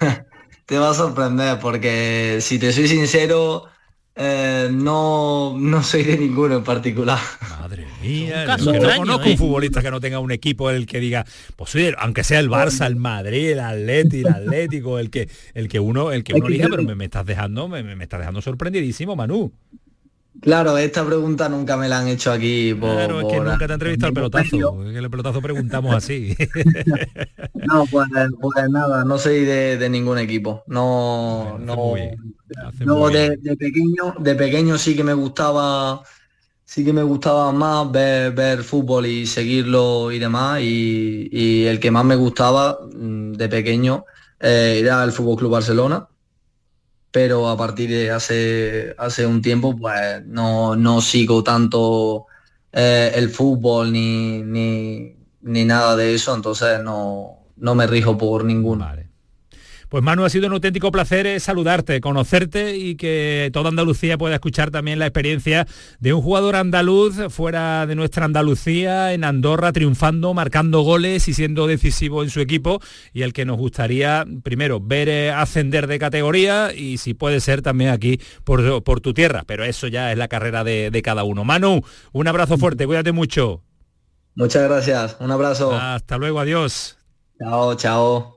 Te va a sorprender porque si te soy sincero, eh, no, no soy de ninguno en particular. Madre mía, no, conozco un ¿eh? futbolista que no tenga un equipo el que diga, pues aunque sea el Barça, el Madrid, el Atleti, el Atlético, el que el que uno, el que uno elija, pero me, estás dejando, me, me estás dejando sorprendidísimo, Manu. Claro, esta pregunta nunca me la han hecho aquí. Por, claro, es que nunca te han entrevistado el pelotazo. Que el pelotazo preguntamos así. no, pues, pues, nada, no soy de, ningún equipo. No, no. no de, pequeño, de pequeño sí que me gustaba, sí que me gustaba más ver, ver fútbol y seguirlo y demás. Y, el que más me gustaba mm, de pequeño eh, era el Fútbol Club Barcelona pero a partir de hace, hace un tiempo pues no, no sigo tanto eh, el fútbol ni, ni, ni, nada de eso, entonces no, no me rijo por ninguno. Pues Manu, ha sido un auténtico placer eh, saludarte, conocerte y que toda Andalucía pueda escuchar también la experiencia de un jugador andaluz fuera de nuestra Andalucía, en Andorra, triunfando, marcando goles y siendo decisivo en su equipo y el que nos gustaría, primero, ver eh, ascender de categoría y si puede ser también aquí por, por tu tierra, pero eso ya es la carrera de, de cada uno. Manu, un abrazo fuerte, cuídate mucho. Muchas gracias, un abrazo. Hasta luego, adiós. Chao, chao.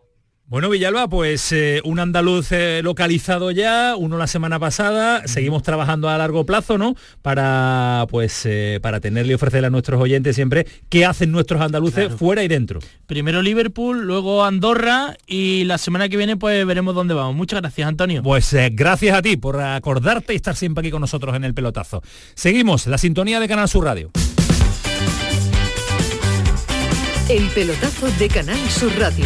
Bueno, Villalba, pues eh, un andaluz eh, localizado ya, uno la semana pasada, seguimos trabajando a largo plazo, ¿no? Para pues eh, para tenerle y ofrecerle a nuestros oyentes siempre qué hacen nuestros andaluces fuera y dentro. Primero Liverpool, luego Andorra y la semana que viene pues veremos dónde vamos. Muchas gracias, Antonio. Pues gracias a ti por acordarte y estar siempre aquí con nosotros en el pelotazo. Seguimos, la sintonía de Canal Sur Radio. El pelotazo de Canal Sur Radio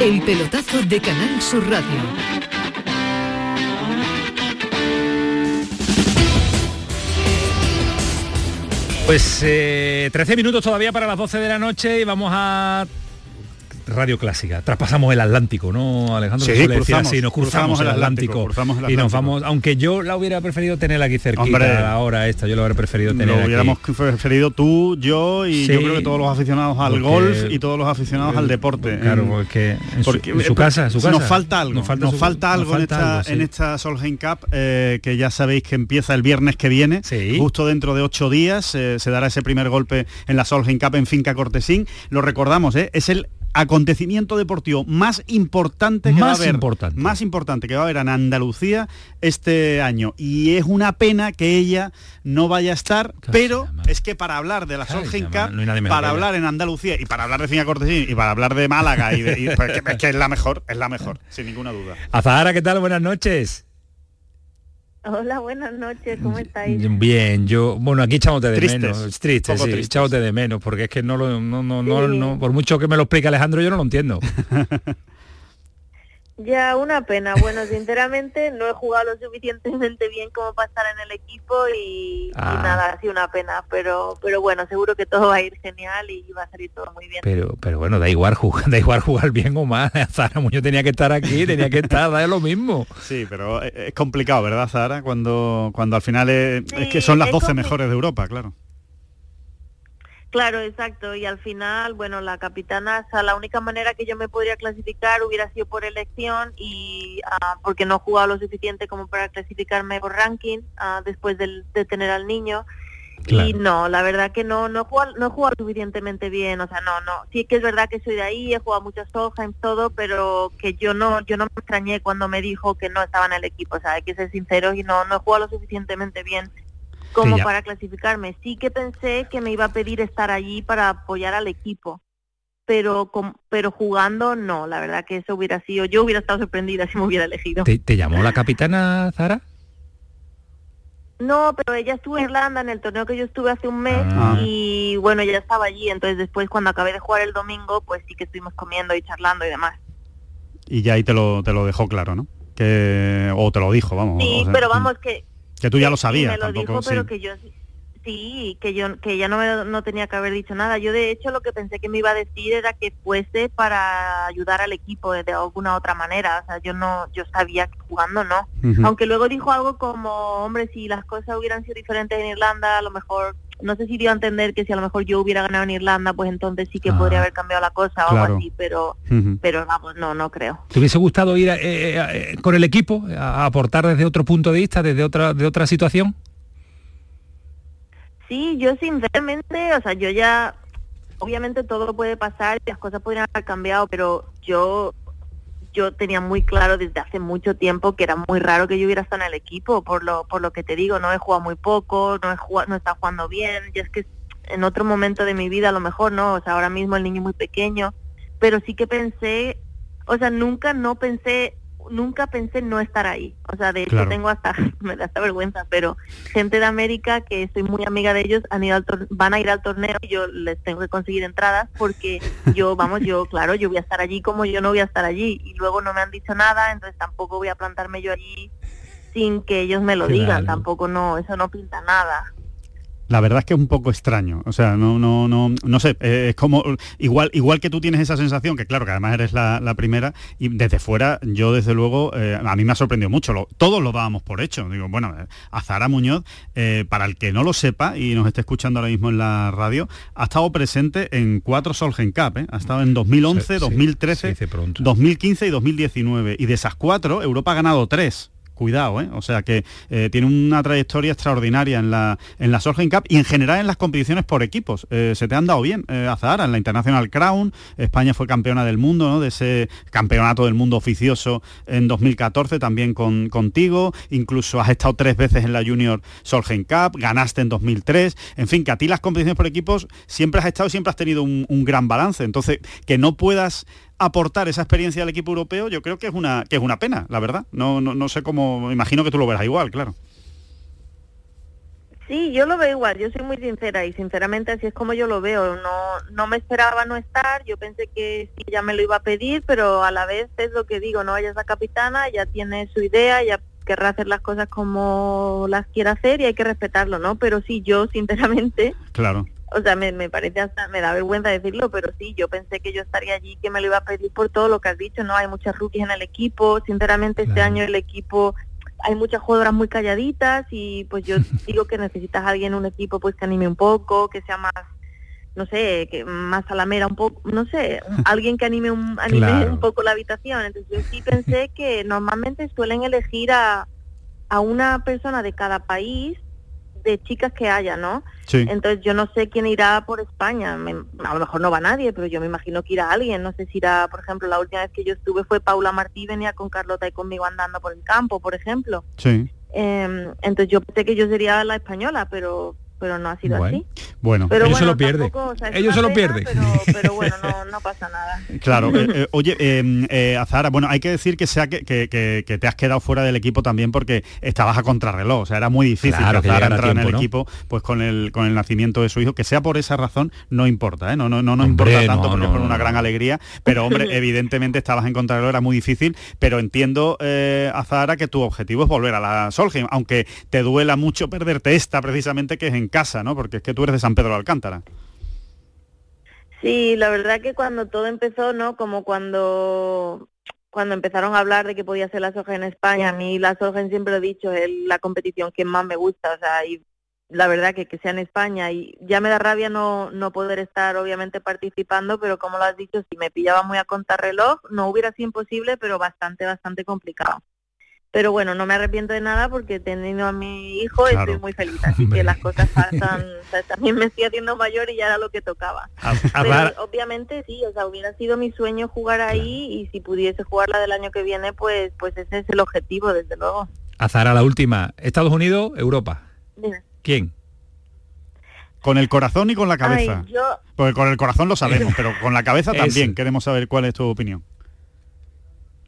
El pelotazo de Canal Sur Radio. Pues 13 eh, minutos todavía para las 12 de la noche y vamos a Radio Clásica. Traspasamos el Atlántico, ¿no, Alejandro? Sí, cruzamos, nos cruzamos, el, Atlántico, y nos vamos, aunque yo la hubiera preferido tener aquí cerquita ahora esta, yo lo hubiera preferido tener Lo hubiéramos preferido tú, yo y yo creo que todos los aficionados al golf y todos los aficionados al deporte. Claro, porque en, su, casa, Nos falta algo, nos falta, algo, en, esta, en esta Solheim Cup, eh, que ya sabéis que empieza el viernes que viene, justo dentro de ocho días, eh, se dará ese primer golpe en la Solheim Cup en Finca Cortesín. Lo recordamos, ¿eh? es el acontecimiento deportivo más importante que va a haber importante. más importante que va a haber en Andalucía este año. Y es una pena que ella no vaya a estar pero es que para hablar de la Solheim Cup para hablar en Andalucía y para hablar de Finca Cortesín y para hablar de Málaga y, de, pues, es que es la mejor es la mejor sin ninguna duda. Azahara qué tal buenas noches Hola, buenas noches, ¿cómo estáis? Bien, yo, bueno, aquí echamos de menos, triste, sí, echamos de menos, porque es que no lo, no, no, no, no, por mucho que me lo explique Alejandro, yo no lo entiendo. Ya, una pena. Bueno, sinceramente no he jugado lo suficientemente bien como para estar en el equipo y, ah. nada, ha sido una pena. Pero pero bueno, seguro que todo va a ir genial y va a salir todo muy bien. Pero pero bueno, da igual jugar, da igual jugar bien o mal. Zara Muñoz tenía que estar aquí, tenía que estar, da lo mismo. Sí, pero es complicado, ¿verdad, Zara? Cuando, cuando al final es, que son las 12 mejores de Europa, claro. Claro, exacto. Y al final, bueno, la capitana, o sea, la única manera que yo me podría clasificar hubiera sido por elección y ah, porque no he jugado lo suficiente como para clasificarme por ranking ah, después de, tener al niño. Y no, la verdad que no, no he, jugado, no he jugado suficientemente bien, o sea, no, no. Sí que es verdad que soy de ahí, he jugado muchos en todo, pero que yo no, yo no me extrañé cuando me dijo que no estaba en el equipo, o sea, hay que ser sinceros y no, no he jugado lo suficientemente bien como para clasificarme. Sí que pensé que me iba a pedir estar allí para apoyar al equipo, pero pero jugando no, la verdad que eso hubiera sido, yo hubiera estado sorprendida si me hubiera elegido. ¿Te, llamó la capitana Zara? No, pero ella estuvo en Irlanda en el torneo que yo estuve hace un mes ah. y bueno, ya estaba allí, entonces después cuando acabé de jugar el domingo, pues sí que estuvimos comiendo y charlando y demás. Y ya ahí te lo, te lo dejó claro, ¿no? Que, o te lo dijo, vamos. Sí, pero vamos, que, que tú ya lo sabías. me lo dijo, pero que yo sí, que yo que ya no no tenía que haber dicho nada. Yo de hecho lo que pensé que me iba a decir era que fuese para ayudar al equipo de, alguna otra manera. O sea, yo no yo sabía que jugando no. Aunque luego dijo algo como, hombre, si las cosas hubieran sido diferentes en Irlanda, a lo mejor no sé si dio a entender que si a lo mejor yo hubiera ganado en Irlanda, pues entonces sí que podría ah. haber cambiado la cosa o algo así, pero pero vamos, no, no creo. ¿Te hubiese gustado ir eh, eh, eh, con el equipo a aportar desde otro punto de vista, desde otra de otra situación? Sí, yo sinceramente, o sea, yo ya obviamente todo puede pasar, las cosas podrían haber cambiado, pero yo yo tenía muy claro desde hace mucho tiempo que era muy raro que yo hubiera estado en el equipo, por lo, por lo que te digo, no he jugado muy poco, no he jugado, no está jugando bien, y es que en otro momento de mi vida a lo mejor no, o sea, ahora mismo el niño muy pequeño, pero sí que pensé, o sea, nunca no pensé nunca pensé no estar ahí. O sea, de hecho tengo hasta, me da hasta vergüenza, pero gente de América que estoy muy amiga de ellos han ido al van a ir al torneo y yo les tengo que conseguir entradas porque yo, vamos, yo, claro, yo voy a estar allí como yo no voy a estar allí. Y luego no me han dicho nada, entonces tampoco voy a plantarme yo allí sin que ellos me lo digan. Tampoco no, eso no pinta nada. La verdad es que es un poco extraño, o sea, no, no, no, no sé, eh, es como igual, igual que tú tienes esa sensación, que claro, que además eres la, primera, y desde fuera, yo desde luego, eh, a mí me ha sorprendido mucho, todos lo dábamos por hecho. Digo, bueno, eh, Azara Muñoz, para el que no lo sepa y nos esté escuchando ahora mismo en la radio, ha estado presente en cuatro Solgen Cup, ha estado en 2011, 2013, 2015 y 2019, y de esas cuatro, Europa ha ganado tres cuidado, ¿eh? O sea que eh, tiene una trayectoria extraordinaria en la, en la Solheim Cup y en general en las competiciones por equipos. Eh, se te han dado bien, a Zahara, en la International Crown, España fue campeona del mundo, ¿no? De ese campeonato del mundo oficioso en 2014, también con, contigo, incluso has estado tres veces en la Junior Solheim Cup, ganaste en 2003, en fin, que a ti las competiciones por equipos siempre has estado, siempre has tenido un gran balance. Entonces, que no puedas aportar esa experiencia al equipo europeo, yo creo que es una, que es una pena, la verdad. No, no, no sé cómo, imagino que tú lo verás igual, claro. Sí, yo lo veo igual, yo soy muy sincera y sinceramente así es como yo lo veo. No, no me esperaba no estar, yo pensé que sí ya me lo iba a pedir, pero a la vez es lo que digo, no es la capitana, ya tiene su idea, ya querrá hacer las cosas como las quiera hacer y hay que respetarlo, ¿no? Pero sí, yo sinceramente claro o sea, me, me parece hasta, me da vergüenza decirlo, pero sí, yo pensé que yo estaría allí, que me lo iba a pedir por todo lo que has dicho, ¿no? Hay muchas rookies en el equipo, sinceramente este año el equipo, hay muchas jugadoras muy calladitas y pues yo digo que necesitas a alguien en un equipo pues que anime un poco, que sea más no sé, que más a la mera un poco, no sé, alguien que anime un, anime un poco la habitación. Entonces yo sí pensé que normalmente suelen elegir a, a una persona de cada país de chicas que haya, ¿no? Entonces yo no sé quién irá por España, a lo mejor no va nadie, pero yo me imagino que irá alguien, no sé si irá, por ejemplo, la última vez que yo estuve fue Paula Martí, venía con Carlota y conmigo andando por el campo, por ejemplo. Sí. Em, entonces yo pensé que yo sería la española, pero pero no ha sido así. Bueno, pero ellos se lo pierden. ellos se lo pierden. Pero, bueno, no, pasa nada. Claro, eh, eh, oye, em, eh, Azara, bueno, hay que decir que sea que, que, te has quedado fuera del equipo también porque estabas a contrarreloj, o sea, era muy difícil claro, que entrar en el equipo pues con el con el nacimiento de su hijo, que sea por esa razón, no importa, ¿eh? no, no, no, no importa tanto porque es por una gran alegría, pero hombre, evidentemente estabas en contrarreloj, era muy difícil, pero entiendo, eh, Azara, que tu objetivo es volver a la Solheim, aunque te duela mucho perderte esta precisamente que es en casa, ¿no? Porque es que tú eres de San Pedro de Alcántara. Sí, la verdad que cuando todo empezó, ¿no? Como cuando cuando empezaron a hablar de que podía ser la soja en España, a mí la soja siempre he dicho es la competición que más me gusta, o sea, y la verdad que que sea en España y ya me da rabia no no poder estar obviamente participando, pero como lo has dicho, si me pillaba muy a contrarreloj, no hubiera sido imposible, pero bastante bastante complicado pero bueno, no me arrepiento de nada porque teniendo a mi hijo estoy muy feliz, así que las cosas pasan, también me estoy haciendo mayor y ya era lo que tocaba. pero obviamente sí, o sea, hubiera sido mi sueño jugar ahí y si pudiese jugar la del año que viene, pues pues ese es el objetivo, desde luego. Azara, la última, Estados Unidos, Europa. ¿Quién? Con el corazón y con la cabeza. Porque con el corazón lo sabemos, pero con la cabeza también queremos saber cuál es tu opinión.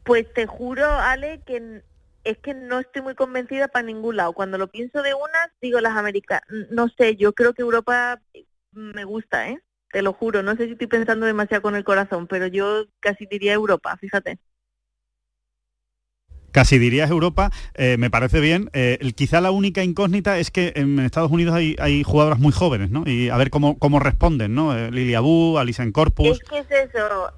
Pues te juro, Ale, que es que no estoy muy convencida para ningún lado. Cuando lo pienso de unas, digo las Américas. No sé, yo creo que Europa me gusta, ¿eh? Te lo juro. No sé si estoy pensando demasiado con el corazón, pero yo casi diría Europa, fíjate. Casi dirías Europa, eh, me parece bien. Eh, quizá la única incógnita es que en Estados Unidos hay, hay jugadoras muy jóvenes, ¿no? Y a ver cómo, cómo responden, ¿no? Eh, Lilia Bu, Alison Corpus. Es que es eso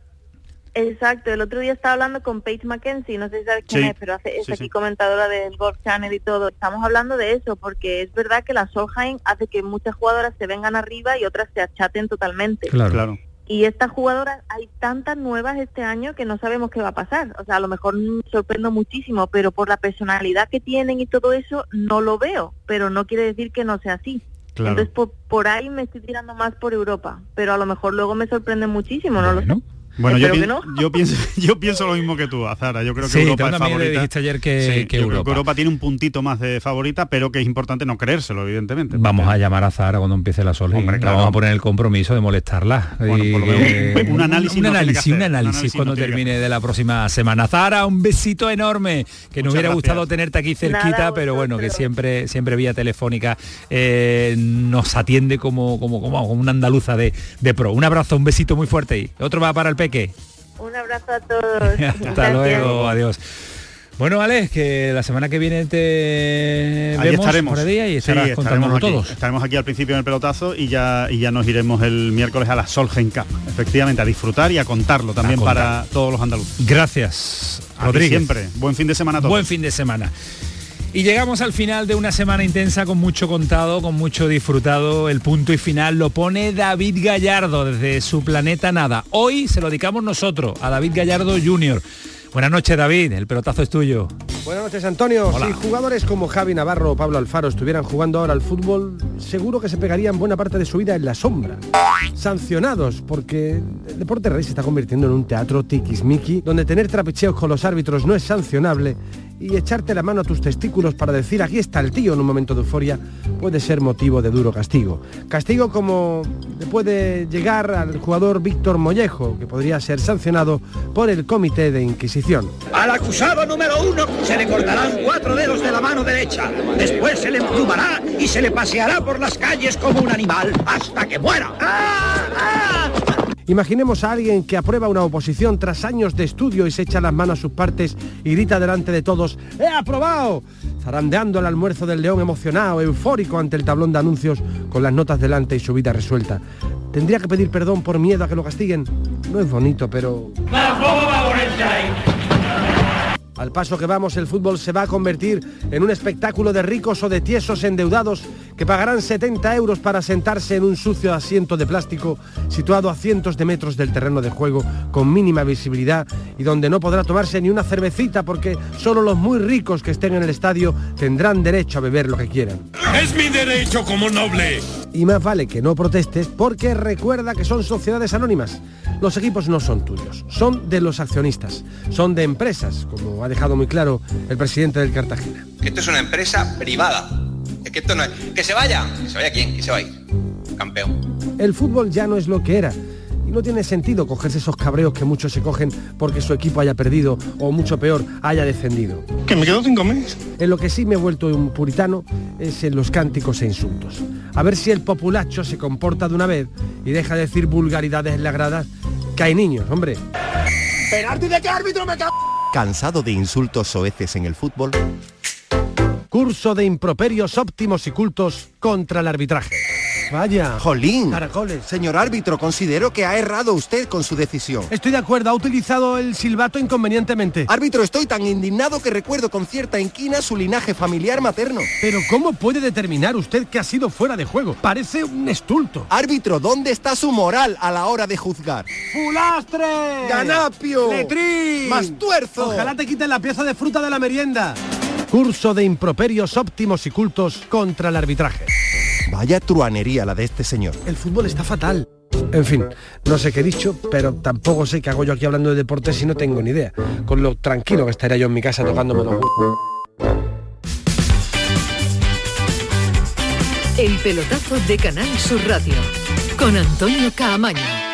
Exacto, el otro día estaba hablando con Paige McKenzie, no sé si sabes quién es, pero hace, es aquí comentadora del Golf Channel y todo. Estamos hablando de eso, porque es verdad que la Solheim hace que muchas jugadoras se vengan arriba y otras se achaten totalmente. Claro, claro. Y estas jugadoras, hay tantas nuevas este año que no sabemos qué va a pasar. O sea, a lo mejor me sorprendo muchísimo, pero por la personalidad que tienen y todo eso, no lo veo. Pero no quiere decir que no sea así. Entonces, por, ahí me estoy tirando más por Europa. Pero a lo mejor luego me sorprende muchísimo, no lo sé. Bueno, yo, pienso, yo pienso lo mismo que tú, Azara. Yo creo que Europa es favorita. dijiste ayer que, Europa. tiene un puntito más de favorita, pero que es importante no creérselo, evidentemente. Vamos a llamar a Zara cuando empiece la Sol. Vamos a poner el compromiso de molestarla. un, análisis, un, análisis un análisis, cuando termine de la próxima semana. Zara, un besito enorme. Que nos hubiera gustado tenerte aquí cerquita, pero bueno, que siempre, siempre vía telefónica eh, nos atiende como, como, como, una andaluza de, de pro. Un abrazo, un besito muy fuerte y otro va para el un abrazo a todos. Hasta luego, adiós. Bueno, Alex, que la semana que viene te Ahí estaremos. por día y estarás estaremos todos. Estaremos aquí al principio en el pelotazo y ya, y ya nos iremos el miércoles a la Solgen Cup. Efectivamente, a disfrutar y a contarlo también para todos los andaluces. Gracias, Rodríguez. siempre. Buen fin de semana a todos. Buen fin de semana. Y llegamos al final de una semana intensa con mucho contado, con mucho disfrutado. El punto y final lo pone David Gallardo desde su planeta Nada. Hoy se lo dedicamos nosotros a David Gallardo Jr. Buenas noches David, el pelotazo es tuyo. Buenas noches, Antonio. Si jugadores como Javi Navarro o Pablo Alfaro estuvieran jugando ahora al fútbol, seguro que se pegarían buena parte de su vida en la sombra. Sancionados, porque el deporte rey se está convirtiendo en un teatro tiquismiqui, donde tener trapicheos con los árbitros no es sancionable y echarte la mano a tus testículos para decir aquí está el tío en un momento de euforia puede ser motivo de duro castigo. Castigo como le puede llegar al jugador Víctor Mollejo, que podría ser sancionado por el Comité de Inquisición. Al acusado número uno se le cortarán cuatro dedos de la mano derecha. Después se le emplumará y se le paseará por las calles como un animal hasta que muera. ¡Ah! ¡Ah! Imaginemos a alguien que aprueba una oposición tras años de estudio y se echa las manos a sus partes y grita delante de todos, ¡He aprobado! Zarandeando el almuerzo del león emocionado, eufórico ante el tablón de anuncios con las notas delante y su vida resuelta. ¿Tendría que pedir perdón por miedo a que lo castiguen? No es bonito, pero... Al paso que vamos, el fútbol se va a convertir en un espectáculo de ricos o de tiesos endeudados que pagarán 70 euros para sentarse en un sucio asiento de plástico situado a cientos de metros del terreno de juego con mínima visibilidad y donde no podrá tomarse ni una cervecita porque solo los muy ricos que estén en el estadio tendrán derecho a beber lo que quieran. Es mi derecho como noble. Y más vale que no protestes porque recuerda que son sociedades anónimas. Los equipos no son tuyos, son de los accionistas, son de empresas, como ha dejado muy claro el presidente del Cartagena. Esto es una empresa privada. Es que esto no es... Que se vaya. ¿Que se vaya quién? ¿Que se va a ir? Campeón. El fútbol ya no es lo que era. No tiene sentido cogerse esos cabreos que muchos se cogen porque su equipo haya perdido o mucho peor haya descendido. Que me quedo cinco meses. En lo que sí me he vuelto un puritano es en los cánticos e insultos. A ver si el populacho se comporta de una vez y deja de decir vulgaridades en la grada que hay niños, hombre. ¿Penalti de qué árbitro me ¿Cansado de insultos soeces en el fútbol? Curso de improperios óptimos y cultos contra el arbitraje. Vaya. Jolín. Caracoles. Señor árbitro, considero que ha errado usted con su decisión. Estoy de acuerdo, ha utilizado el silbato inconvenientemente. Árbitro, estoy tan indignado que recuerdo con cierta inquina su linaje familiar materno. Pero ¿cómo puede determinar usted que ha sido fuera de juego? Parece un estulto. Árbitro, ¿dónde está su moral a la hora de juzgar? ¡Fulastre! ¡Ganapio! ¡Letrín! ¡Mastuerzo! Ojalá te quiten la pieza de fruta de la merienda. Curso de improperios óptimos y cultos contra el arbitraje. Vaya truanería la de este señor. El fútbol está fatal. En fin, no sé qué he dicho, pero tampoco sé qué hago yo aquí hablando de deportes y no tengo ni idea. Con lo tranquilo que estaría yo en mi casa tocándome los El pelotazo de Canal Sur Radio con Antonio Caamaño.